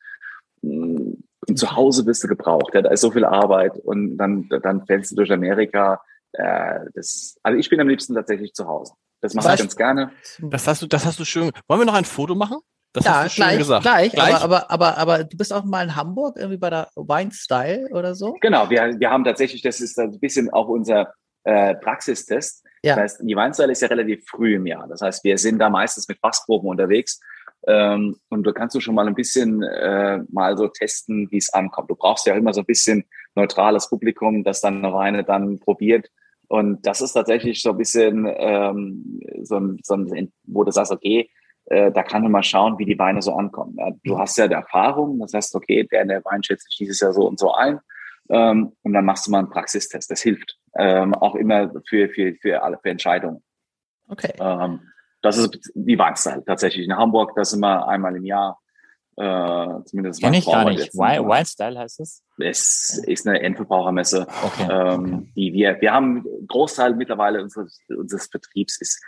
Speaker 3: Und zu Hause bist du gebraucht. Ja, da ist so viel Arbeit und dann, dann fällst du durch Amerika äh, das, also ich bin am liebsten tatsächlich zu Hause. Das mache ich ganz gerne.
Speaker 5: Das hast du, das hast du schön. Wollen wir noch ein Foto machen?
Speaker 2: Das ja, hast du gleich, gesagt. Gleich, gleich. Aber, aber, aber, aber du bist auch mal in Hamburg, irgendwie bei der Wine Style oder so?
Speaker 3: Genau, wir, wir haben tatsächlich, das ist ein bisschen auch unser äh, Praxistest. Ja. Das heißt, die Wine Style ist ja relativ früh im Jahr. Das heißt, wir sind da meistens mit Fassproben unterwegs. Ähm, und da kannst du schon mal ein bisschen äh, mal so testen, wie es ankommt. Du brauchst ja immer so ein bisschen neutrales Publikum, das dann eine Weine dann probiert und das ist tatsächlich so ein bisschen ähm, so, ein, so ein, wo du sagst, okay, äh, da kann man mal schauen, wie die Weine so ankommen. Ja, du hast ja die Erfahrung, das heißt, okay, der, der Wein schätzt sich dieses Jahr so und so ein. Ähm, und dann machst du mal einen Praxistest. Das hilft ähm, auch immer für, für, für alle für Entscheidungen.
Speaker 2: Okay.
Speaker 3: Ähm, das ist die Weinstyle tatsächlich. In Hamburg, das immer einmal im Jahr.
Speaker 4: Äh, zumindest Kenn ich gar nicht. Wild Style heißt es?
Speaker 3: Es ist eine Endverbrauchermesse. Okay. Ähm, okay. Die wir, wir haben Großteil mittlerweile unseres, unseres Vertriebs ist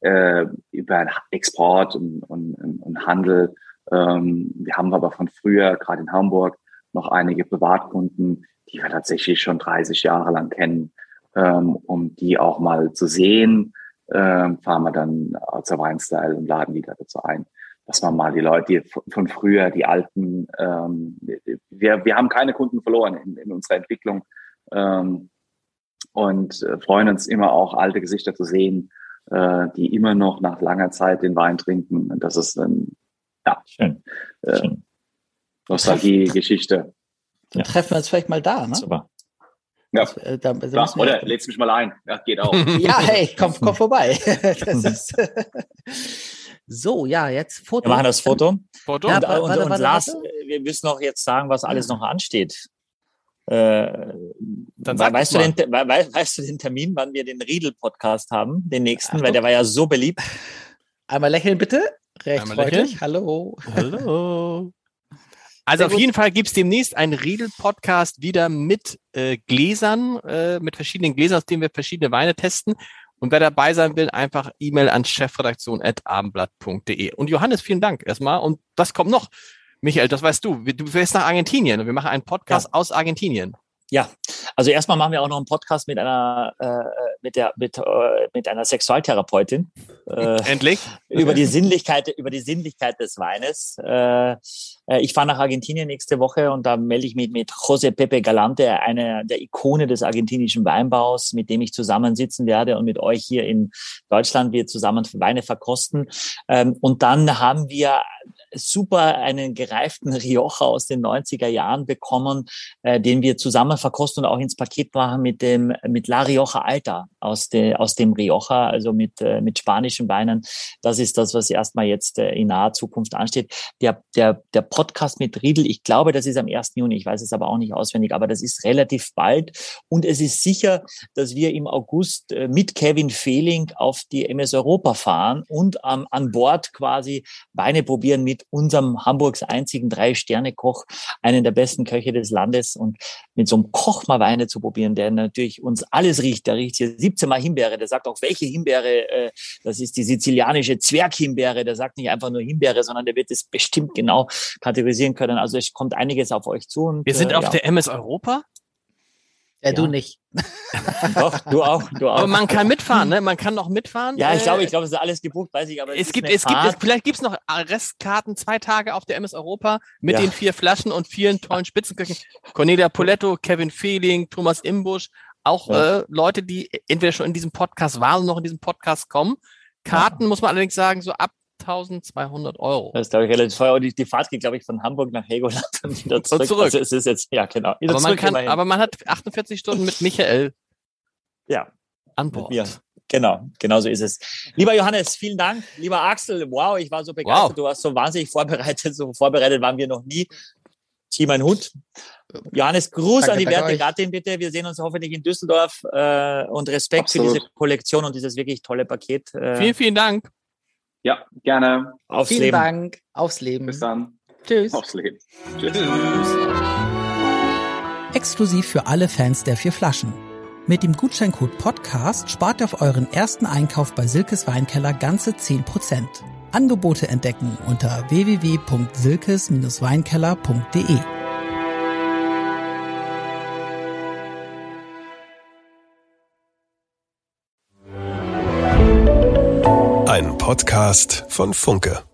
Speaker 3: äh, über Export und, und, und Handel. Ähm, wir haben aber von früher, gerade in Hamburg, noch einige Privatkunden, die wir tatsächlich schon 30 Jahre lang kennen, ähm, um die auch mal zu sehen, ähm, fahren wir dann zur Weinstyle und laden die dazu ein dass man mal die Leute von früher, die alten, ähm, wir, wir haben keine Kunden verloren in, in unserer Entwicklung ähm, und äh, freuen uns immer auch alte Gesichter zu sehen, äh, die immer noch nach langer Zeit den Wein trinken. Und das ist ein, ja, schön. Äh, Nostalgie-Geschichte.
Speaker 2: Dann ja. treffen wir uns vielleicht mal da, ne?
Speaker 3: Super. Ja, äh, da, da ja oder lädst mich mal ein. Ja, geht auch.
Speaker 2: ja, hey, komm, komm vorbei. ist So, ja, jetzt
Speaker 4: Foto. Wir machen das Foto. Foto. Ja, und, warte, und, warte, und warte, Lars, wir müssen noch jetzt sagen, was alles noch ansteht. Äh, Dann weißt, du den, we, weißt du den Termin, wann wir den Riedel-Podcast haben, den nächsten, Ach, weil der war ja so beliebt.
Speaker 2: Einmal lächeln bitte. Recht freundlich. Hallo.
Speaker 5: Hallo. Also Sehr auf gut. jeden Fall gibt's demnächst einen Riedel-Podcast wieder mit äh, Gläsern, äh, mit verschiedenen Gläsern, aus denen wir verschiedene Weine testen. Und wer dabei sein will, einfach E-Mail an chefredaktion.abendblatt.de. Und Johannes, vielen Dank erstmal. Und was kommt noch? Michael, das weißt du. Du fährst nach Argentinien und wir machen einen Podcast ja. aus Argentinien.
Speaker 4: Ja, also erstmal machen wir auch noch einen Podcast mit einer äh, mit der mit, äh, mit einer Sexualtherapeutin.
Speaker 5: Äh, Endlich
Speaker 4: über die Sinnlichkeit über die Sinnlichkeit des Weines. Äh, äh, ich fahre nach Argentinien nächste Woche und da melde ich mich mit José Pepe Galante, einer der Ikone des argentinischen Weinbaus, mit dem ich zusammensitzen werde und mit euch hier in Deutschland wir zusammen Weine verkosten. Ähm, und dann haben wir super einen gereiften Rioja aus den 90er Jahren bekommen, äh, den wir zusammen verkosten und auch ins Paket machen mit dem mit La Rioja Alta aus, de, aus dem Rioja, also mit, äh, mit spanischen Weinen. Das ist das, was erstmal jetzt äh, in naher Zukunft ansteht. Der, der, der Podcast mit Riedel, ich glaube, das ist am 1. Juni, ich weiß es aber auch nicht auswendig, aber das ist relativ bald. Und es ist sicher, dass wir im August äh, mit Kevin Fehling auf die MS Europa fahren und ähm, an Bord quasi Weine probieren mit unserem Hamburgs einzigen Drei-Sterne-Koch, einen der besten Köche des Landes und mit so einem Koch mal Weine zu probieren, der natürlich uns alles riecht. Der riecht hier 17 Mal Himbeere. Der sagt auch, welche Himbeere. Äh, das ist die sizilianische Zwerghimbeere. Der sagt nicht einfach nur Himbeere, sondern der wird es bestimmt genau kategorisieren können. Also es kommt einiges auf euch zu. Und,
Speaker 5: Wir sind äh, auf ja. der MS Europa?
Speaker 2: Ja, du nicht.
Speaker 4: Doch, du auch, du auch.
Speaker 5: Aber man kann mitfahren, ne? Man kann noch mitfahren.
Speaker 4: Ja, ich glaube, ich glaube, es ist alles gebucht, weiß ich, aber
Speaker 5: es, es gibt, es gibt, es, vielleicht gibt's noch Restkarten, zwei Tage auf der MS Europa mit ja. den vier Flaschen und vielen tollen Spitzenköchen. Cornelia Poletto, Kevin Fehling, Thomas Imbusch, auch ja. äh, Leute, die entweder schon in diesem Podcast waren und noch in diesem Podcast kommen. Karten ja. muss man allerdings sagen, so ab 1200 Euro.
Speaker 4: Das ist, glaube ich, relativ teuer. Und die, die Fahrt geht, glaube ich, von Hamburg nach Helgoland und wieder zurück. Und
Speaker 5: zurück. Also
Speaker 4: es ist jetzt, ja, genau.
Speaker 5: Aber man, kann, aber man hat 48 Stunden mit Michael.
Speaker 4: Ja.
Speaker 5: An Bord.
Speaker 4: Genau, genau so ist es. Lieber Johannes, vielen Dank. Lieber Axel, wow, ich war so begeistert. Wow. Du warst so wahnsinnig vorbereitet. So vorbereitet waren wir noch nie. Zieh mein Hut. Johannes, Gruß danke, an die werte Gattin bitte. Wir sehen uns hoffentlich in Düsseldorf äh, und Respekt Absolut. für diese Kollektion und dieses wirklich tolle Paket.
Speaker 5: Äh, vielen, vielen Dank.
Speaker 3: Ja, gerne.
Speaker 2: Aufs Vielen Leben. Dank. Aufs Leben.
Speaker 3: Bis dann.
Speaker 2: Tschüss.
Speaker 3: Aufs Leben.
Speaker 1: Tschüss. Tschüss. Exklusiv für alle Fans der vier Flaschen. Mit dem Gutscheincode Podcast spart ihr auf euren ersten Einkauf bei Silkes Weinkeller ganze 10%. Angebote entdecken unter www.silkes-weinkeller.de.
Speaker 6: Podcast von Funke.